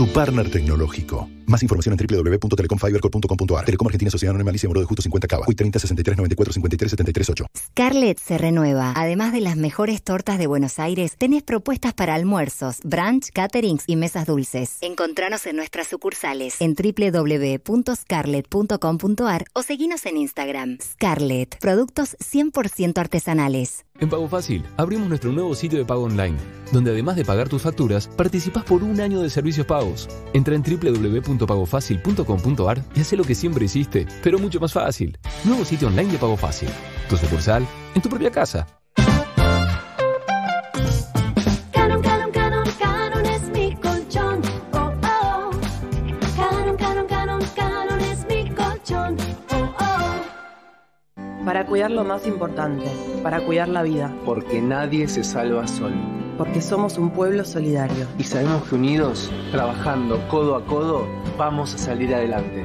tu partner tecnológico. Más información en www.telecomfibercorp.com.ar. Telecom Argentina Sociedad Anónima Alicia Moro de Justo 50 Cava. Hoy 30 63 94 53 73 8. Scarlett se renueva. Además de las mejores tortas de Buenos Aires, tenés propuestas para almuerzos, brunch, caterings y mesas dulces. Encontranos en nuestras sucursales en www.scarlett.com.ar o seguinos en Instagram. Scarlett, productos 100% artesanales. En Pago Fácil, abrimos nuestro nuevo sitio de pago online, donde además de pagar tus facturas, participás por un año de servicios pagos. Entra en www.pagofacil.com.ar y haz lo que siempre hiciste, pero mucho más fácil. Nuevo sitio online de Pago Fácil. Tu sucursal, en tu propia casa. Para cuidar lo más importante, para cuidar la vida. Porque nadie se salva solo. Porque somos un pueblo solidario. Y sabemos que unidos, trabajando codo a codo, vamos a salir adelante.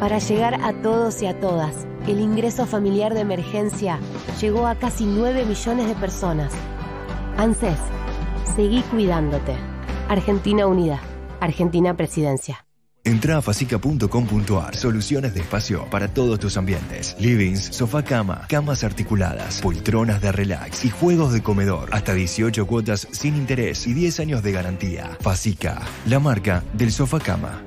Para llegar a todos y a todas, el ingreso familiar de emergencia llegó a casi 9 millones de personas. ANSES, seguí cuidándote. Argentina Unida, Argentina Presidencia. Entra a facica.com.ar. Soluciones de espacio para todos tus ambientes. Livings, sofá cama, camas articuladas, poltronas de relax y juegos de comedor. Hasta 18 cuotas sin interés y 10 años de garantía. Facica, la marca del sofá cama.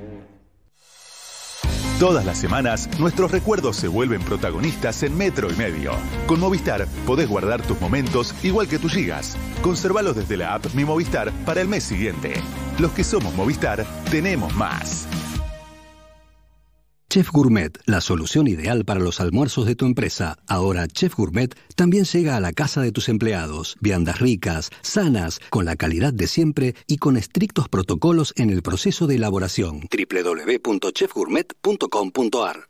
Todas las semanas, nuestros recuerdos se vuelven protagonistas en Metro y Medio. Con Movistar podés guardar tus momentos igual que tus gigas. Conservalos desde la app Mi Movistar para el mes siguiente. Los que somos Movistar, tenemos más. Chef Gourmet, la solución ideal para los almuerzos de tu empresa. Ahora Chef Gourmet también llega a la casa de tus empleados. Viandas ricas, sanas, con la calidad de siempre y con estrictos protocolos en el proceso de elaboración. www.chefgourmet.com.ar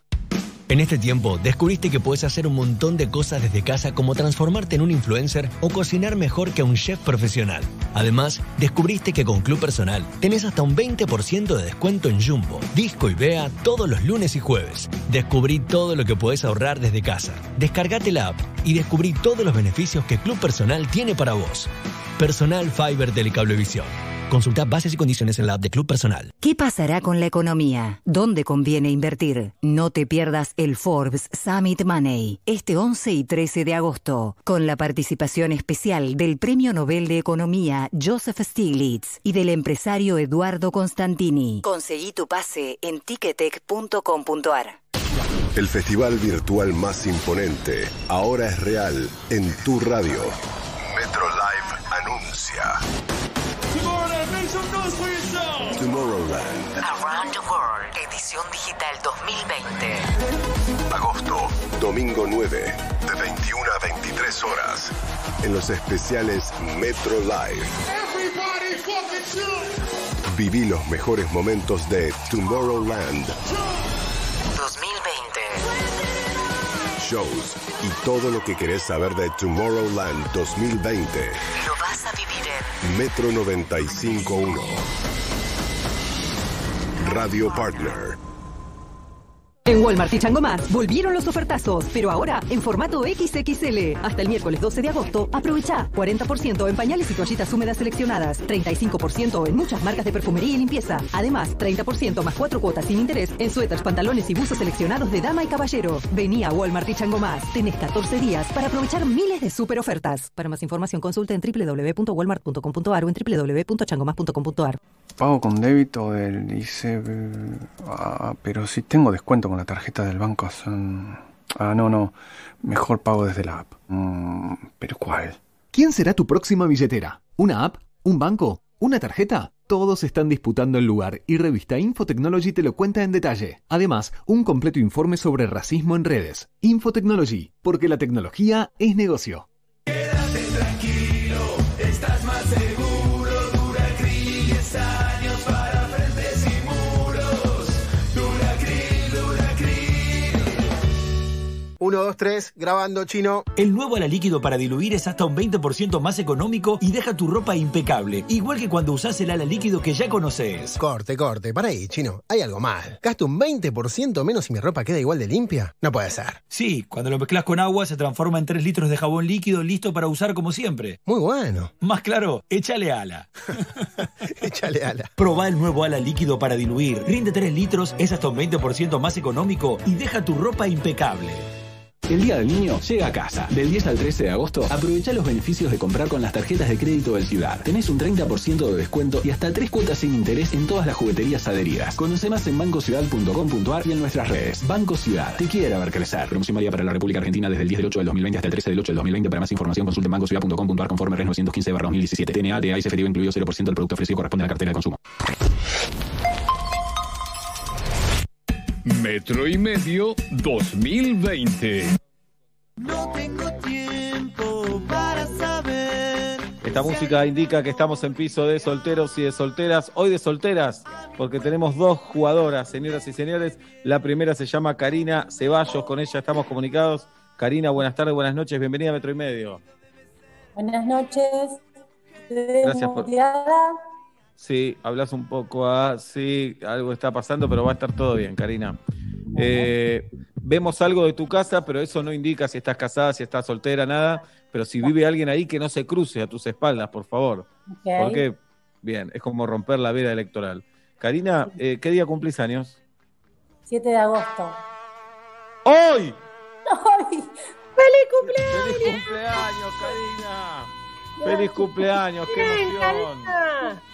En este tiempo, descubriste que puedes hacer un montón de cosas desde casa como transformarte en un influencer o cocinar mejor que un chef profesional. Además, descubriste que con Club Personal tenés hasta un 20% de descuento en Jumbo, Disco y Bea todos los lunes y jueves. Descubrí todo lo que puedes ahorrar desde casa. Descargate la app y descubrí todos los beneficios que Club Personal tiene para vos. Personal Fiber Telecablevisión. Consulta bases y condiciones en la app de Club Personal. ¿Qué pasará con la economía? ¿Dónde conviene invertir? No te pierdas el Forbes Summit Money este 11 y 13 de agosto, con la participación especial del Premio Nobel de Economía Joseph Stiglitz y del empresario Eduardo Constantini. Conseguí tu pase en ticketek.com.ar. El festival virtual más imponente ahora es real en tu radio. Metro Tomorrowland. Around the World, edición digital 2020. Agosto, domingo 9, de 21 a 23 horas. En los especiales Metro Live. Viví los mejores momentos de Tomorrowland. 2020. Shows y todo lo que querés saber de Tomorrowland 2020. Lo Metro 951. Radio Partner. En Walmart y Chango Más volvieron los ofertazos, pero ahora en formato XXL. Hasta el miércoles 12 de agosto, aprovecha 40% en pañales y toallitas húmedas seleccionadas, 35% en muchas marcas de perfumería y limpieza. Además, 30% más 4 cuotas sin interés en suéteres, pantalones y buzos seleccionados de dama y caballero. Vení a Walmart y Chango Más. Tenés 14 días para aprovechar miles de super ofertas. Para más información consulta en www.walmart.com.ar o en www.changomas.com.ar. Pago con débito del ICB. Ah, pero si tengo descuento con la tarjeta del banco son... Ah, no, no. Mejor pago desde la app. Mm, ¿Pero cuál? ¿Quién será tu próxima billetera? ¿Una app? ¿Un banco? ¿Una tarjeta? Todos están disputando el lugar y revista Infotechnology te lo cuenta en detalle. Además, un completo informe sobre racismo en redes. Infotechnology, porque la tecnología es negocio. 1, 2, 3, grabando chino. El nuevo ala líquido para diluir es hasta un 20% más económico y deja tu ropa impecable, igual que cuando usás el ala líquido que ya conoces. Corte, corte, para ahí, chino. Hay algo mal. Gasto un 20% menos y mi ropa queda igual de limpia. No puede ser. Sí, cuando lo mezclas con agua se transforma en 3 litros de jabón líquido listo para usar como siempre. Muy bueno. Más claro, échale ala. Échale ala. Probá el nuevo ala líquido para diluir. Rinde 3 litros, es hasta un 20% más económico y deja tu ropa impecable. El Día del Niño llega a casa. Del 10 al 13 de agosto, aprovecha los beneficios de comprar con las tarjetas de crédito del Ciudad. Tenés un 30% de descuento y hasta 3 cuotas sin interés en todas las jugueterías adheridas. Conoce más en bancociudad.com.ar y en nuestras redes. Banco Ciudad, te quiere ver crecer. Promoción válida para la República Argentina desde el 10 del 8 del 2020 hasta el 13 del 8 del 2020. Para más información consulte en bancociudad.com.ar conforme RES 915 2017. TNA, de efectivo incluido 0% del producto ofrecido corresponde a la cartera de consumo. Metro y medio 2020. No tengo tiempo para saber. Esta música indica que estamos en piso de solteros y de solteras. Hoy de solteras, porque tenemos dos jugadoras, señoras y señores. La primera se llama Karina Ceballos, con ella estamos comunicados. Karina, buenas tardes, buenas noches, bienvenida a Metro y Medio. Buenas noches. Gracias por-. Sí, hablas un poco a. Sí, algo está pasando, pero va a estar todo bien, Karina. Eh, vemos algo de tu casa, pero eso no indica si estás casada, si estás soltera, nada. Pero si vive alguien ahí, que no se cruce a tus espaldas, por favor. Porque, bien, es como romper la veda electoral. Karina, eh, ¿qué día cumplís años? 7 de agosto. ¡Hoy! ¡Ay! ¡Feliz cumpleaños! ¡Feliz cumpleaños, Karina! ¡Feliz cumpleaños! ¡Qué emoción!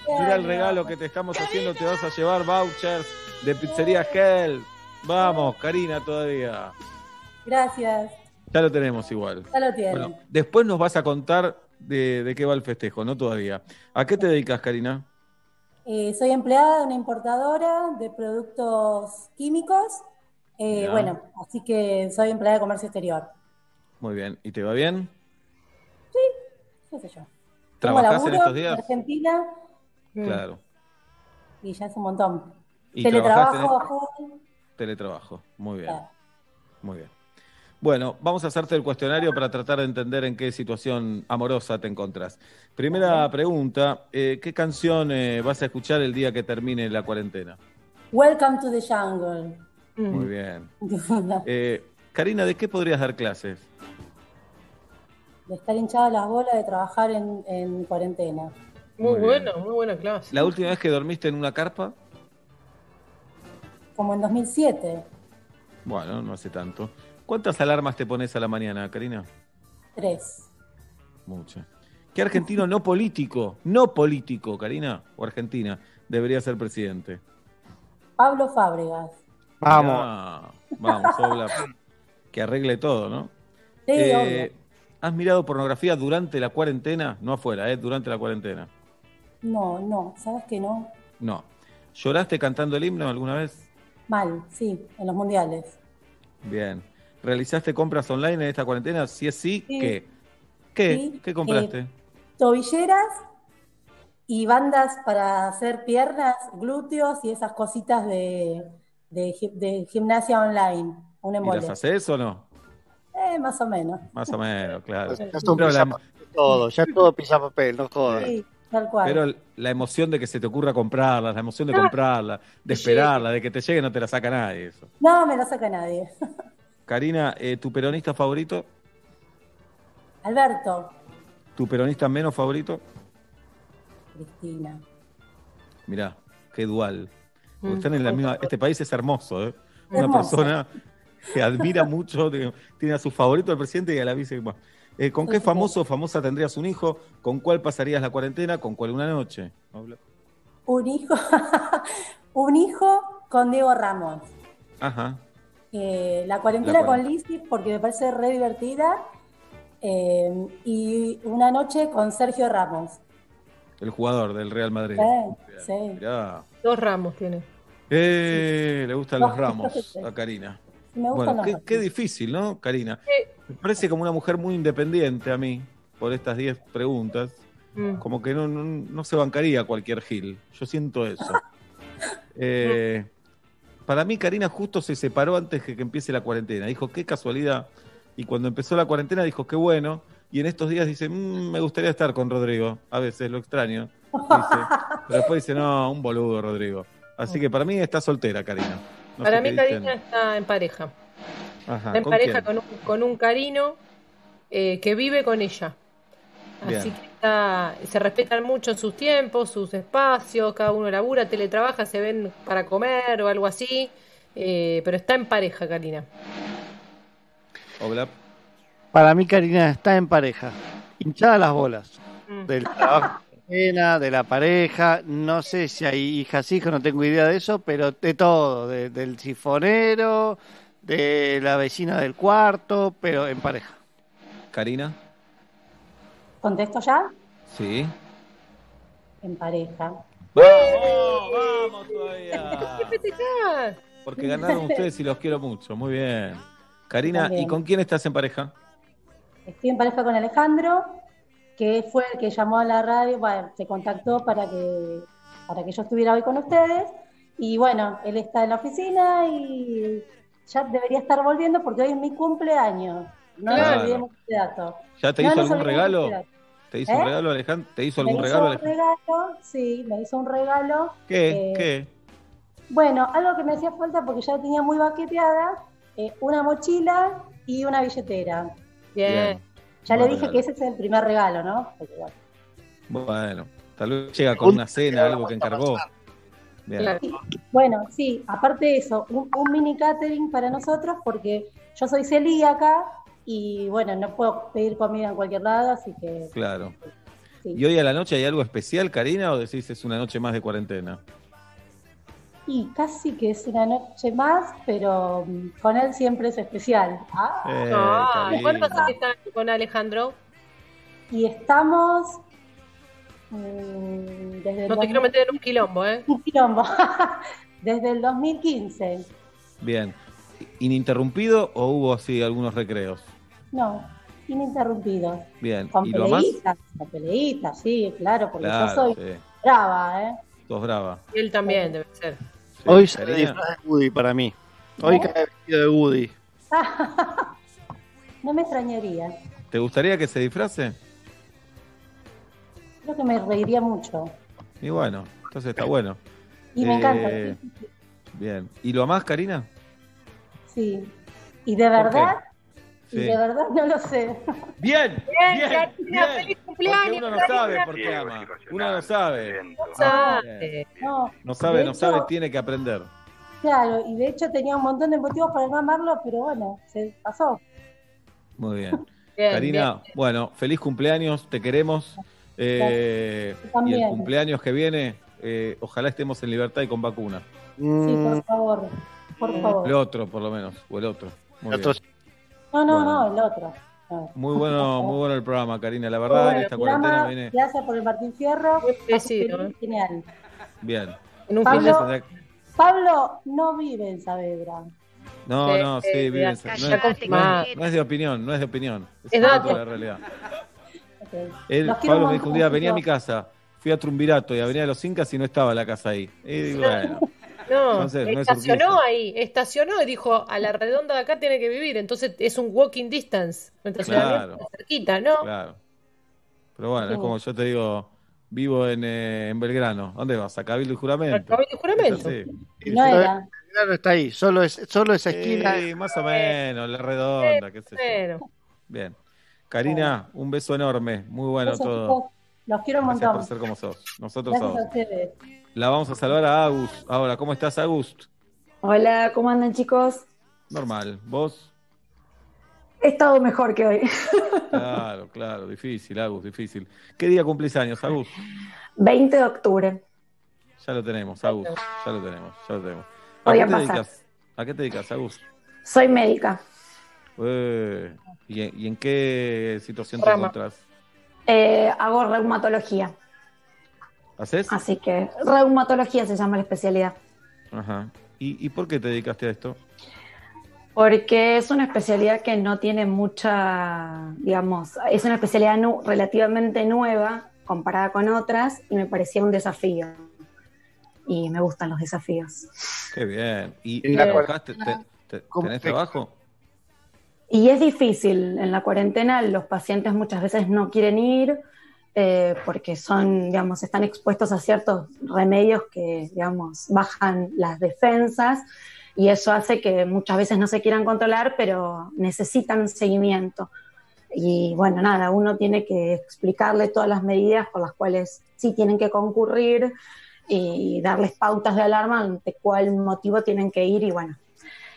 Mira el regalo que te estamos haciendo, te vas a llevar vouchers de pizzería Hell. Vamos, Karina, todavía. Gracias. Ya lo tenemos igual. Ya lo tienen. Bueno, después nos vas a contar de, de qué va el festejo, no todavía. ¿A qué te dedicas, Karina? Eh, soy empleada de una importadora de productos químicos. Eh, bueno, así que soy empleada de comercio exterior. Muy bien. ¿Y te va bien? ¿Qué sé yo? Tengo ¿Trabajás en estos en días? Argentina Claro. y ya es un montón. ¿Y Teletrabajo a full. Teletrabajo. Muy bien. Claro. Muy bien. Bueno, vamos a hacerte el cuestionario para tratar de entender en qué situación amorosa te encontrás. Primera pregunta, eh, ¿qué canción eh, vas a escuchar el día que termine la cuarentena? Welcome to the jungle. Muy bien. Eh, Karina, ¿de qué podrías dar clases? De estar hinchada las bolas de trabajar en, en cuarentena. Muy, Muy bueno, muy buena clase. ¿La última vez que dormiste en una carpa? Como en 2007, Bueno, no hace tanto. ¿Cuántas alarmas te pones a la mañana, Karina? tres. Muchas. ¿Qué argentino no político, no político, Karina, o Argentina, debería ser presidente? Pablo Fábregas. Vamos. Ah, vamos, Obla. Que arregle todo, ¿no? Sí, Eh, ¿Has mirado pornografía durante la cuarentena? No afuera, ¿eh? Durante la cuarentena. No, no, ¿sabes que no? No. ¿Lloraste cantando el himno alguna vez? Mal, sí, en los mundiales. Bien. ¿Realizaste compras online en esta cuarentena? Si es sí, Sí. ¿qué? ¿Qué? Sí. ¿Qué compraste? Eh, tobilleras y bandas para hacer piernas, glúteos y esas cositas de, de, gi- de gimnasia online. Un ¿Y las haces o no? Eh, más o menos. Más o menos, claro. Ya es un Pero la, todo, ya es todo pisapapel, no jodas. Sí, tal cual. pero la emoción de que se te ocurra comprarla, la emoción de Ah, comprarla, de esperarla, de que te llegue, no te la saca nadie eso. No, me lo saca nadie. Karina, eh, ¿tu peronista favorito? Alberto, ¿Tu peronista menos favorito? Cristina. Mirá, qué dual. Porque Mm. están en la misma. Este país es hermoso, ¿eh? Una Hermoso. persona que admira mucho, de- tiene a su favorito el presidente y a la vice. bueno. Eh, ¿Con qué famoso o famosa tendrías un hijo? ¿Con cuál pasarías la cuarentena? ¿Con cuál una noche? Habla. Un hijo, un hijo con Diego Ramos. Ajá. Eh, la cuarentena La con Lizzy porque me parece re divertida. Eh, y una noche con Sergio Ramos. El jugador del Real Madrid. Sí, sí. Mirá. Dos ramos tiene. Eh, le gustan los ramos a Karina. Me gustan Bueno, qué, difícil, ¿no, Karina? Me parece como una mujer muy independiente a mí, por estas 10 preguntas. Mm. Como que no, no, no se bancaría cualquier Gil. Yo siento eso. Eh, para mí, Karina justo se separó antes de que empiece la cuarentena. Dijo, qué casualidad. Y cuando empezó la cuarentena dijo, qué bueno. Y en estos días dice, "Mm, me gustaría estar con Rodrigo. A veces lo extraño. Dice. Pero después dice, no, un boludo, Rodrigo. Así que para mí está soltera, Karina. No Para mí. Karina está en pareja. Ajá, Está en ¿con pareja quién? con un, con un carino eh, que vive con ella. Bien. Así que está- se respetan mucho sus tiempos, sus espacios, cada uno labura, teletrabaja, se ven para comer o algo así, eh, pero está en pareja, Karina. Obla. Para mí Karina está en pareja, hinchada las bolas. Mm. Del trabajo de la de la pareja, no sé si hay hijas, hijos, no tengo idea de eso, pero de todo, de- del sifonero, de la vecina del cuarto, pero en pareja. Karina. ¿Contesto ya? Sí. En pareja. ¡Vamos! ¡Vamos todavía! ¿Qué? Porque ganaron ustedes y los quiero mucho. Muy bien. Karina, ¿y con quién estás en pareja? Estoy en pareja con Alejandro, que fue el que llamó a la radio, bueno, se contactó para que, para que yo estuviera hoy con ustedes. Y bueno, él está en la oficina y ya debería estar volviendo porque hoy es mi cumpleaños. No nos Claro. olvidemos este dato. ¿Ya te No hizo algún regalo? ¿Te hizo ¿Eh? un regalo, Alejandro? ¿Te hizo Me algún hizo regalo, un regalo, sí, me hizo un regalo. ¿Qué? eh, ¿Qué? Bueno, algo que me hacía falta porque ya tenía muy baqueteada, eh, una mochila y una billetera. Bien. Ya le dije regalo. que ese es el primer regalo, ¿no? Bueno, tal vez llega con una cena, algo que encargó. Bien. Bueno, sí, aparte de eso, un, un mini catering para nosotros porque yo soy celíaca y bueno, no puedo pedir comida en cualquier lado, así que Claro. sí. ¿Y hoy a la noche hay algo especial, Karina, o decís es una noche más de cuarentena? Y casi que es una noche más, pero mm, con él siempre es especial. Ah, Eh, Ah, Karina. ¿Cuánto hace que están con Alejandro? Y estamos mm, desde el No te quiero 2000 meter en un quilombo, ¿eh? un quilombo. desde el 2015. Bien. ¿Ininterrumpido o hubo así algunos recreos? No, ininterrumpido. Bien. Con ¿Y lo más? peleitas, con peleitas, sí, claro, porque Claro, yo soy sí. brava, ¿eh? Sos brava. Él también debe ser. Sí, Hoy se disfraz de Woody para mí. Hoy ¿Eh? cae vestido de Woody. no me extrañaría. ¿Te gustaría que se disfrace? Creo que me reiría mucho. Y bueno, entonces está bueno. Y me encanta. Eh, Bien. ¿Y lo más, Karina? Sí. Y de ¿Por y Sí. de verdad no lo sé. Bien, Bien, bien, Karina, bien. feliz Porque cumpleaños, uno no sabe por qué ama. Uno no sabe. sabe. No, No sabe, no sabe, tiene que aprender. Claro, y de hecho tenía un montón de motivos para no amarlo, pero bueno, se pasó. Muy bien. Bien, Karina, bueno, feliz cumpleaños, te queremos. Eh, y el cumpleaños que viene, eh, ojalá estemos en libertad y con vacuna. Sí, Mm. por favor, por favor. El otro, por lo menos, o el otro. Muy, El otro bien. No, no, Bueno. no, el otro. No. muy bueno, muy bueno el programa, Karina. La verdad, Bueno, en esta cuarentena viene Gracias por el Martín Fierro. merecido, ¿eh? Genial. bien. En un Pablo- fin de Tendrá- Pablo no vive en Saavedra. No, Sí, no, sí, sí, vive en- ya, no, es, confirmado. no es- no es de opinión, no es de opinión. Es, dato de la realidad. Él, Pablo me dijo un día, venía a mi casa, fui a Trumbirato y a Avenida de los Incas y no estaba la casa ahí. Y digo, bueno, No, Entonces, no es estacionó ahí, estacionó y dijo, a la redonda de acá tiene que vivir, entonces es un walking distance, un estacionamiento Claro. cerquita, ¿no? claro. Pero bueno, es Sí. como yo te digo, vivo en, eh, en Belgrano. ¿Dónde vas? A Cabildo y Juramento. Al Cabildo y Juramento. Y no era. Claro, está ahí. Solo, es, solo esa esquina. Sí, más o menos, la redonda, qué sé yo. Bien. Karina, un beso enorme. Muy bueno Besos, todo. chicos. Los quiero un Gracias por ser como sos. Nosotros Gracias somos. a ustedes. La vamos a salvar a Agus. Ahora, ¿cómo estás, Agus? Hola, ¿cómo andan chicos? Normal. ¿Vos? He estado mejor que hoy. Claro, claro. Difícil, Agus, difícil. ¿Qué día cumplís años, Agus? 20 de octubre. Ya lo tenemos, Agus. Ya lo tenemos, ya lo tenemos. ¿A qué te pasar. dedicas? ¿A qué te dedicas, Agus? Soy médica. Eh, ¿y, en, y en qué situación te encontrás? Eh, hago reumatología. ¿Haces? Así que reumatología se llama la especialidad. Ajá. ¿Y, ¿Y por qué te dedicaste a esto? Porque es una especialidad que no tiene mucha, digamos, es una especialidad nu- relativamente nueva comparada con otras y me parecía un desafío. Y me gustan los desafíos. Qué bien. ¿Y, trabajaste? ¿Te- te- ¿Cómo ¿Tenés te- trabajo? Y es difícil en la cuarentena, los pacientes muchas veces no quieren ir eh, porque son, digamos, están expuestos a ciertos remedios que, digamos, bajan las defensas y eso hace que muchas veces no se quieran controlar, pero necesitan seguimiento. Y bueno, nada, uno tiene que explicarle todas las medidas por las cuales sí tienen que concurrir y darles pautas de alarma ante cuál motivo tienen que ir y bueno,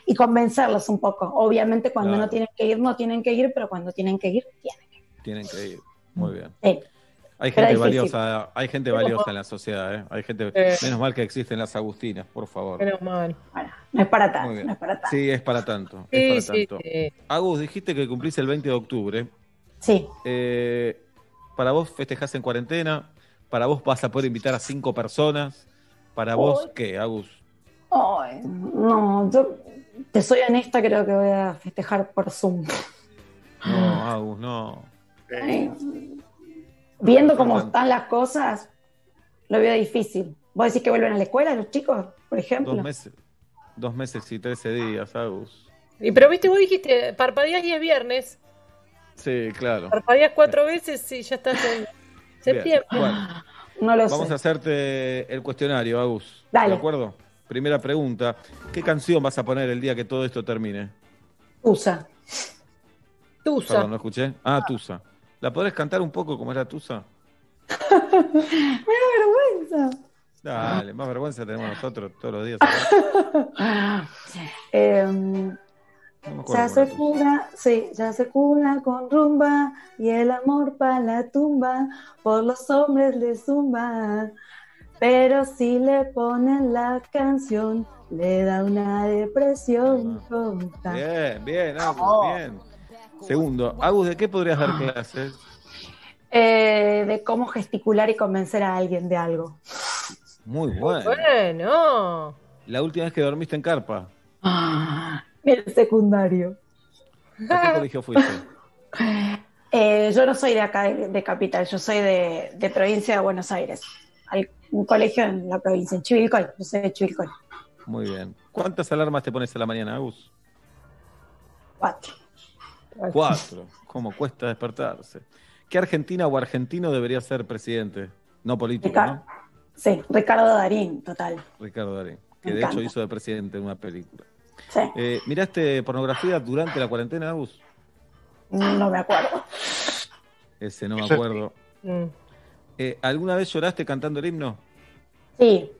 y convencerlos un poco. Obviamente cuando Claro. no tienen que ir, no tienen que ir, pero cuando tienen que ir, tienen. Tienen que ir. Muy bien. Sí. Hay gente valiosa, hay gente valiosa en la sociedad, ¿eh? Hay gente, Eh. menos mal que existen las Agustinas, por favor. menos mal. No es para tanto, no es para tanto. Sí, es para tanto. Sí, es para sí, tanto. sí. Agus, dijiste que cumplís el 20 de octubre. Sí. Eh, para vos festejás en cuarentena, para vos vas a poder invitar a cinco personas. ¿Para vos qué, Agus? Ay, no, yo te soy honesta, creo que voy a festejar por Zoom. No, Agus, no. Ay, Viendo cómo están las cosas, lo veo difícil. ¿Vos decís que vuelven a la escuela los chicos, por ejemplo? Dos meses, dos meses y trece días, Agus. Y pero viste, vos dijiste, parpadeás y es viernes, Sí, claro. parpadeás cuatro veces y ya estás en septiembre. Bien, bueno. No lo Vamos sé. a hacerte el cuestionario, Agus. Dale. ¿De acuerdo? Primera pregunta. ¿Qué canción vas a poner el día que todo esto termine? Usa. Tusa. Perdón, no escuché. Ah, Tusa. ¿La podés cantar un poco como era Tusa? Me da vergüenza. Dale, más vergüenza tenemos nosotros todos los días. Em, ya se cura, sí, ya se cura con rumba y el amor para la tumba, por los hombres le zumba. Pero si le ponen la canción, le da una depresión tonta. Bien, bien, Agus, bien. Segundo, Agus, ¿de qué podrías dar clases? Eh, de cómo gesticular y convencer a alguien de algo. Muy bueno. Bueno. La última vez que dormiste en carpa, El secundario. ¿a qué colegio fuiste? Eh, yo no soy de acá, de, de capital, yo soy de, de provincia de Buenos Aires. Un colegio en la provincia, en Chivilcoy, yo soy de Chivilcoy. Muy bien. ¿Cuántas alarmas te pones a la mañana, Agus? Cuatro. Cuatro. ¿Cómo cuesta despertarse? ¿Qué argentina o argentino debería ser presidente? No político, Ricardo. ¿no? Sí, Ricardo Darín, total. Ricardo Darín, que Me de hecho hizo de presidente en una película. Sí, Eh, ¿Miraste pornografía durante la cuarentena, Agus? no me acuerdo. Ese no me acuerdo. Mm. Eh, ¿Alguna vez lloraste cantando el himno? Sí,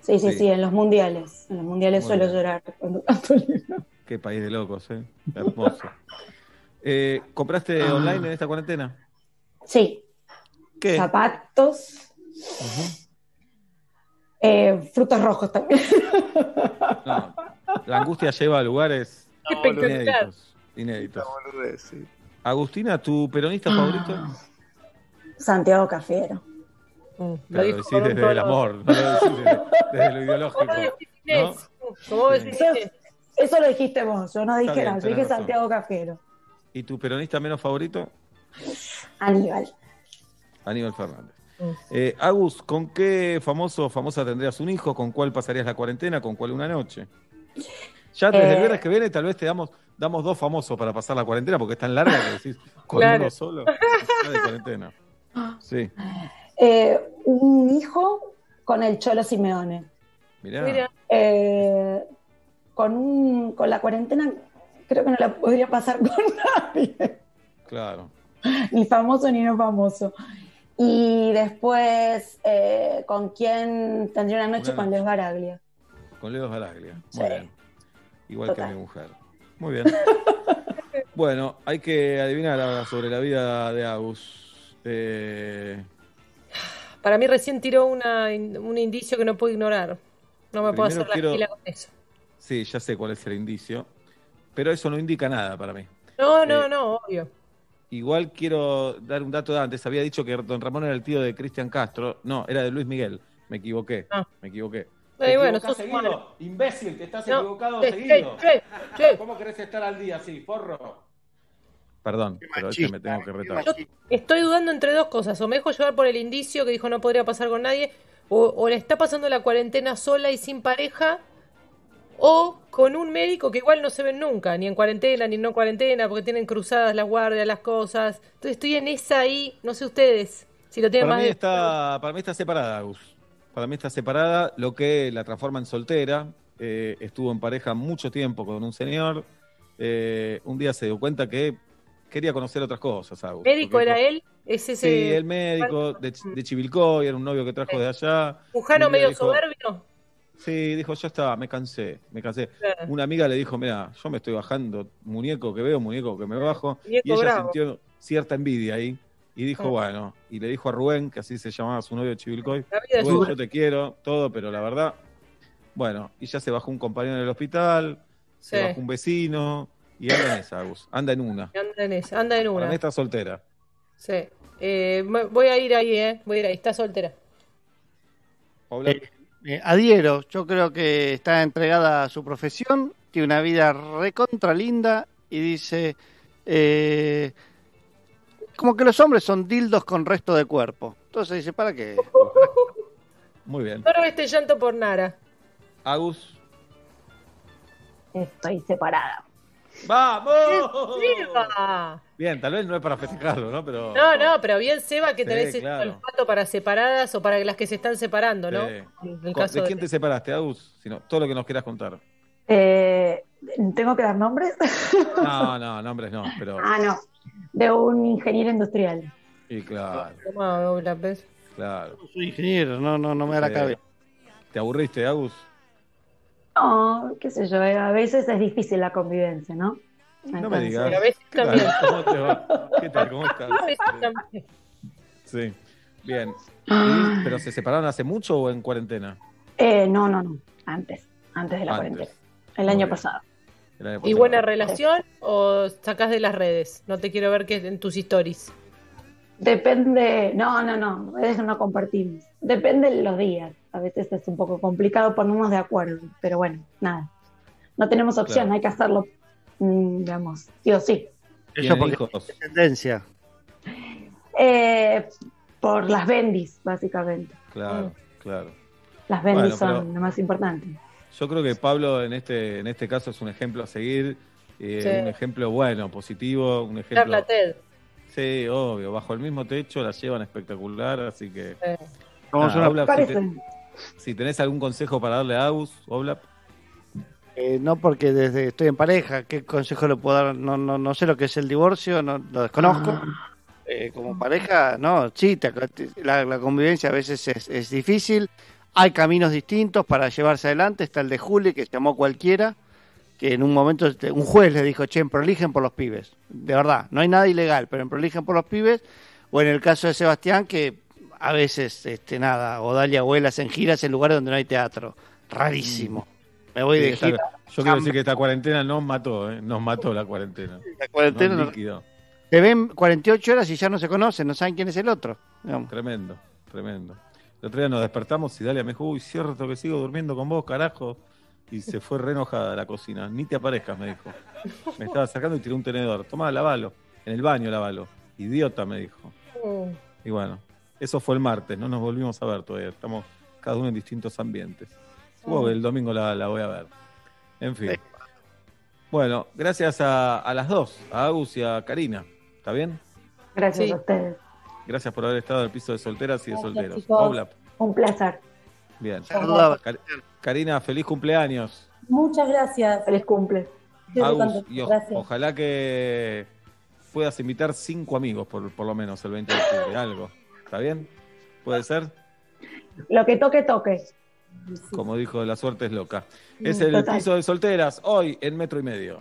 sí, sí, Sí. sí, en los mundiales. En los mundiales Muy suelo bien. llorar cuando canto el himno. Qué país de locos, ¿eh? Hermoso. Eh, ¿Compraste Ah. online en esta cuarentena? Sí. ¿Qué? Zapatos. Eh, frutos rojos también. No. La angustia lleva a lugares Espectacular. inéditos. inéditos. Agustina, ¿tu peronista favorito? Santiago Cafiero. Claro, lo decís desde el amor, no lo decís desde, desde lo ideológico. ¿no? ¿Cómo ves, Eso, eso lo dijiste vos, yo no dije nada, yo dije razón. Santiago Cafiero. ¿Y tu peronista menos favorito? Aníbal. Aníbal Fernández. Eh, Agus, ¿con qué famoso o famosa tendrías un hijo? ¿Con cuál pasarías la cuarentena? ¿Con cuál una noche? Ya desde el Eh. viernes que viene tal vez te damos, damos dos famosos para pasar la cuarentena porque es tan larga que decís con Claro. uno solo. de cuarentena. Sí, Eh, un hijo con el Cholo Simeone. mirá. Eh, con, un, con la cuarentena creo que no la podría pasar con nadie, Claro. ni famoso ni no famoso. Y después, eh, ¿con quién tendría una noche? Una con Leo Baraglia. Con Leo Baraglia. Muy Sí. bien. Igual Total. que mi mujer. Muy bien. bueno, hay que adivinar ahora sobre la vida de Agus. Eh, Para mí recién tiró una, un indicio que no puedo ignorar. No me puedo hacer la quiero- fila con eso. sí, ya sé cuál es el indicio. Pero eso no indica nada para mí. No, no, Eh, no, obvio. Igual quiero dar un dato de antes. Había dicho que don Ramón era el tío de Cristian Castro. No, era de Luis Miguel. Me equivoqué. Me equivoqué. Te bueno, sos seguido, humano. Imbécil, que estás No, equivocado seguido. ¿Cómo querés estar al día así, forro? Perdón, pero este me tengo que retar. Yo estoy dudando entre dos cosas. O me dejo llevar por el indicio que dijo no podría pasar con nadie. O, o le está pasando la cuarentena sola y sin pareja. O con un médico que igual no se ven nunca. Ni en cuarentena, ni no cuarentena. Porque tienen cruzadas las guardias, las cosas. Entonces estoy en esa ahí. No sé ustedes. Si lo tienen Para más mí, de... está, para mí está separada, Agus. Para mí está separada, lo que la transforma en soltera. Eh, estuvo en pareja mucho tiempo con un señor. Eh, un día se dio cuenta que quería conocer otras cosas, Agus. ¿Médico era dijo- él? ¿Es ese Sí, el médico de, de Chivilcoy, era un novio que trajo de allá. Pujano medio dijo- soberbio? Sí, dijo, ya está, me cansé, me cansé. Claro. Una amiga le dijo, mira, yo me estoy bajando, muñeco que veo, muñeco que me bajo. Muñeco y ella bravo. sintió cierta envidia ahí. Y dijo, Ah. bueno, y le dijo a Rubén, que así se llamaba su novio de Chivilcoy, Rubén, yo te quiero, todo, pero la verdad, bueno, y ya se bajó un compañero en el hospital, se bajó un vecino, y anda en esa, Agus, anda en una. Anda en esa, anda en Para una. mí está soltera. Sí. Eh, voy a ir ahí, ¿eh? Voy a ir ahí. Está soltera. Paula. Eh, eh, adhiero, yo creo que está entregada a su profesión, tiene una vida recontra linda y dice, eh, como que los hombres son dildos con resto de cuerpo. Entonces dice, ¿para qué? Muy bien. Solo este llanto por Nara. Agus. Estoy separada. ¡Vamos! ¡Seba! Bien, tal vez no es para festejarlo, ¿no? Pero. No, no, pero bien Seba que Sí, tenés claro. olfato para separadas o para las que se están separando, ¿no? Sí. En el Co- caso ¿De de- quién te separaste, Agus? Sino, todo lo que nos quieras contar. Eh, ¿Tengo que dar nombres? No, no, nombres no, pero. ah, no. De un ingeniero industrial. Y claro, ¿ves? claro. Soy ingeniero, no, no, no me da la Sí. cabeza. ¿Te aburriste, Agus? No, qué sé yo, eh, a veces es difícil la convivencia, ¿no? No me digas. A veces ¿Qué tal? también. ¿Cómo te va? ¿Qué tal? ¿Cómo estás? A veces también. Sí. Bien. ¿Y- ¿Pero se separaron hace mucho o en cuarentena? Eh, no, no, no, antes, antes de la Antes. cuarentena, el año pasado. El año ¿Y buena relación o sacás de las redes? No te quiero ver que en tus stories. Depende, no, no, no, eso no compartimos. Depende de los días. A veces es un poco complicado ponernos de acuerdo, pero bueno, nada. No tenemos opción, Claro. hay que hacerlo, mm, digamos, sí o sí. Eso es tendencia. Eh, por las bendis, básicamente. Claro, claro. Las bendis Bueno, son lo más importante. Yo creo que Pablo en este, en este caso es un ejemplo a seguir, eh, Sí. un ejemplo bueno, positivo, un ejemplo... Sí, obvio, bajo el mismo techo la llevan espectacular, así que... Nada, si, te- si tenés algún consejo para darle a Agus, Oblap, Eh, no porque desde estoy en pareja, ¿qué consejo le puedo dar? No, no, no sé lo que es el divorcio, no lo desconozco. Ah. Eh, como pareja, no, sí, te- la, la convivencia a veces es, es difícil. Hay caminos distintos para llevarse adelante. Está el de Juli, que se llamó cualquiera, que en un momento este, un juez le dijo, che, en proligen por los pibes. De verdad, no hay nada ilegal, pero en proligen por los pibes. O en el caso de Sebastián, que a veces, este, nada, o Dalia abuelas en giras en lugares donde no hay teatro. Rarísimo. Me voy Sí, de esta- gira. yo quiero decir que esta cuarentena nos mató, ¿eh? nos mató la cuarentena. La cuarentena No, no- líquido. Se ven 48 horas y ya no se conocen, no saben quién es el otro. digamos. Tremendo, tremendo. El otro día nos despertamos y Dalia me dijo, uy, cierto que sigo durmiendo con vos, carajo. Y se fue re enojada a la cocina. Ni te aparezcas, me dijo. Me estaba sacando y tiró un tenedor. Tomá, lavalo. En el baño, lavalo. Idiota, me dijo. mm. Y bueno, eso fue el martes. No nos volvimos a ver todavía. Estamos cada uno en distintos ambientes. Supongo que el domingo la, la voy a ver. En fin. Bueno, gracias a, a las dos, a Agus y a Karina. ¿Está bien? Gracias Sí. a ustedes. Gracias por haber estado en el piso de solteras y de Gracias, solteros. Un placer. Bien. Car- Karina, feliz cumpleaños. Muchas gracias. Feliz cumple. Agus, contenta, y o- gracias. ojalá que puedas invitar cinco amigos por, por lo menos el 20 de octubre, algo. ¿Está bien? ¿Puede ser? Lo que toque, toque. Como dijo, la suerte es loca. Es el Total. piso de solteras, hoy en metro y medio.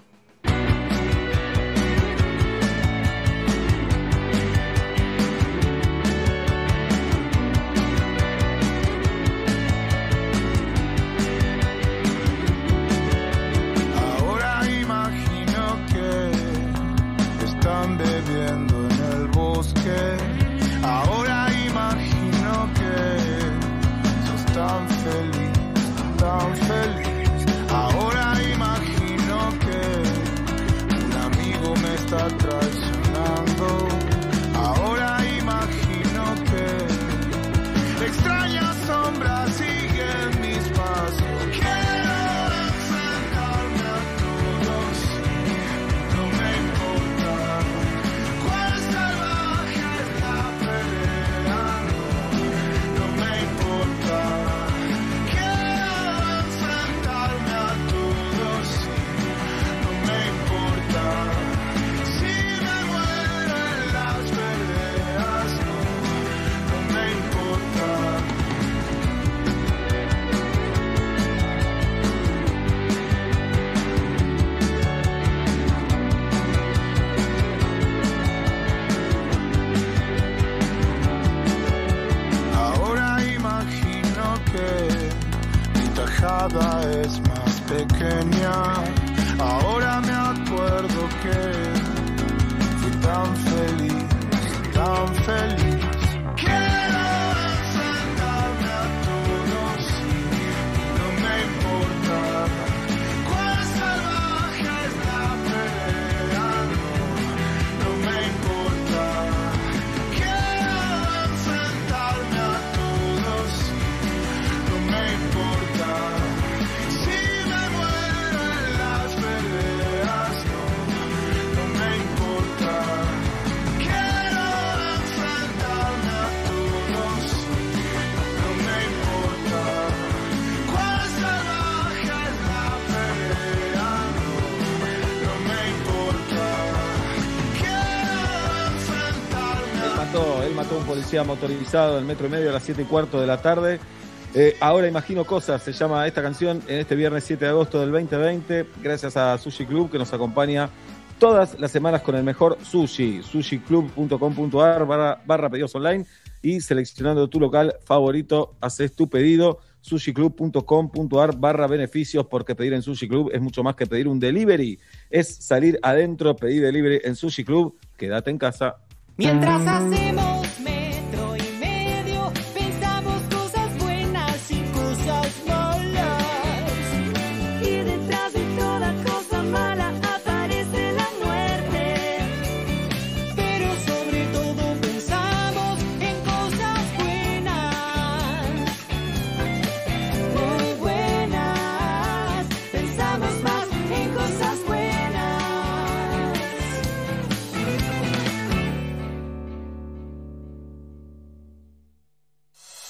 Mató, un policía motorizado en metro y medio a las 7 y cuarto de la tarde. Eh, ahora imagino cosas, se llama esta canción en este viernes 7 de agosto del 2020, gracias a Sushi Club que nos acompaña todas las semanas con el mejor sushi, sushiclub.com.ar barra, barra pedidos online. Y seleccionando tu local favorito, haces tu pedido, sushiclub.com.ar barra beneficios, porque pedir en Sushi Club es mucho más que pedir un delivery, es salir adentro, pedir delivery en Sushi Club, quédate en casa. Mientras hacemos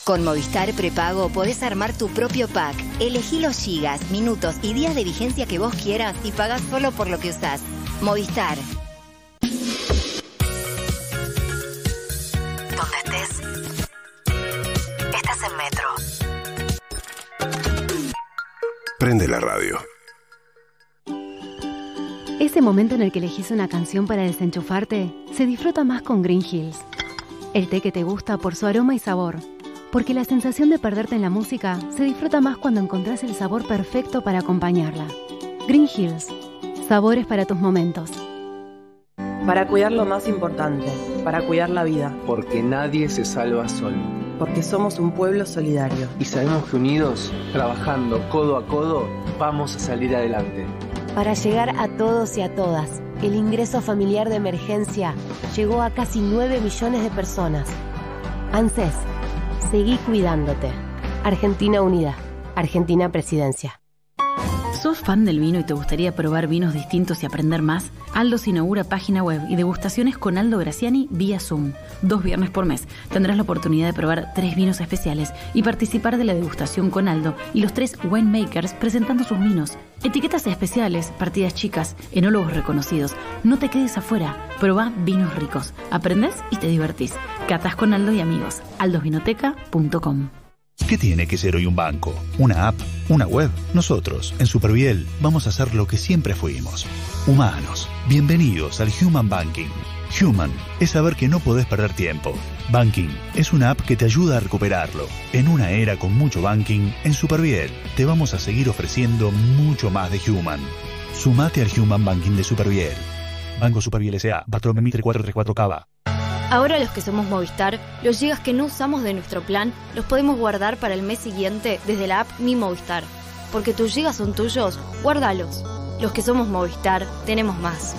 Con Movistar Prepago podés armar tu propio pack. Elegí los gigas, minutos y días de vigencia que vos quieras y pagás solo por lo que usás. Movistar. Donde estés. Estás en Metro. Prende la radio. Ese momento en el que elegís una canción para desenchufarte se disfruta más con Green Hills. El té que te gusta por su aroma y sabor. Porque la sensación de perderte en la música se disfruta más cuando encontrás el sabor perfecto para acompañarla. Green Hills. Sabores para tus momentos. Para cuidar lo más importante, para cuidar la vida. Porque nadie se salva solo. Porque somos un pueblo solidario. Y sabemos que unidos, trabajando codo a codo, vamos a salir adelante. Para llegar a todos y a todas, el ingreso familiar de emergencia llegó a casi 9 millones de personas. ANSES, seguí cuidándote. Argentina Unida, Argentina Presidencia. ¿Sos fan del vino y te gustaría probar vinos distintos y aprender más? Aldo inaugura página web y degustaciones con Aldo Graciani vía Zoom. Dos viernes por mes tendrás la oportunidad de probar tres vinos especiales y participar de la degustación con Aldo y los tres winemakers presentando sus vinos. Etiquetas especiales, partidas chicas, enólogos reconocidos. No te quedes afuera. Probá vinos ricos. Aprendés y te divertís. Catas con Aldo y amigos. aldosvinoteca.com ¿Qué tiene que ser hoy un banco? ¿Una app? ¿Una web? Nosotros, en Superviel, vamos a hacer lo que siempre fuimos. Humanos. Bienvenidos al Human Banking. Human es saber que no podés perder tiempo. Banking es una app que te ayuda a recuperarlo. En una era con mucho banking, en Superviel te vamos a seguir ofreciendo mucho más de Human. Sumate al Human Banking de Superviel. Banco Superviel S.A. Patrón Mitre 434 Cava. Ahora los que somos Movistar, los gigas que no usamos de nuestro plan los podemos guardar para el mes siguiente desde la app Mi Movistar. Porque tus gigas son tuyos, guárdalos. Los que somos Movistar, tenemos más.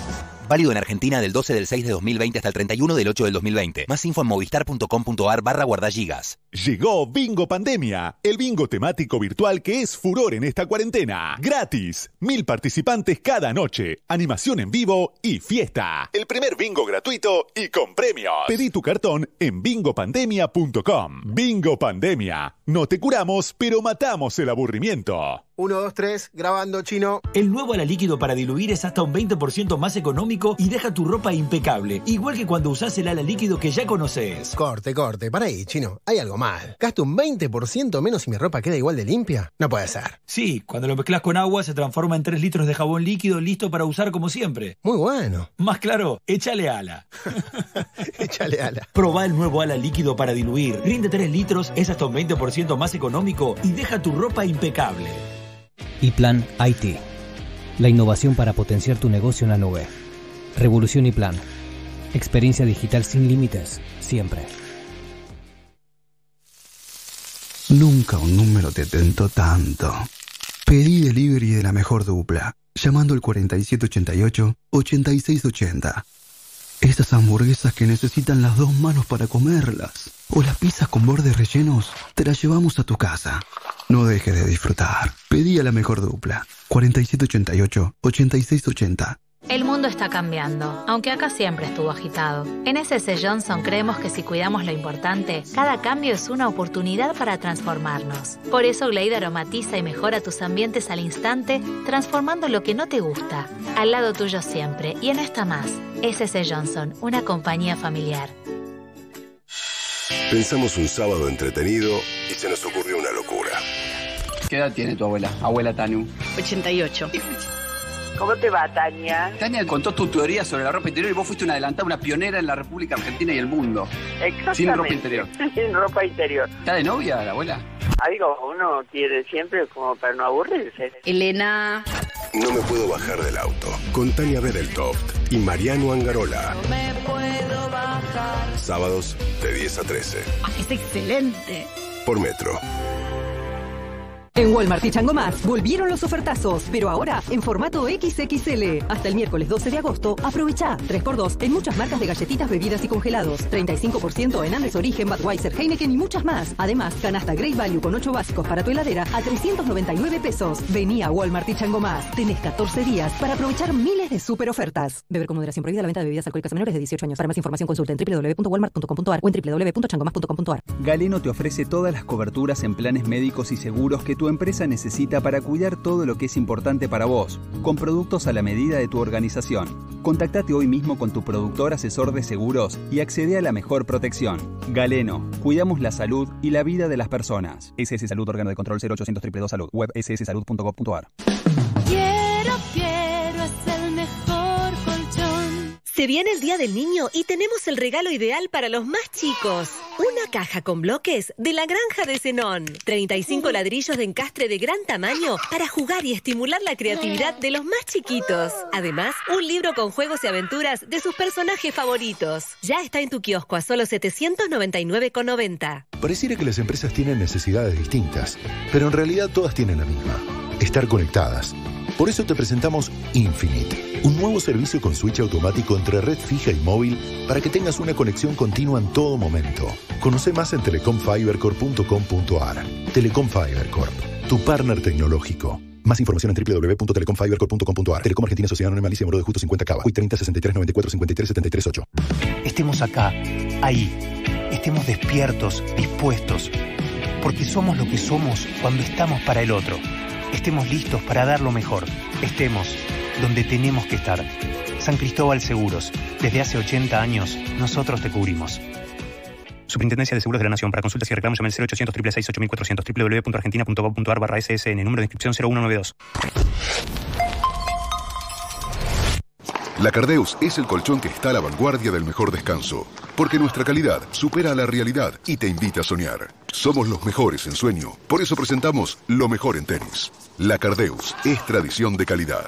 Válido en Argentina del 12 del 6 de 2020 hasta el 31 del 8 del 2020. Más info en movistar.com.ar barra guardagigas. Llegó Bingo Pandemia, el bingo temático virtual que es furor en esta cuarentena. Gratis, mil participantes cada noche, animación en vivo y fiesta. El primer bingo gratuito y con premios. Pedí tu cartón en bingopandemia.com. Bingo Pandemia. No te curamos, pero matamos el aburrimiento. 1, 2, 3, grabando chino. El nuevo ala líquido para diluir es hasta un 20% más económico y deja tu ropa impecable, igual que cuando usás el ala líquido que ya conoces. Corte, corte, para ahí, chino. Hay algo mal. ¿Gasto un 20% menos y mi ropa queda igual de limpia? No puede ser. Sí, cuando lo mezclas con agua se transforma en 3 litros de jabón líquido listo para usar como siempre. Muy bueno. Más claro, échale ala. échale ala. Probá el nuevo ala líquido para diluir. Rinde 3 litros, es hasta un 20% más económico y deja tu ropa impecable. Y Plan IT. La innovación para potenciar tu negocio en la nube. Revolución y Plan. Experiencia digital sin límites, siempre. Nunca un número te tentó tanto. Pedí delivery de la mejor dupla, llamando al 4788-8680. Esas hamburguesas que necesitan las dos manos para comerlas. O las pizzas con bordes rellenos, te las llevamos a tu casa. No dejes de disfrutar. Pedí a la mejor dupla. 4788-8680. El mundo está cambiando, aunque acá siempre estuvo agitado. En SS Johnson creemos que si cuidamos lo importante, cada cambio es una oportunidad para transformarnos. Por eso Glade aromatiza y mejora tus ambientes al instante, transformando lo que no te gusta. Al lado tuyo siempre, y en esta más. SS Johnson, una compañía familiar. Pensamos un sábado entretenido y se nos ocurrió una locura. ¿Qué edad tiene tu abuela? Abuela Tanu. 88. ¿Cómo te va, Tania? Tania contó tu teoría sobre la ropa interior y vos fuiste una adelantada, una pionera en la República Argentina y el mundo. Exactamente. Sin ropa interior. Sin ropa interior. ¿Está de novia la abuela? Algo uno quiere siempre como para no aburrirse. Elena. No me puedo bajar del auto. Con Tania Bedeltoft y Mariano Angarola. me puedo bajar. Sábados de 10 a 13. Es excelente. Por Metro. En Walmart y Chango Más volvieron los ofertazos, pero ahora en formato XXL. Hasta el miércoles 12 de agosto, aprovecha 3x2 en muchas marcas de galletitas, bebidas y congelados. 35% en Andes Origen, Budweiser, Heineken y muchas más. Además, canasta Great Value con 8 básicos para tu heladera a 399 pesos. Vení a Walmart y Chango Más. Tenés 14 días para aprovechar miles de super ofertas. Beber con moderación prohibida la venta de bebidas alcohólicas a menores de 18 años. Para más información consulta en www.walmart.com.ar o en www.changomás.com.ar. Galeno te ofrece todas las coberturas en planes médicos y seguros que tu empresa necesita para cuidar todo lo que es importante para vos, con productos a la medida de tu organización. Contactate hoy mismo con tu productor asesor de seguros y accede a la mejor protección. Galeno, cuidamos la salud y la vida de las personas. SS Salud, órgano de control 0800 222 Salud, web sssalud.gov.ar. Se viene el Día del Niño y tenemos el regalo ideal para los más chicos. Una caja con bloques de la granja de Zenón. 35 ladrillos de encastre de gran tamaño para jugar y estimular la creatividad de los más chiquitos. Además, un libro con juegos y aventuras de sus personajes favoritos. Ya está en tu kiosco a solo 799,90. Pareciera que las empresas tienen necesidades distintas, pero en realidad todas tienen la misma. Estar conectadas. Por eso te presentamos Infinite, un nuevo servicio con switch automático entre red fija y móvil para que tengas una conexión continua en todo momento. Conoce más en telecomfibercorp.com.ar. Telecom Fiber Corp, tu partner tecnológico. Más información en www.telecomfibercorp.com.ar. Telecom Argentina Sociedad Anónima Alicia Moro de Justo 50 Cava. Hoy 30 63 94 53 73 8. Estemos acá, ahí. Estemos despiertos, dispuestos. Porque somos lo que somos cuando estamos para el otro. Estemos listos para dar lo mejor. Estemos donde tenemos que estar. San Cristóbal Seguros. Desde hace 80 años, nosotros te cubrimos. Superintendencia de Seguros de la Nación. Para consultas y reclamos llame al 0800 666 8400 www.argentina.gov.ar barra SSN. Número de inscripción 0192. La Cardeus es el colchón que está a la vanguardia del mejor descanso, porque nuestra calidad supera a la realidad y te invita a soñar. Somos los mejores en sueño, por eso presentamos lo mejor en tenis. La Cardeus es tradición de calidad.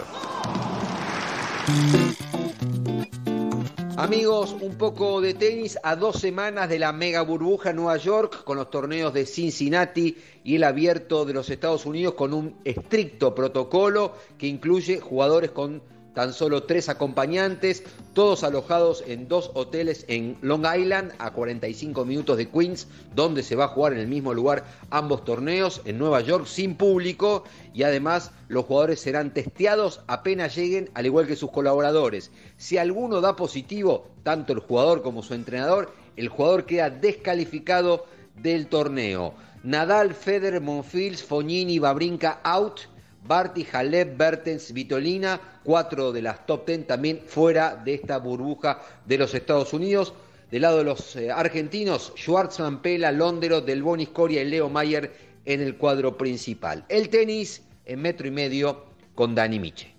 Amigos, un poco de tenis a dos semanas de la mega burbuja en Nueva York con los torneos de Cincinnati y el abierto de los Estados Unidos con un estricto protocolo que incluye jugadores con tan solo tres acompañantes, todos alojados en dos hoteles en Long Island, a 45 minutos de Queens, donde se va a jugar en el mismo lugar ambos torneos, en Nueva York, sin público, y además los jugadores serán testeados apenas lleguen, al igual que sus colaboradores. Si alguno da positivo, tanto el jugador como su entrenador, el jugador queda descalificado del torneo. Nadal, Federer, Monfils, Fognini, Babrinka out. Barty, Halep, Bertens, Vitolina, cuatro de las top ten también fuera de esta burbuja de los Estados Unidos. Del lado de los eh, argentinos, Schwartzman, Pela, Londero, Del Bonis, Coria y Leo Mayer en el cuadro principal. El tenis en metro y medio con Dani Miche.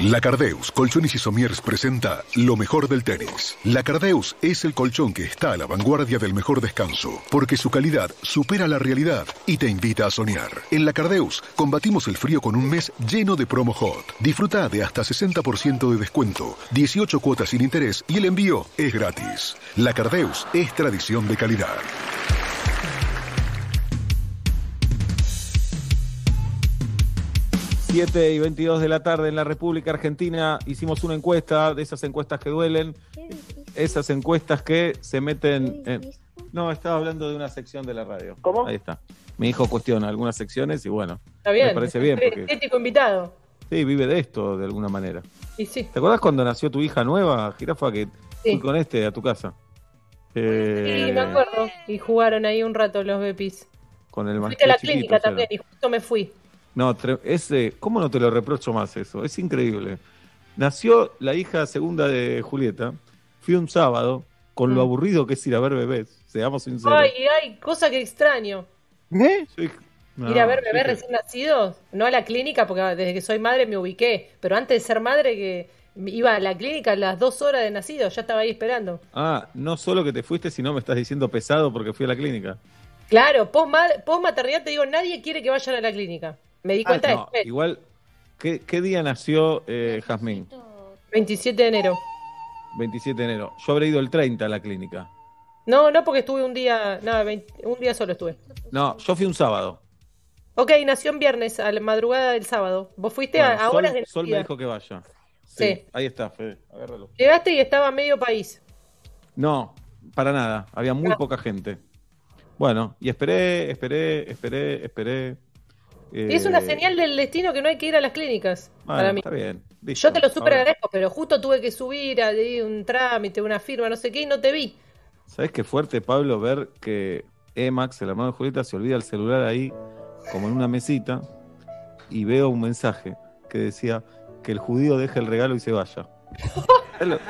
La Cardeus Colchones y Somiers presenta lo mejor del tenis. La Cardeus es el colchón que está a la vanguardia del mejor descanso, porque su calidad supera la realidad y te invita a soñar. En La Cardeus combatimos el frío con un mes lleno de promo hot. Disfruta de hasta 60% de descuento, 18 cuotas sin interés y el envío es gratis. La Cardeus es tradición de calidad. 7 y 22 de la tarde en la República Argentina hicimos una encuesta, de esas encuestas que duelen, esas encuestas que se meten en... No, estaba hablando de una sección de la radio. ¿Cómo? Ahí está. Mi hijo cuestiona algunas secciones y bueno, Está bien. me parece bien porque Estético invitado. sí, vive de esto de alguna manera. Y sí. ¿Te acuerdas cuando nació tu hija nueva, Jirafa, que Sí. fui con este a tu casa? Eh, Sí, me acuerdo. Y jugaron ahí un rato los Bepis. Con el más Fuiste a la chiquito, clínica o sea. también y justo me fui. No, ese, ¿cómo no te lo reprocho más eso? Es increíble. Nació la hija segunda de Julieta. Fui un sábado, con lo Mm. aburrido que es ir a ver bebés. Seamos sinceros. Ay, ay, cosa que extraño. ¿Eh? No, Ir a ver bebés recién nacidos, no a la clínica, porque desde que soy madre me ubiqué. Pero antes de ser madre, que iba a la clínica a las dos horas de nacido, ya estaba ahí esperando. Ah, no solo que te fuiste, sino me estás diciendo pesado porque fui a la clínica. Claro, post, maternidad te digo, nadie quiere que vayan a la clínica. Me di cuenta Ah, no, después, igual, ¿qué, qué día nació eh, Jazmín? 27 de enero. 27 de enero. Yo habré ido el 30 a la clínica. No, no, porque estuve un día, nada, 20 un día solo estuve. No, yo fui un sábado. Ok, nació en viernes, a la madrugada del sábado. Vos fuiste Bueno, a, a Sol, horas de Sol me dijo que vaya. Sí. Sí, ahí está, Fede. Agárralo. Llegaste y estaba medio país. No, para nada. Había muy Ah. poca gente. Bueno, y esperé, esperé, esperé, esperé. Y es una Eh, señal del destino que no hay que ir a las clínicas. bueno, para mí. Está bien. listo. Yo te lo super Ahora, agradezco, pero justo tuve que subir a un trámite, una firma, no sé qué, y no te vi. ¿Sabes qué fuerte, Pablo, ver que Emax, el hermano de Julieta, se olvida el celular ahí, como en una mesita, y veo un mensaje que decía que el judío deje el regalo y se vaya. ¿Sabes lo,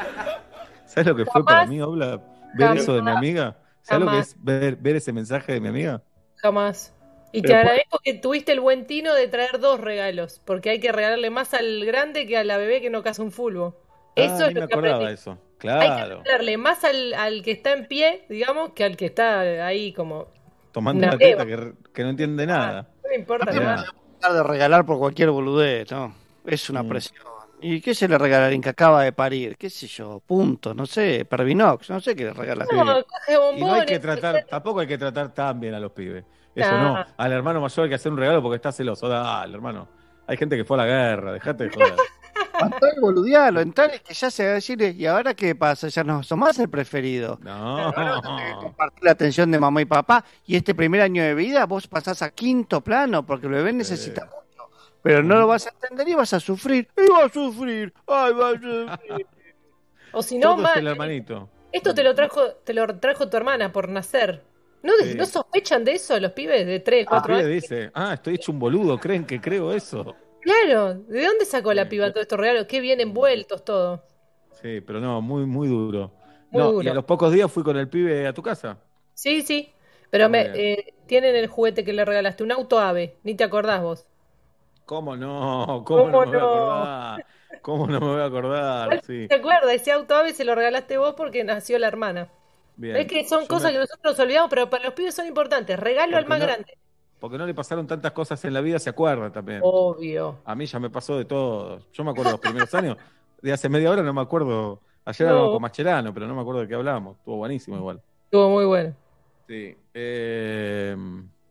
¿sabes lo que fue para mí, Obla, ver eso de mi amiga? ¿Sabes lo que es ver, ver ese mensaje de mi amiga? Jamás. Y te Pero agradezco que tuviste el buen tino de traer dos regalos, porque hay que regalarle más al grande que a la bebé que no casa un fulbo. Eso ah, es ni me lo que acordaba aprendí. de eso. Hay que Claro, regalarle más al, al que está en pie, digamos, que al que está ahí como... tomando una una teta que, que no entiende nada. No me importa Mirá. nada. Dejar de regalar por cualquier boludez, ¿no? Es una Mm. presión. ¿Y qué se le regala a alguien que acaba de parir? ¿Qué sé yo? Punto, no sé, Pervinox, no sé qué le regala. No, coge Y no hay que tratar, tampoco hay que tratar tan bien a los pibes. Eso no, al hermano mayor hay que hacer un regalo porque está celoso. Dale, hermano. Hay gente que fue a la guerra, dejate de joder. Boludearlo, entrar y que ya se va a decir, ¿y ahora qué pasa? Ya no sos más el preferido. No. Compartir la atención de mamá y papá, y este primer año de vida vos pasás a quinto plano porque el bebé necesita mucho. Pero no lo vas a entender y vas a sufrir. Y vas a sufrir. Ay, vas a sufrir. O si no, hermanito. esto te lo trajo, te lo trajo tu hermana por nacer. ¿No, Sí. ¿No sospechan de eso los pibes de 3, El 4 pibe años? dice, ah, estoy hecho un boludo, creen que creo eso. Claro, ¿de dónde sacó la piba todos estos regalos? Qué bien envueltos todo. Sí, pero no, muy, muy duro. Muy no, y a los pocos días fui con el pibe a tu casa. Sí, sí. Pero me, eh, tienen el juguete que le regalaste, un auto ave, ni te acordás vos. ¿Cómo no? ¿Cómo, ¿Cómo no me voy a no? acordar? ¿Cómo no me voy a acordar? Sí, ¿Te acuerdas? Ese auto ave se lo regalaste vos porque nació la hermana. Bien. Es que son Yo cosas me- que nosotros nos olvidamos, pero para los pibes son importantes. Regalo al más no- grande. Porque no le pasaron tantas cosas en la vida, se acuerda también. Obvio. A mí ya me pasó de todo. Yo me acuerdo de los primeros años. De hace media hora no me acuerdo. Ayer No. hablamos con Mascherano, pero no me acuerdo de qué hablábamos. Estuvo buenísimo igual. Estuvo muy bueno. Sí. eh,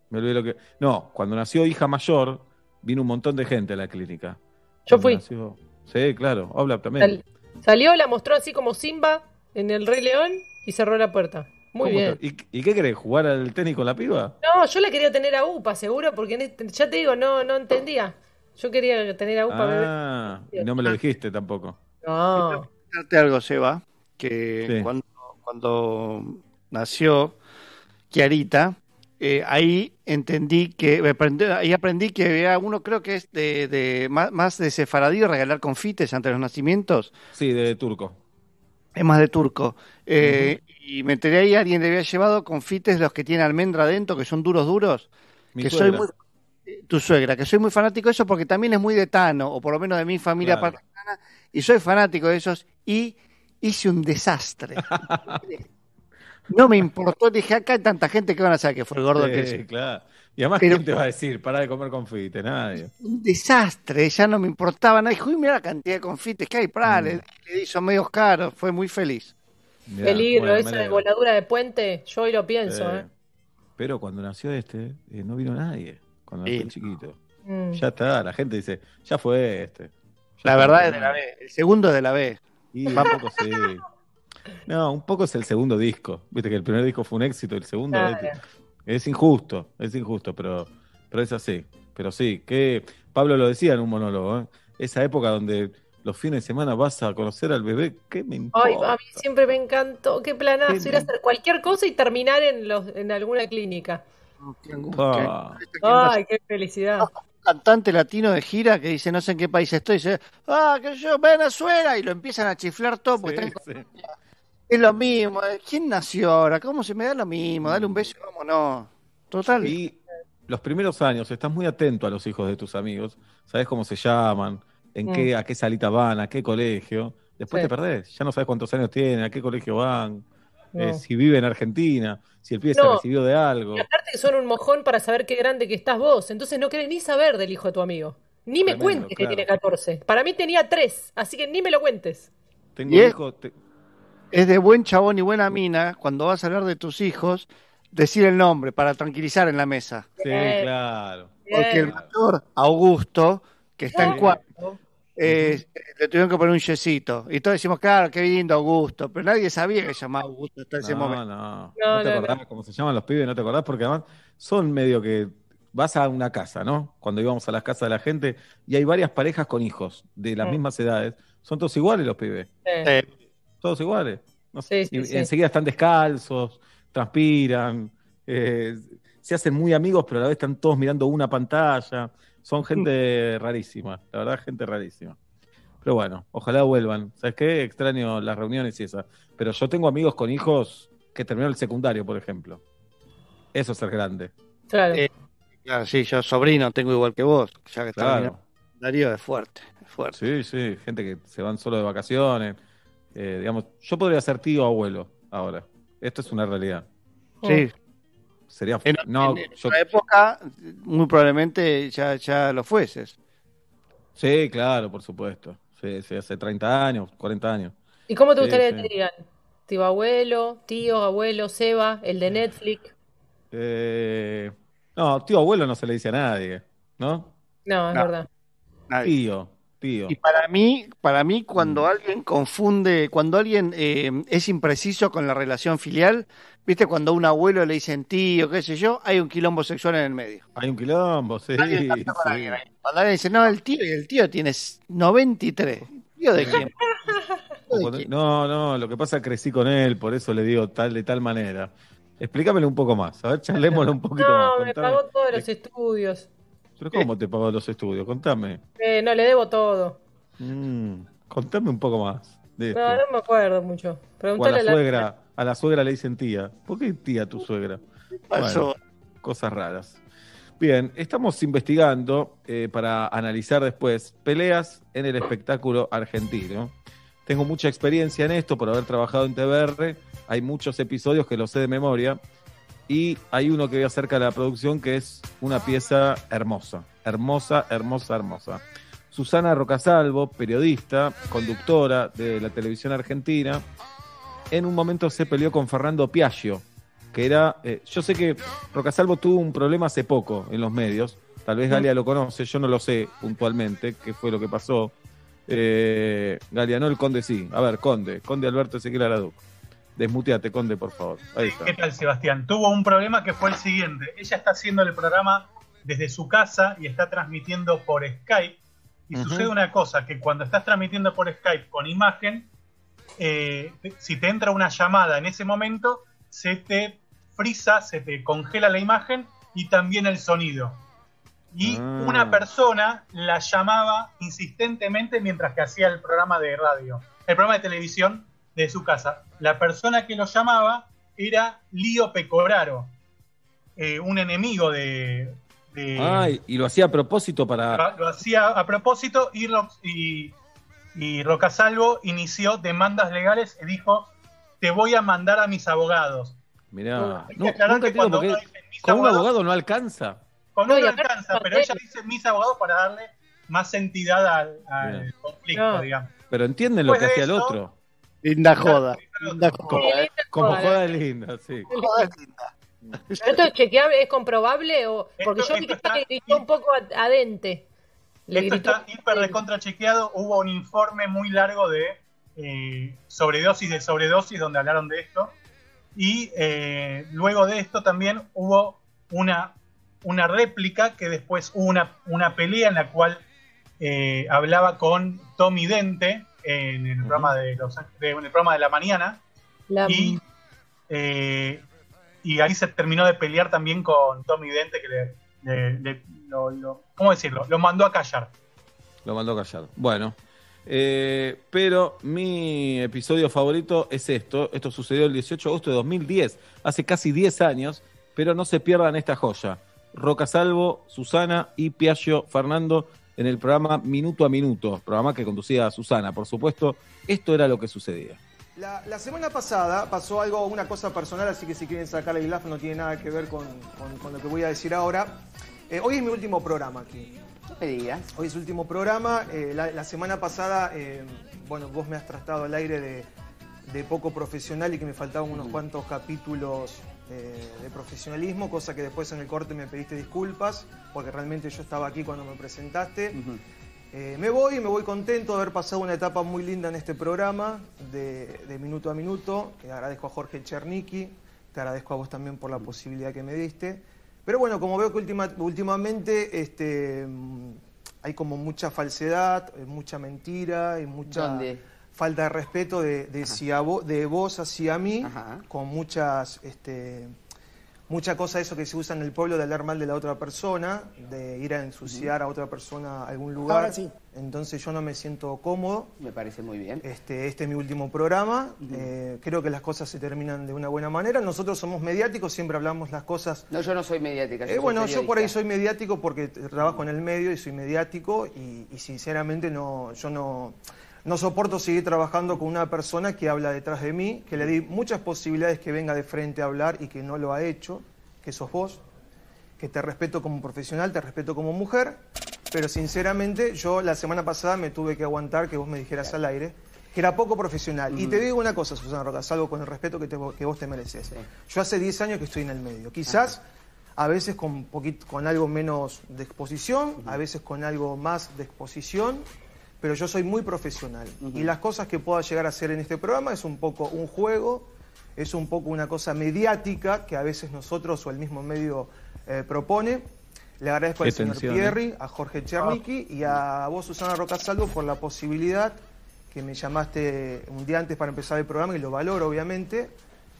me olvidé lo que. No, cuando nació hija mayor, vino un montón de gente a la clínica. Yo Cuando fui. nació- Sí, claro, habla también. Sal- salió, la mostró así como Simba en el Rey León y cerró la puerta. Muy ¿Cómo bien. ¿Y, y qué querés? ¿Jugar al tenis con la piba? No, yo la quería tener a UPA, seguro, porque en este- ya te digo, no, no entendía. Yo quería tener a UPA bebé. Ah, y no me lo dijiste tampoco. No. contarte algo, Seba, que Sí. cuando, cuando nació Kiarita, eh, ahí entendí que, aprendí, ahí aprendí que había uno, creo que es de, de más, más de sefaradí, regalar confites ante los nacimientos, Sí, de turco. Es más de turco. Eh, Y me enteré ahí, alguien le había llevado confites de los que tienen almendra adentro, que son duros, duros, Mi que soy suegra. muy tu suegra, que soy muy fanático de eso porque también es muy de Tano, o por lo menos de mi familia Claro. paterna, y soy fanático de esos, y hice un desastre. no me importó, dije, acá hay tanta gente que van a saber que fue el gordo que Sí, es claro. Y además, Pero- ¿quién te va a decir? Para de comer confite, nadie. un desastre, ya no me importaba nada. Dijo, uy, mira la cantidad de confites que hay, para, Mm. le, le hizo medios caros, fue muy feliz. Mirá, Peligro, bueno, esa de voladura de puente, yo hoy lo pienso, Eh, ¿eh? Pero cuando nació este, eh, no vino nadie. Cuando nació el chiquito. Mm. Ya está, la gente dice, ya fue este. Ya La verdad no es de la. B, el segundo es de la B. Y un poco sí. No, un poco es el segundo disco. Viste que el primer disco fue un éxito, el segundo Claro. Es, injusto, es injusto, pero, pero es así. Pero sí, que Pablo lo decía en un monólogo, ¿eh? esa época donde los fines de semana vas a conocer al bebé, ¿qué me importa? Ay, a mí siempre me encantó. Qué planazo Qué ir a hacer cualquier cosa y terminar en, los, en alguna clínica. Ah, Ay, qué felicidad. cantante latino de gira que dice no sé en qué país estoy, dice, ah, que yo, Venezuela, y lo empiezan a chiflar todo porque sí, están sí. Es lo mismo. eh, ¿Quién nació ahora? ¿Cómo se me da lo mismo? Dale un beso, vámonos. Total. Y los primeros años estás muy atento a los hijos de tus amigos, sabes cómo se llaman, en Mm. qué, a qué salita van, a qué colegio. Después Sí. te perdés, ya no sabes cuántos años tienen, a qué colegio van, eh, No. si vive en Argentina, si el pibe se No. recibió de algo. Y aparte que son un mojón para saber qué grande que estás vos. Entonces no querés ni saber del hijo de tu amigo. Ni me cuentes que tiene 14. Para mí tenía 3, así que ni me lo cuentes. Tengo Y un hijo, te- Es de buen chabón y buena mina cuando vas a hablar de tus hijos, decir el nombre para tranquilizar en la mesa. Sí, Bien. claro. Porque el mayor, Augusto, que está en Sí. cuarto, eh, le tuvieron que poner un yesito. Y todos decimos, claro, qué lindo Augusto. Pero nadie sabía que se llamaba Augusto hasta ese No, momento. no, No, no te no, acordás cómo se llaman los pibes, no te acordás, porque además son medio que vas a una casa, ¿no? Cuando íbamos a las casas de la gente y hay varias parejas con hijos de las Mm. mismas edades, son todos iguales los pibes, Eh, todos iguales. No sé, Sí, sí, y- sí. enseguida están descalzos, transpiran, eh, se hacen muy amigos, pero a la vez están todos mirando una pantalla. Son gente rarísima, la verdad, gente rarísima. Pero bueno, ojalá vuelvan. ¿Sabes qué? Extraño las reuniones y esas. Pero yo tengo amigos con hijos que terminaron el secundario, por ejemplo. Eso es ser grande. claro. Eh, Claro, sí, yo sobrino tengo igual que vos, ya que está Claro. Darío es fuerte, es fuerte. Sí, sí, gente que se van solo de vacaciones. Eh, digamos, yo podría ser tío o abuelo ahora. Esto es una realidad. Sí. Sería. En, no, en- en yo- otra época, muy probablemente ya, ya lo fueses. sí, claro, por supuesto. Sí, sí, hace 30 años, 40 años. ¿Y cómo te gustaría sí. que te digan? Tío abuelo, tío, abuelo, Seba, el de Netflix. Eh, no, tío abuelo no se le dice a nadie, ¿no? No, es No. verdad. Nadie. Tío, tío. Y para mí, para mí, cuando Mm. alguien confunde, cuando alguien eh, es impreciso con la relación filial, viste, cuando a un abuelo le dicen tío, qué sé yo, hay un quilombo sexual en el medio. Hay un quilombo, sí. Alguien sí. alguien. Cuando alguien dice, no, el tío, y el tío tiene 93. ¿Tío de quién? O cuando- No, no, lo que pasa es que crecí con él, por eso le digo tal de tal manera. Explícamelo un poco más, a ver, charlémoslo un poquito más. No, me pagó todos los estudios. Pero ¿cómo te pagó los estudios? Contame. Eh, no, le debo todo. Mm, contame un poco más de esto. No, no me acuerdo mucho. o a Preguntale la a la suegra, a la suegra le dicen tía. ¿Por qué tía tu suegra? pasó? Bueno, cosas raras. Bien, estamos investigando eh, para analizar después peleas en el espectáculo argentino. Tengo mucha experiencia en esto por haber trabajado en TBR. Hay muchos episodios que los sé de memoria. Y hay uno que voy acerca de la producción que es una pieza hermosa. Hermosa, hermosa, hermosa. Susana Rocasalvo, periodista, conductora de la televisión argentina, en un momento se peleó con Fernando Piaggio, que era. eh, yo sé que Rocasalvo tuvo un problema hace poco en los medios. Tal vez Galia lo conoce, yo no lo sé puntualmente qué fue lo que pasó. Eh, Galia, no el conde sí. A ver, conde, conde Alberto Ezequiel Araduc. Desmuteate, conde, por favor. Ahí está. ¿Qué tal, Sebastián? Tuvo un problema que fue el siguiente. Ella está haciendo el programa desde su casa y está transmitiendo por Skype. Y Ujú. sucede una cosa, que cuando estás transmitiendo por Skype con imagen, eh, si te entra una llamada en ese momento, se te frisa, se te congela la imagen y también el sonido. Y Ah. una persona la llamaba insistentemente mientras que hacía el programa de radio, el programa de televisión de su casa. La persona que lo llamaba era Lío Pecoraro, eh, un enemigo de, de- Ay, y lo hacía a propósito para. lo, hacía a propósito y, Ro- y, y Rocasalvo inició demandas legales y dijo, te voy a mandar a mis abogados. Mirá, no, nunca cuando uno dice mis con un abogados- abogado no alcanza. Con No, uno no alcanza, pero ella dice mis abogados para darle más entidad al, al conflicto, No. digamos. Pero entienden lo Después que hacía el otro. Linda joda. Linda joda, eh. Como joda linda, sí. Joda linda. ¿Pero esto es chequeable? ¿Es comprobable? O... Porque Esto- yo vi que está- gritó un poco a, Dente. Le Esto gritó. está hiper recontra chequeado. Hubo un informe muy largo de eh, sobredosis de sobredosis donde hablaron de esto. Y eh, luego de esto también hubo una, una réplica que después hubo una, una pelea en la cual eh, hablaba con Tommy Dente en el, programa de los, de- en el programa de la mañana. La- Y, eh, y ahí se terminó de pelear también con Tommy Dente, que le, le- le- lo, lo- ¿cómo decirlo? Lo mandó a callar. Lo mandó a callar. Bueno, Eh, pero mi episodio favorito es esto. Esto sucedió el 18 de agosto de 2010, hace casi 10 años, pero no se pierdan esta joya. Roca Salvo, Susana y Piaggio Fernando en el programa Minuto a Minuto, programa que conducía a Susana, por supuesto. Esto era lo que sucedía. La, la semana pasada pasó algo, una cosa personal, así que si quieren sacar el glaf no tiene nada que ver con, con- con lo que voy a decir ahora. Eh, hoy es mi último programa aquí. No me digas. Hoy es el último programa. Eh, la, la semana pasada, eh, bueno, vos me has tratado al aire de, de poco profesional y que me faltaban unos cuantos capítulos eh, de profesionalismo, cosa que después en el corte me pediste disculpas, porque realmente yo estaba aquí cuando me presentaste. Eh, me voy, me voy contento de haber pasado una etapa muy linda en este programa, de, de minuto a minuto. Eh, agradezco a Jorge Chernicki, te agradezco a vos también por la posibilidad que me diste. Pero bueno, como veo que última- últimamente este, mm, hay como mucha falsedad, mucha mentira y mucha ¿Dónde? Falta de respeto de, de, si a vo- de vos hacia mí, con muchas... Este, Mucha cosa eso que se usa en el pueblo de hablar mal de la otra persona, de ir a ensuciar a otra persona a algún lugar. Ahora sí. Entonces yo no me siento cómodo. Me parece muy bien. Este, este es mi último programa. Eh, creo que las cosas se terminan de una buena manera. Nosotros somos mediáticos, siempre hablamos las cosas. No, yo no soy mediática. yo Eh, soy bueno, yo por ahí soy mediático porque trabajo en el medio y soy mediático y, y sinceramente no, yo no, no soporto seguir trabajando con una persona que habla detrás de mí, que le di muchas posibilidades que venga de frente a hablar y que no lo ha hecho, que sos vos, que te respeto como profesional, te respeto como mujer, pero sinceramente yo la semana pasada me tuve que aguantar que vos me dijeras al aire que era poco profesional. Y te digo una cosa, Susana Roca, salvo con el respeto que, te- que vos te mereces. Yo hace 10 años que estoy en el medio. Quizás a veces con, poquito, con algo menos de exposición, a veces con algo más de exposición, pero yo soy muy profesional. Y las cosas que pueda llegar a hacer en este programa es un poco un juego, es un poco una cosa mediática que a veces nosotros o el mismo medio eh, propone. Le agradezco Qué al señor tensión, ¿eh? Pierri, a Jorge Chernicki y a vos, Susana Rocasalvo, por la posibilidad que me llamaste un día antes para empezar el programa y lo valoro, obviamente,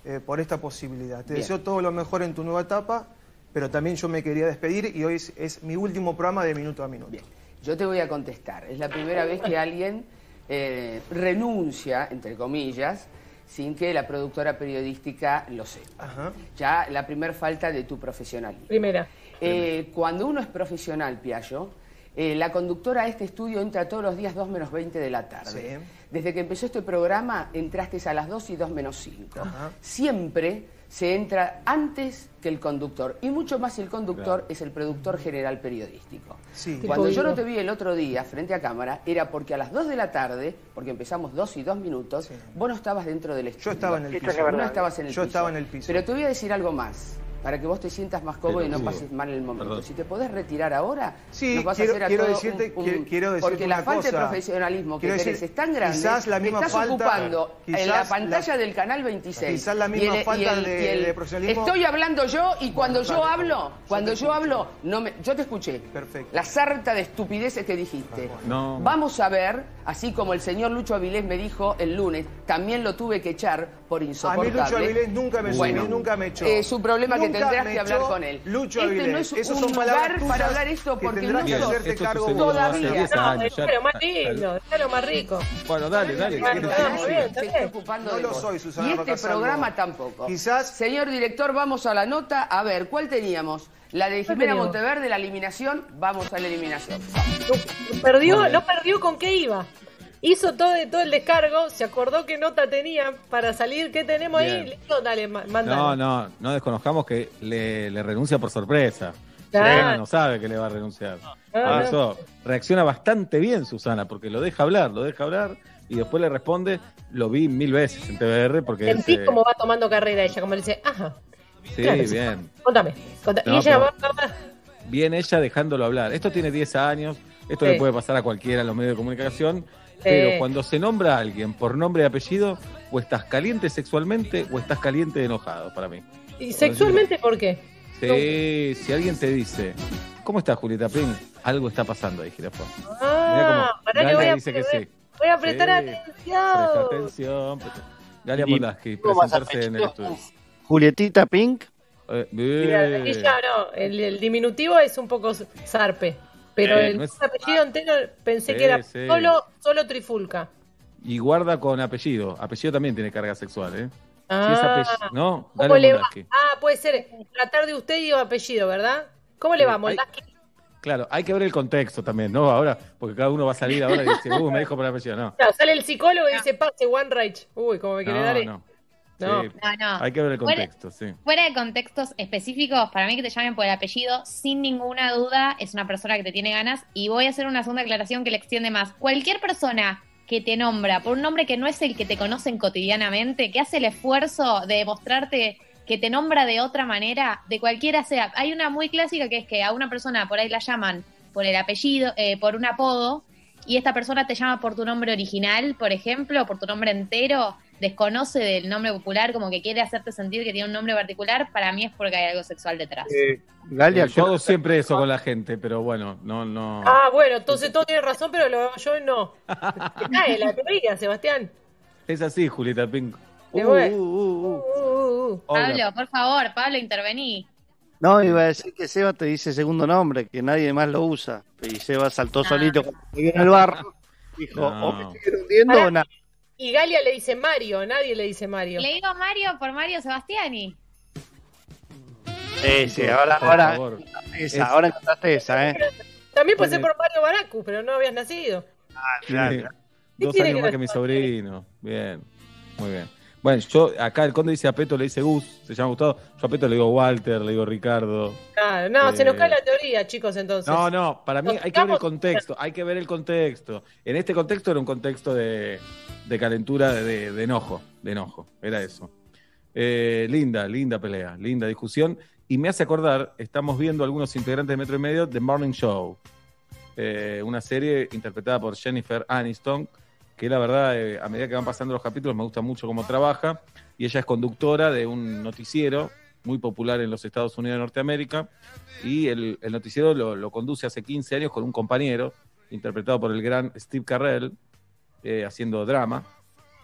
eh, por esta posibilidad. Te Bien. deseo todo lo mejor en tu nueva etapa, pero también yo me quería despedir y hoy es, es mi último programa de minuto a minuto. Yo te voy a contestar. Es la primera vez que alguien eh, renuncia, entre comillas, sin que la productora periodística lo sepa. Ya la primer falta de tu profesionalismo. Primera. Eh, cuando uno es profesional, Piallo, eh, la conductora a este estudio entra todos los días 2 menos 20 de la tarde. Desde que empezó este programa, entraste a las 2 y 2 menos 5. Siempre se entra antes que el conductor. Y mucho más si el conductor es el productor general periodístico. Sí. Cuando yo no te vi el otro día frente a cámara, era porque a las 2 de la tarde, porque empezamos 2 y 2 minutos, vos no estabas dentro del estudio. Yo estaba en el piso. No estabas en el Yo piso. estaba en el piso. Pero te voy a decir algo más. Para que vos te sientas más cómodo Pero, y no sí. pases mal el momento. Perdón. Si te podés retirar ahora, Sí, nos vas quiero- a hacer a quiero todo decirte- un- un- quiero- decirte Porque la falta de profesionalismo que tenés es tan grande quizás la que misma estás falta- ocupando en la pantalla la- del canal 26. quizás la y misma y falta el- de- y el- de profesionalismo- Estoy hablando yo y cuando yo hablo, cuando yo hablo, no me, yo te escuché. Perfecto. La sarta de estupideces que dijiste. No. Vamos a ver, así como el señor Lucho Avilés me dijo el lunes, también lo tuve que echar por A mí insoportable. Lucho Avilés nunca me Bueno, subió, nunca me echó. eh, su problema que Nunca tendrás me que hablar con él. Lucho este Avilés. no es Esos un son lugar para hablar esto que porque que nosotros hacerte cargo todavía 10 años, ya- Déjalo más lindo, déjalo más rico. Bueno, dale, dale. No lo soy, Susana Y este programa tampoco. Quizás- Señor director, vamos a la nota. A ver, ¿cuál teníamos? La de Jimena? Monteverde, la eliminación. Vamos a la eliminación. Perdió, no perdió con qué iba. Hizo todo, todo el descargo, se acordó qué nota tenía para salir, qué tenemos ahí, listo, dale, ma- mándalo. No, no, no desconozcamos que le, le renuncia por sorpresa. Claro. No sabe que le va a renunciar. Ah, eso reacciona bastante bien Susana, porque lo deja hablar, lo deja hablar y después le responde. Lo vi mil veces en TVR porque es, Sentí eh, cómo va tomando carrera ella, como le dice, ajá, Sí, claro, bien. contame. contá- No, y ella va, va- Bien ella dejándolo hablar. Esto tiene 10 años, esto Sí. le puede pasar a cualquiera en los medios de comunicación, pero cuando se nombra a alguien por nombre y apellido, o estás caliente sexualmente o estás caliente enojado para mí. ¿Y sexualmente por qué? Sí, si alguien te dice, ¿cómo estás Julieta Pring? Algo está pasando ahí, Girafón. Mirá Ah, pará que voy a, dice que sí. voy a prestar Sí. atención. Atención. Galia Y- Moldavsky, ¿Cómo vas a presentarse en el estudio. Julietita Pink. Eh, Mira, bien. ella no, el, el diminutivo es un poco zarpe. Pero Eh, el no es- apellido entero pensé Sí, que era sí. solo, solo Trifulca. Y guarda con apellido. Apellido también tiene carga sexual, ¿eh? Si es Ah, apellido, ¿no? ¿Cómo Dale le va? Moldaski. Ah, puede ser tratar de usted y apellido, ¿verdad? ¿Cómo le Sí, va? Claro, hay que ver el contexto también, ¿no? Ahora, porque cada uno va a salir ahora y dice, uh, me dijo por apellido. No, Claro, sale el psicólogo y dice, pase One Rage. Uy, como me quiere dar. no, eh. no. No. Sí, No, no. Hay que ver el Fuera- contexto, sí. Fuera de contextos específicos, para mí que te llamen por el apellido, sin ninguna duda, es una persona que te tiene ganas. Y voy a hacer una segunda aclaración que le extiende más. Cualquier persona que te nombra por un nombre que no es el que te conocen cotidianamente, que hace el esfuerzo de demostrarte que te nombra de otra manera, de cualquiera sea. Hay una muy clásica que es que a una persona por ahí la llaman por el apellido, eh, por un apodo, y esta persona te llama por tu nombre original, por ejemplo, por tu nombre entero, desconoce del nombre popular, como que quiere hacerte sentir que tiene un nombre particular, para mí es porque hay algo sexual detrás. Galia, Eh, yo hago siempre eso con la gente, pero bueno, no, no. Ah, bueno, entonces todo tiene razón, pero lo, yo no. Te cae la teoría, Sebastián. Es así, Julieta Pink. Qué bueno. Uh, uh, uh. Pablo, por favor, Pablo, intervení. No, iba a decir que Seba te dice segundo nombre, que nadie más lo usa. Y Seba saltó solito cuando llegué al barro. Dijo, No. o me siguen hundiendo o nada. Y Galia le dice Mario, nadie le dice Mario. Le digo Mario por Mario Sebastiani. Sí, sí, ahora, ahora, esa, ahora encontraste esa, ¿eh? También puede ser Tiene- por Mario Baracu, pero no habías nacido. Sí, claro. Dos años que más que mi sobrino. Bien, muy bien. Bueno, yo acá el conde dice a Peto, le dice Gus, se llama Gustavo. Yo a Peto le digo Walter, le digo Ricardo. Claro, no, se nos Eh, cae la teoría, chicos, entonces. No, no, para mí Nos hay que ver el contexto, hay que ver el contexto. En este contexto era un contexto de, de calentura, de, de enojo, de enojo, era eso. Eh, linda, linda pelea, linda discusión. Y me hace acordar, estamos viendo algunos integrantes de Metro y Medio, The Morning Show, eh, una serie interpretada por Jennifer Aniston, que la verdad, eh, a medida que van pasando los capítulos, me gusta mucho cómo trabaja. Y ella es conductora de un noticiero muy popular en los Estados Unidos de Norteamérica. Y el, el noticiero lo, lo conduce hace 15 años con un compañero, interpretado por el gran Steve Carrell, eh, haciendo drama.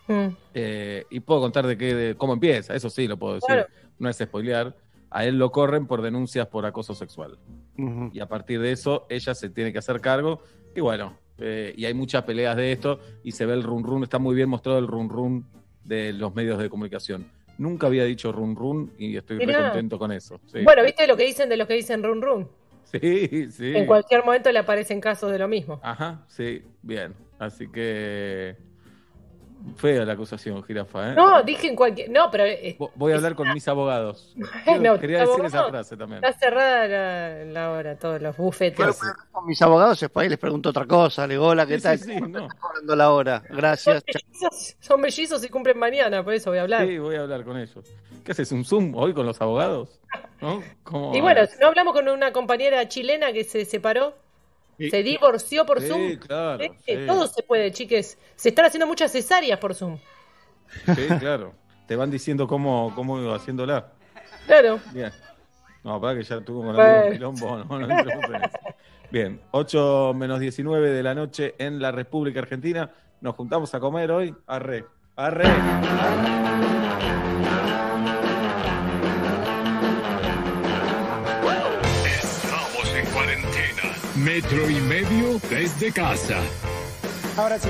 Mm. Eh, y puedo contar de, qué, de cómo empieza, eso sí lo puedo decir, Claro. no es spoilear. A él lo corren por denuncias por acoso sexual. Y a partir de eso, ella se tiene que hacer cargo. Y bueno, eh, y hay muchas peleas de esto. Y se ve el run run. Está muy bien mostrado el run run de los medios de comunicación. Nunca había dicho run run y estoy re contento con eso. Sí. Bueno, ¿viste lo que dicen de los que dicen run run? sí, sí. En cualquier momento le aparecen casos de lo mismo. Ajá, sí, bien. Así que. Fea la acusación, jirafa, ¿eh? No, dije en cualquier. No, pero. eh, Vo- Voy a hablar con mis abogados. no, Quería ¿tus decir esa abogados? frase también. Está cerrada la, la hora, todos los bufetes. Con mis abogados después les pregunto otra cosa. Le digo, hola, ¿qué Sí, tal? sí, sí, no. Cobrando la hora. Gracias. chao. Mellizos- Son mellizos y cumplen mañana, por eso voy a hablar. Sí, voy a hablar con ellos. ¿Qué haces? ¿Un Zoom hoy con los abogados? ¿No? ¿Cómo Y bueno, no hablamos con una compañera chilena que se separó, Sí. se divorció por Sí, Zoom. claro, Sí. Todo se puede, chiques. Se están haciendo muchas cesáreas por Zoom. Sí, claro. Te van diciendo cómo, cómo iba haciéndola. Claro. Bien. No, para que ya tuvo con Bueno. quilombo, no, no eso. Bien, 8 menos 19 de la noche en la República Argentina. Nos juntamos a comer hoy. Arre, arre. Metro y medio desde casa. Ahora sí.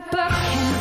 appartient.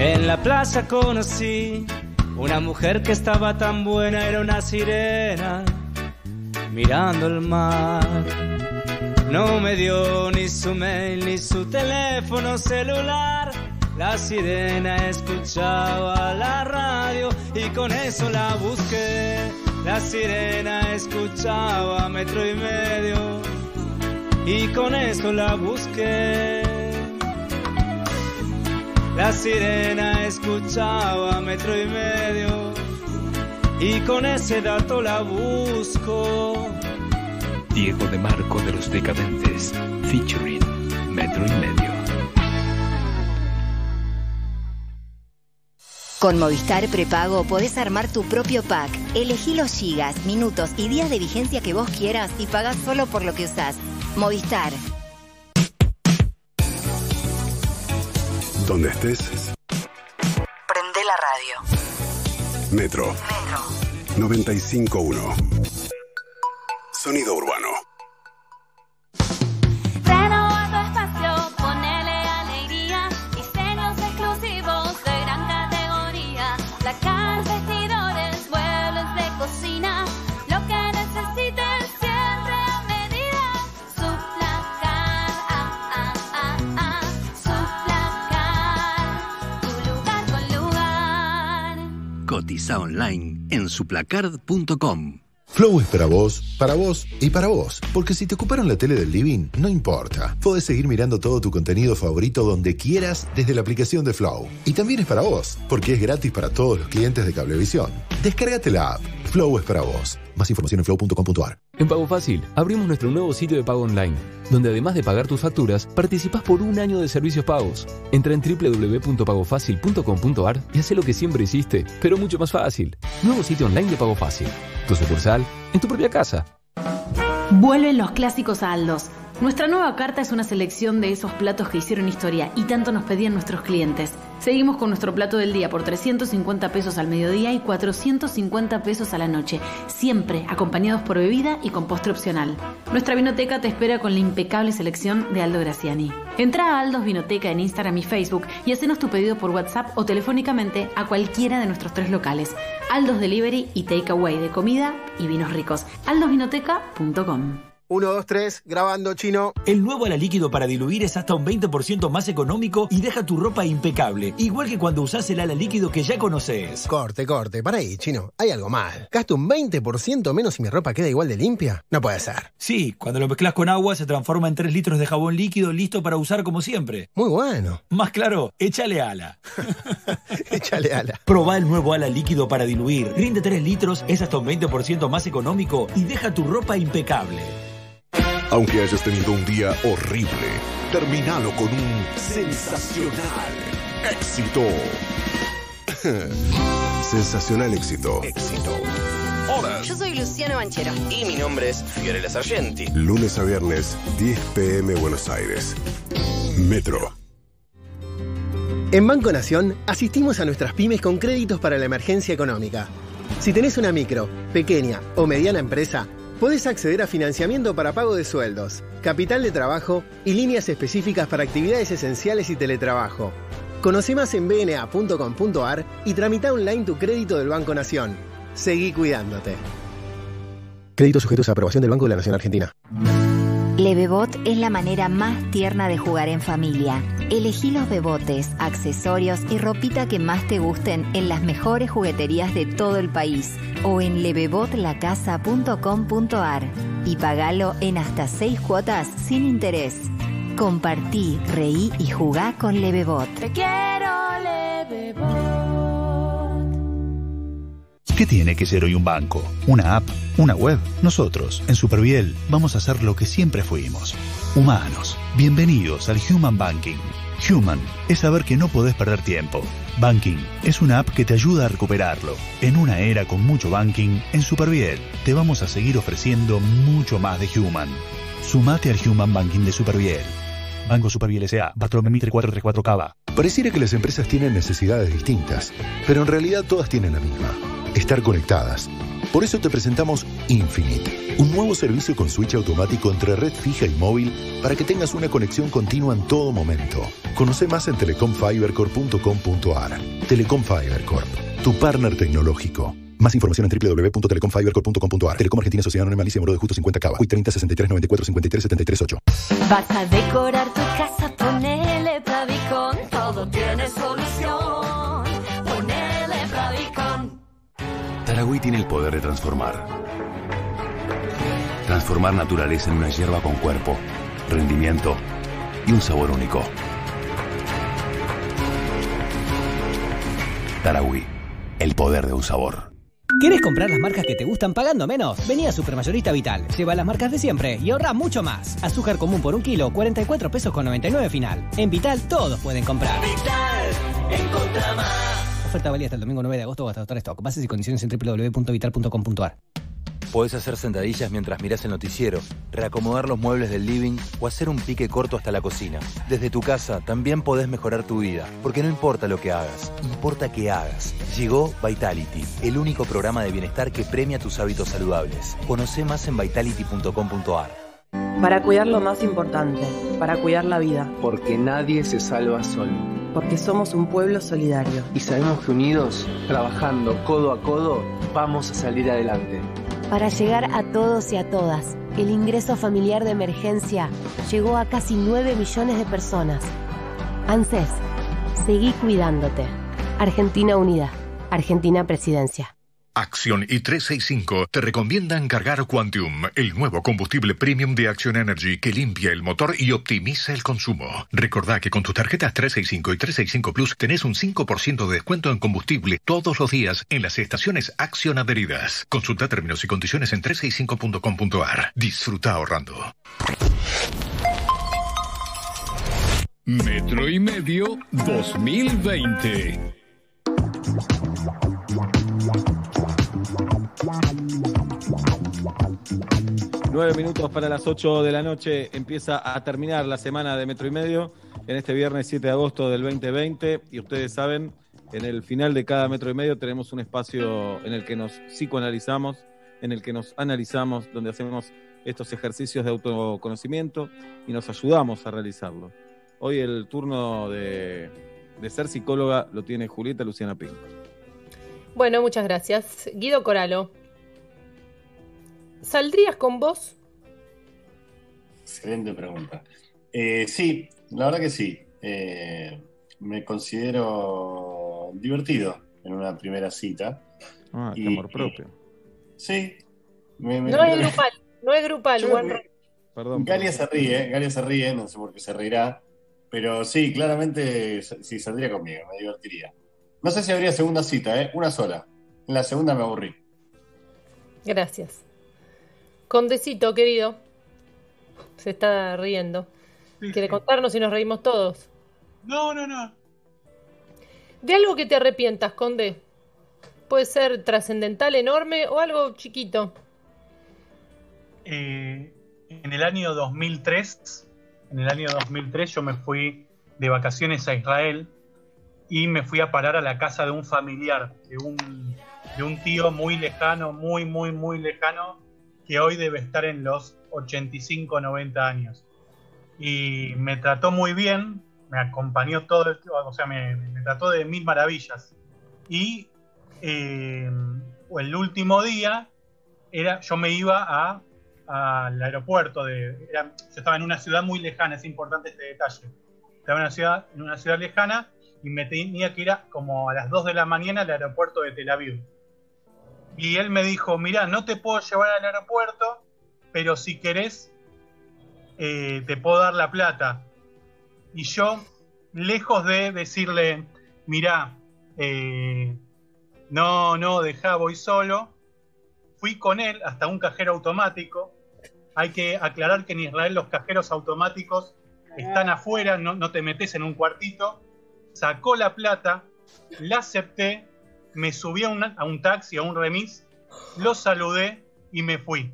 En la plaza conocí una mujer que estaba tan buena, era una sirena mirando el mar. No me dio ni su mail ni su teléfono celular. La sirena escuchaba la radio y con eso la busqué. La sirena escuchaba metro y medio y con eso la busqué. La sirena escuchaba metro y medio y con ese dato la busco. Diego de Marco de los Decadentes, featuring Metro y Medio. Con Movistar Prepago podés armar tu propio pack. Elegí los gigas, minutos y días de vigencia que vos quieras y pagás solo por lo que usás. Movistar. Donde estés, Prende la radio. Metro. Metro. 95.1. Sonido urbano. Online en suplacard.com. Flow es para vos, para vos y para vos. Porque si te ocuparon la tele del living, no importa. Podés seguir mirando todo tu contenido favorito donde quieras desde la aplicación de Flow. Y también es para vos, porque es gratis para todos los clientes de Cablevisión. Descárgate la app. Flow es para vos. Más información en flow.com.ar. En Pago Fácil, abrimos nuestro nuevo sitio de pago online, donde además de pagar tus facturas, participás por un año de servicios pagos. Entra en www.pagofacil.com.ar y haz lo que siempre hiciste, pero mucho más fácil. Nuevo sitio online de Pago Fácil. Tu sucursal, en tu propia casa. Vuelven los clásicos a Aldos. Nuestra nueva carta es una selección de esos platos que hicieron historia y tanto nos pedían nuestros clientes. Seguimos con nuestro plato del día por 350 pesos al mediodía y 450 pesos a la noche, siempre acompañados por bebida y con postre opcional. Nuestra vinoteca te espera con la impecable selección de Aldo Graciani. Entra a Aldos Vinoteca en Instagram y Facebook y hacenos tu pedido por WhatsApp o telefónicamente a cualquiera de nuestros tres locales. Aldos Delivery y Takeaway de comida y vinos ricos. aldosvinoteca.com 1, 2, 3, grabando chino. El nuevo ala líquido para diluir es hasta un 20% más económico y deja tu ropa impecable, igual que cuando usás el ala líquido que ya conoces. Corte, corte, para ahí, chino. Hay algo mal. Gasto un 20% menos y mi ropa queda igual de limpia. No puede ser. Sí, cuando lo mezclas con agua se transforma en 3 litros de jabón líquido listo para usar como siempre. Muy bueno. Más claro, échale ala. échale ala. Probá el nuevo ala líquido para diluir. Rinde 3 litros, es hasta un 20% más económico y deja tu ropa impecable. Aunque hayas tenido un día horrible, terminalo con un sensacional éxito. sensacional éxito. Éxito. Hola. Yo soy Luciano Banchero. Y mi nombre es Fiorella Sargenti. Lunes a viernes, 10 pm Buenos Aires. Metro. En Banco Nación asistimos a nuestras pymes con créditos para la emergencia económica. Si tenés una micro, pequeña o mediana empresa, podés acceder a financiamiento para pago de sueldos, capital de trabajo y líneas específicas para actividades esenciales y teletrabajo. Conoce más en bna.com.ar y tramita online tu crédito del Banco Nación. Seguí cuidándote. Créditos sujetos a aprobación del Banco de la Nación Argentina. Levebot es la manera más tierna de jugar en familia. Elegí los bebotes, accesorios y ropita que más te gusten en las mejores jugueterías de todo el país o en levebotlacasa.com.ar y pagalo en hasta seis cuotas sin interés. Compartí, reí y jugá con Levebot. Te quiero, Levebot. ¿Qué tiene que ser hoy un banco? ¿Una app? ¿Una web? Nosotros, en Superviel, vamos a hacer lo que siempre fuimos. Humanos. Bienvenidos al Human Banking. Human es saber que no podés perder tiempo. Banking es una app que te ayuda a recuperarlo. En una era con mucho banking, en Superviel te vamos a seguir ofreciendo mucho más de Human. Sumate al Human Banking de Superviel. Banco Superviel S.A. Bartolomé Mitre 434 Cava. Pareciera que las empresas tienen necesidades distintas, pero en realidad todas tienen la misma. Estar conectadas. Por eso te presentamos Infinite, un nuevo servicio con switch automático entre red fija y móvil para que tengas una conexión continua en todo momento. Conoce más en telecomfibercorp.com.ar. Telecom tu partner tecnológico. Más información en www.telecomfibercorp.com.ar. Telecom Argentina Sociedad Anónima Alicia Moro de Justo 50 Cava. 30 63 94 53 73 8. Vas a decorar tu casa, ponele Pavicon. Todo tiene solución. Taragüí tiene el poder de transformar. Transformar naturaleza en una hierba con cuerpo, rendimiento y un sabor único. Taragüí, el poder de un sabor. ¿Quieres comprar las marcas que te gustan pagando menos? Vení a Supermayorista Vital. Lleva las marcas de siempre y ahorra mucho más. Azúcar común por un kilo, 44 pesos con 99 final. En Vital todos pueden comprar. Vital, encontra más. Oferta válida hasta el domingo 9 de agosto o hasta agotar stock. Bases y condiciones en www.vital.com.ar. Podés hacer sentadillas mientras mirás el noticiero, reacomodar los muebles del living o hacer un pique corto hasta la cocina. Desde tu casa también podés mejorar tu vida, porque no importa lo que hagas, importa que hagas. Llegó Vitality, el único programa de bienestar que premia tus hábitos saludables. Conoce más en vitality.com.ar. Para cuidar lo más importante, para cuidar la vida. Porque nadie se salva solo. Porque somos un pueblo solidario. Y sabemos que unidos, trabajando codo a codo, vamos a salir adelante. Para llegar a todos y a todas, el ingreso familiar de emergencia llegó a casi 9 millones de personas. ANSES, seguí cuidándote. Argentina Unida, Argentina Presidencia. Acción y 365 te recomiendan cargar Quantum, el nuevo combustible premium de Action Energy que limpia el motor y optimiza el consumo. Recordá que con tus tarjetas 365 y 365 Plus tenés un 5% de descuento en combustible todos los días en las estaciones Action adheridas. Consulta términos y condiciones en 365.com.ar. Disfruta ahorrando. Metro y medio 2020. Nueve minutos para las 8 de la noche empieza a terminar la semana de Metro y Medio en este viernes 7 de agosto del 2020 y ustedes saben, en el final de cada Metro y Medio tenemos un espacio en el que nos psicoanalizamos, en el que nos analizamos, donde hacemos estos ejercicios de autoconocimiento y nos ayudamos a realizarlo. Hoy el turno de, de ser psicóloga lo tiene Julieta Luciana Pinto. Bueno, muchas gracias. Guido Coralo. ¿Saldrías con vos? Excelente pregunta. Eh, sí, la verdad que sí. Eh, me considero divertido en una primera cita. Ah, Y- amor propio. Sí. me- me- No es grupal, no es grupal, Yo- Perdón. Galia se ríe, Galia se ríe, no sé por qué se reirá. Pero sí, claramente sí saldría conmigo, me divertiría. No sé si habría segunda cita, ¿eh? Una sola. En la segunda me aburrí. Gracias. Condecito, querido. Se está riendo. ¿Quiere contarnos si nos reímos todos? No, no, no. De algo que te arrepientas, Conde. Puede ser trascendental, enorme o algo chiquito. Eh, en el año 2003, en el año 2003 yo me fui de vacaciones a Israel y me fui a parar a la casa de un familiar, de un, de un tío muy lejano, muy, muy, muy lejano, que hoy debe estar en los 85, 90 años. Y me trató muy bien, me acompañó todo el o sea, me, me trató de mil maravillas. Y eh, el último día era, yo me iba a al aeropuerto. De, era- yo estaba en una ciudad muy lejana, es importante este detalle. Estaba en una ciudad, en una ciudad lejana y me tenía que ir a- como a las 2 de la mañana al aeropuerto de Tel Aviv. Y él me dijo, mira, no te puedo llevar al aeropuerto, pero si querés, eh, te puedo dar la plata. Y yo, lejos de decirle, mirá, eh, no, no, dejá, voy solo, fui con él hasta un cajero automático. Hay que aclarar que en Israel los cajeros automáticos están afuera, no, no te metes en un cuartito. Sacó la plata, la acepté, me subí a, una- a un taxi, a un remis, lo saludé y me fui.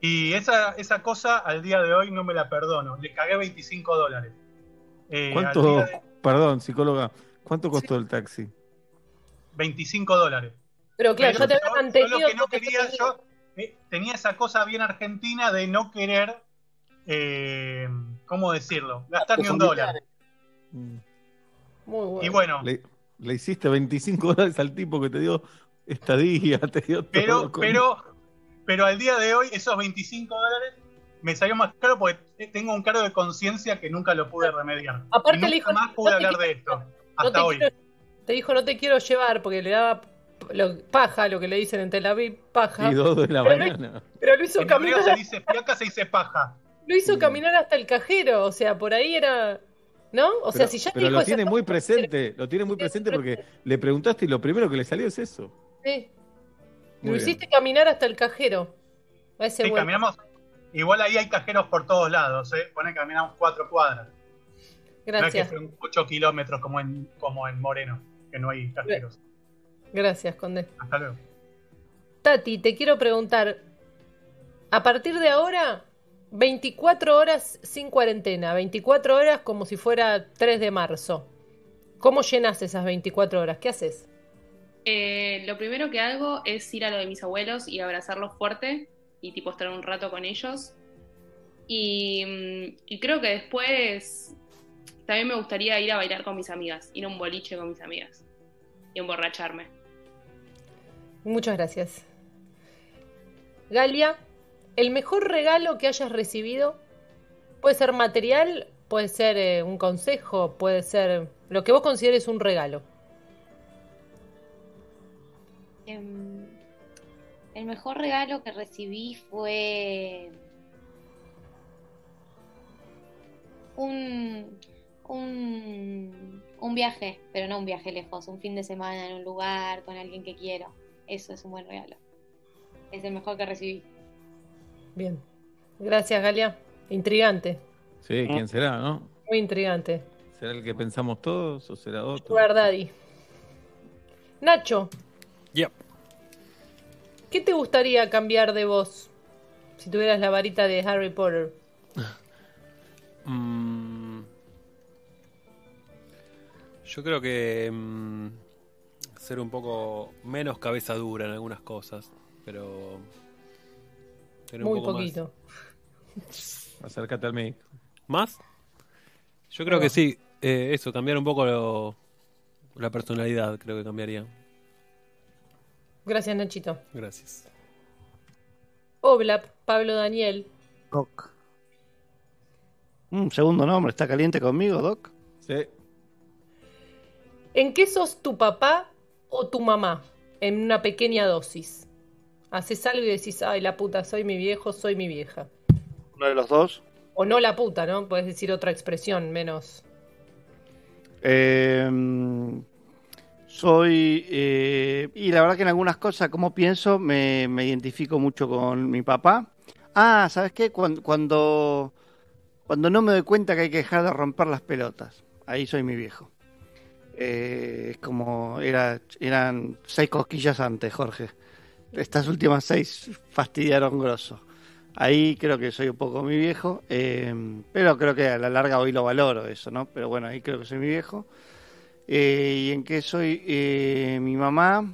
Y esa, esa cosa al día de hoy no me la perdono. Le cagué 25 dólares. Eh, ¿Cuánto, de- perdón, psicóloga, cuánto costó el taxi? 25 dólares. Pero claro, Pero yo te yo- había yo mantenido. lo que no quería, te- yo eh, tenía esa cosa bien argentina de no querer, eh, ¿cómo decirlo? Gastar ni un dólar. Muy bueno. Y bueno, Le, le hiciste 25 dólares al tipo que te dio estadía, te dio todo. pero, con- pero, pero al día de hoy esos 25 dólares me salió más caro porque tengo un cargo de conciencia que nunca lo pude remediar. Aparte le nunca dijo, más pude no hablar de esto. Hasta hoy. quiero- te dijo, no te quiero llevar porque le daba lo- paja, lo que le dicen en Tel Aviv, paja. Y dos de la Pero lo- mañana. Pero lo hizo En caminar. se dice fiaca, se dice paja. Lo hizo caminar hasta el cajero, o sea, por ahí era. ¿No? O sea, si ya te pero dijo lo tiene cosa, muy presente, lo tiene muy presente porque le preguntaste y lo primero que le salió es eso. Sí. Muy Lo bien. hiciste caminar hasta el cajero. A ese Sí, caminamos. Igual ahí hay cajeros por todos lados, ¿eh? Pone que caminamos cuatro cuadras. No es Gracias. que fueron 8 kilómetros como en, como en Moreno, que no hay cajeros. Gracias, Conde. Hasta luego. Tati, te quiero preguntar. A partir de ahora, 24 horas sin cuarentena, 24 horas como si fuera 3 de marzo. ¿Cómo llenas esas 24 horas? ¿Qué haces? Eh, lo primero que hago es ir a lo de mis abuelos y abrazarlos fuerte y tipo estar un rato con ellos. Y, mm, y creo que después también me gustaría ir a bailar con mis amigas, ir a un boliche con mis amigas y emborracharme. Muchas gracias. Galia, el mejor regalo que hayas recibido puede ser material, puede ser eh, un consejo, puede ser lo que vos consideres un regalo. Em, el mejor regalo que recibí fue un, un, un viaje, pero no un viaje lejos, un fin de semana en un lugar con alguien que quiero. Eso es un buen regalo. Es el mejor que recibí. Bien. Gracias, Galia. Intrigante. Sí, ¿quién será, no? Muy intrigante. ¿Será el que pensamos todos o será otro? Sugar Daddy. Nacho. Yep. ¿Qué te gustaría cambiar de vos si tuvieras la varita de Harry Potter? Mm, yo creo que mm, ser un poco menos cabeza dura en algunas cosas, pero. Un Muy poco más- poquito. Acércate al médico. ¿Más? Yo creo que sí, eh, eso, cambiar un poco lo- la personalidad, creo que cambiaría. Gracias, Nachito. Gracias. Oblap, Pablo Daniel. Doc. Un segundo nombre, ¿está caliente conmigo, Doc? Sí. ¿En qué sos tu papá o tu mamá? En una pequeña dosis. Haces algo y decís, ay, la puta, soy mi viejo, soy mi vieja. Uno de los dos. O no la puta, ¿no? Puedes decir otra expresión menos. Eh, soy. eh, y la verdad que en algunas cosas, como pienso, me, me identifico mucho con mi papá. Ah, ¿sabes qué? Cuando, cuando, cuando no me doy cuenta que hay que dejar de romper las pelotas. Ahí soy mi viejo. Eh, es como. Era, eran seis cosquillas antes, Jorge. Estas últimas seis fastidiaron grosso. Ahí creo que soy un poco mi viejo, eh, pero creo que a la larga hoy lo valoro eso, ¿no? Pero bueno, ahí creo que soy mi viejo. Eh, ¿Y en qué soy eh, mi mamá?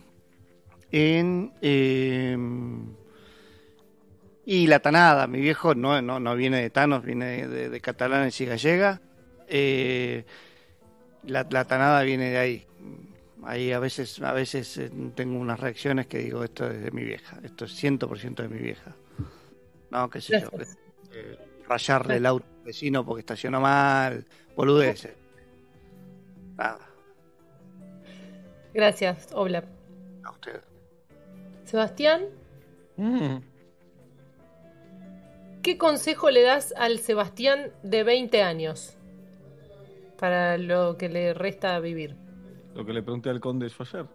En... y la tanada, mi viejo no, no, no viene de Tanos, viene de, de catalanes y gallega. La tanada viene de ahí. Ahí a veces, a veces eh, tengo unas reacciones que digo, esto es de mi vieja, esto es 100% de mi vieja. No, qué sé yo. eh, rayarle el auto al vecino porque estacionó mal, boludeces. Nada, Gracias, Obla. a usted. Sebastián, Mm. ¿qué consejo le das al Sebastián de 20 años para lo que le resta vivir? Lo que le pregunté al conde yo ayer.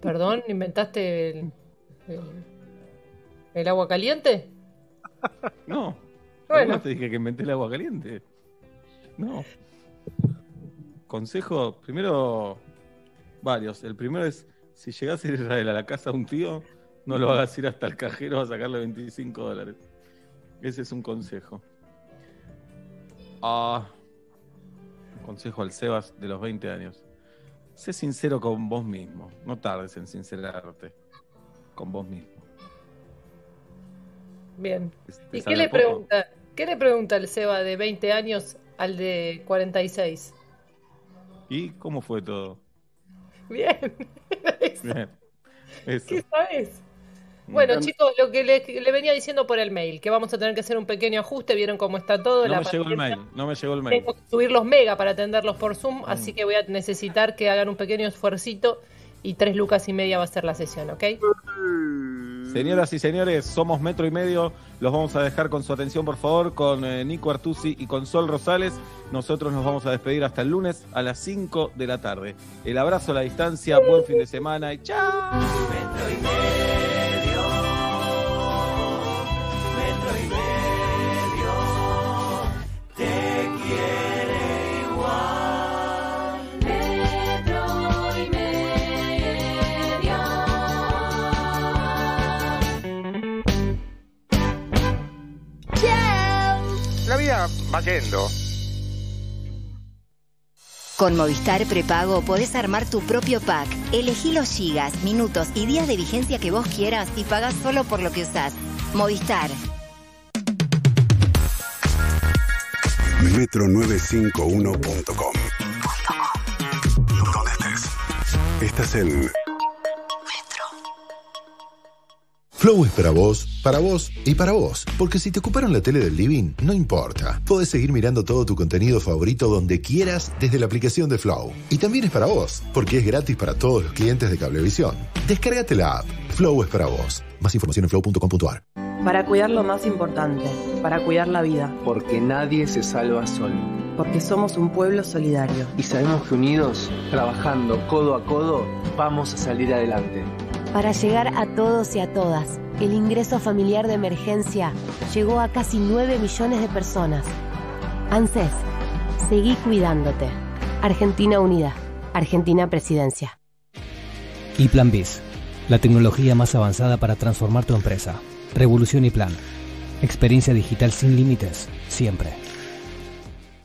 Perdón, ¿inventaste el, el, el agua caliente? No. Bueno. ¿Alguna te dije que inventé el agua caliente? No. Consejo, primero, varios. El primero es, si llegás a Israel a la casa de un tío, no lo hagas ir hasta el cajero a sacarle 25 dólares. Ese es un consejo. Ah, consejo al Sebas de los 20 años. Sé sincero con vos mismo. No tardes en sincerarte con vos mismo. Bien. ¿Te ¿Y qué le poco? pregunta? ¿Qué le pregunta el Seba de 20 años al de 46? ¿Y cómo fue todo? Bien. Bien. Eso. ¿Qué sabes? Bueno, chicos, lo que le, le venía diciendo por el mail, que vamos a tener que hacer un pequeño ajuste, vieron cómo está todo. No la me llegó el mail. No me llegó el mail. Tengo que subir los mega para atenderlos por Zoom, Mm. así que voy a necesitar que hagan un pequeño esfuercito y tres lucas y media va a ser la sesión, ¿ok? Señoras y señores, somos metro y medio. Los vamos a dejar con su atención, por favor, con eh, Nico Artusi y con Sol Rosales. Nosotros nos vamos a despedir hasta el lunes a las 5 de la tarde. El abrazo a la distancia, buen fin de semana y chao. Metro y medio. Va yendo. Con Movistar Prepago podés armar tu propio pack. Elegí los gigas, minutos y días de vigencia que vos quieras y pagás solo por lo que usás. Movistar. Metro951.com Donde estés. Estás en Flow es para vos, para vos y para vos. Porque si te ocuparon la tele del living, no importa. Podés seguir mirando todo tu contenido favorito donde quieras desde la aplicación de Flow. Y también es para vos, porque es gratis para todos los clientes de Cablevisión. Descárgate la app. Flow es para vos. Más información en flow.com.ar. Para cuidar lo más importante, para cuidar la vida. Porque nadie se salva solo. Porque somos un pueblo solidario. Y sabemos que unidos, trabajando codo a codo, vamos a salir adelante. Para llegar a todos y a todas, el ingreso familiar de emergencia llegó a casi 9 millones de personas. ANSES, seguí cuidándote. Argentina Unida, Argentina Presidencia. Y Plan BIS, la tecnología más avanzada para transformar tu empresa. Revolución y Plan. Experiencia digital sin límites, siempre.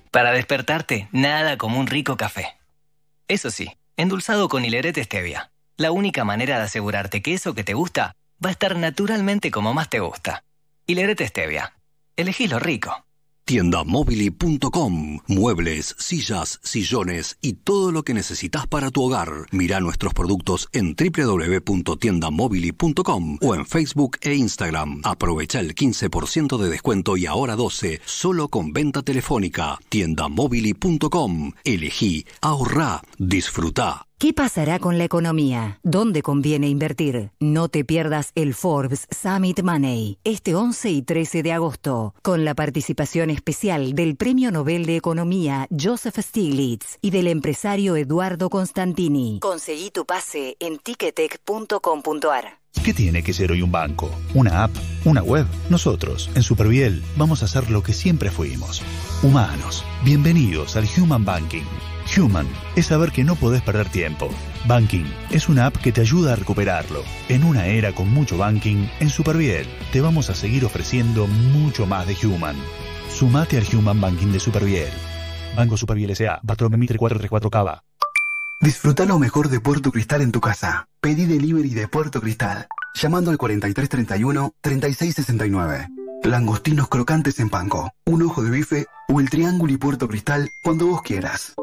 Para despertarte, nada como un rico café. Eso sí, endulzado con hilerete stevia. La única manera de asegurarte que eso que te gusta va a estar naturalmente como más te gusta. Hilerete stevia. Elegí lo rico. Tiendamobili.com. Muebles, sillas, sillones y todo lo que necesitas para tu hogar. Mira nuestros productos en www.tiendamobili.com o en Facebook e Instagram. Aprovecha el 15% de descuento y ahora 12 solo con venta telefónica. Tiendamobili.com. Elegí, ahorrá, disfruta. ¿Qué pasará con la economía? ¿Dónde conviene invertir? No te pierdas el Forbes Summit Money este 11 y 13 de agosto, con la participación especial del Premio Nobel de Economía Joseph Stiglitz y del empresario Eduardo Constantini. Conseguí tu pase en ticketek.com.ar. ¿Qué tiene que ser hoy un banco? ¿Una app? ¿Una web? Nosotros, en Superviel, vamos a hacer lo que siempre fuimos. Humanos. Bienvenidos al Human Banking. Human es saber que no podés perder tiempo. Banking es una app que te ayuda a recuperarlo. En una era con mucho banking, en Superviel te vamos a seguir ofreciendo mucho más de Human. Sumate al Human Banking de Superviel. Banco Superviel S.A. Patrón Mitre 434 Cava. Disfruta lo mejor de Puerto Cristal en tu casa. Pedí delivery de Puerto Cristal. Llamando al 4331-3669. Langostinos crocantes en panco, un ojo de bife o el triángulo y Puerto Cristal cuando vos quieras.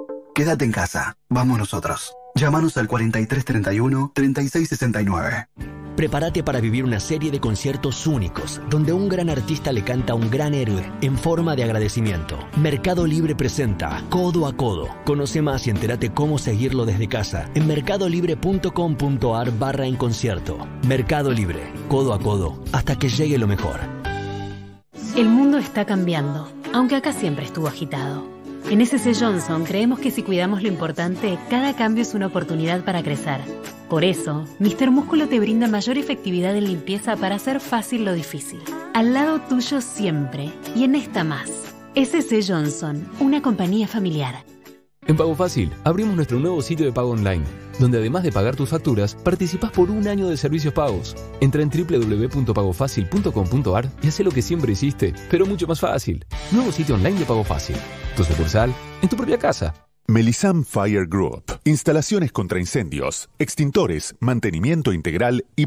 Quédate en casa. Vamos nosotros. Llámanos al 4331-3669. Prepárate para vivir una serie de conciertos únicos, donde un gran artista le canta a un gran héroe en forma de agradecimiento. Mercado Libre presenta Codo a Codo. Conoce más y entérate cómo seguirlo desde casa en mercadolibre.com.ar barra en concierto. Mercado Libre, codo a codo, hasta que llegue lo mejor. El mundo está cambiando, aunque acá siempre estuvo agitado. En SC Johnson creemos que si cuidamos lo importante, cada cambio es una oportunidad para crecer. Por eso, Mr. Músculo te brinda mayor efectividad en limpieza para hacer fácil lo difícil. Al lado tuyo siempre, y en esta más. SC Johnson, una compañía familiar. En Pago Fácil abrimos nuestro nuevo sitio de pago online, donde además de pagar tus facturas, participas por un año de servicios pagos. Entra en www.pagofacil.com.ar y haz lo que siempre hiciste, pero mucho más fácil. Nuevo sitio online de Pago Fácil. Tu sucursal en tu propia casa. Melisam Fire Group. Instalaciones contra incendios, extintores, mantenimiento integral y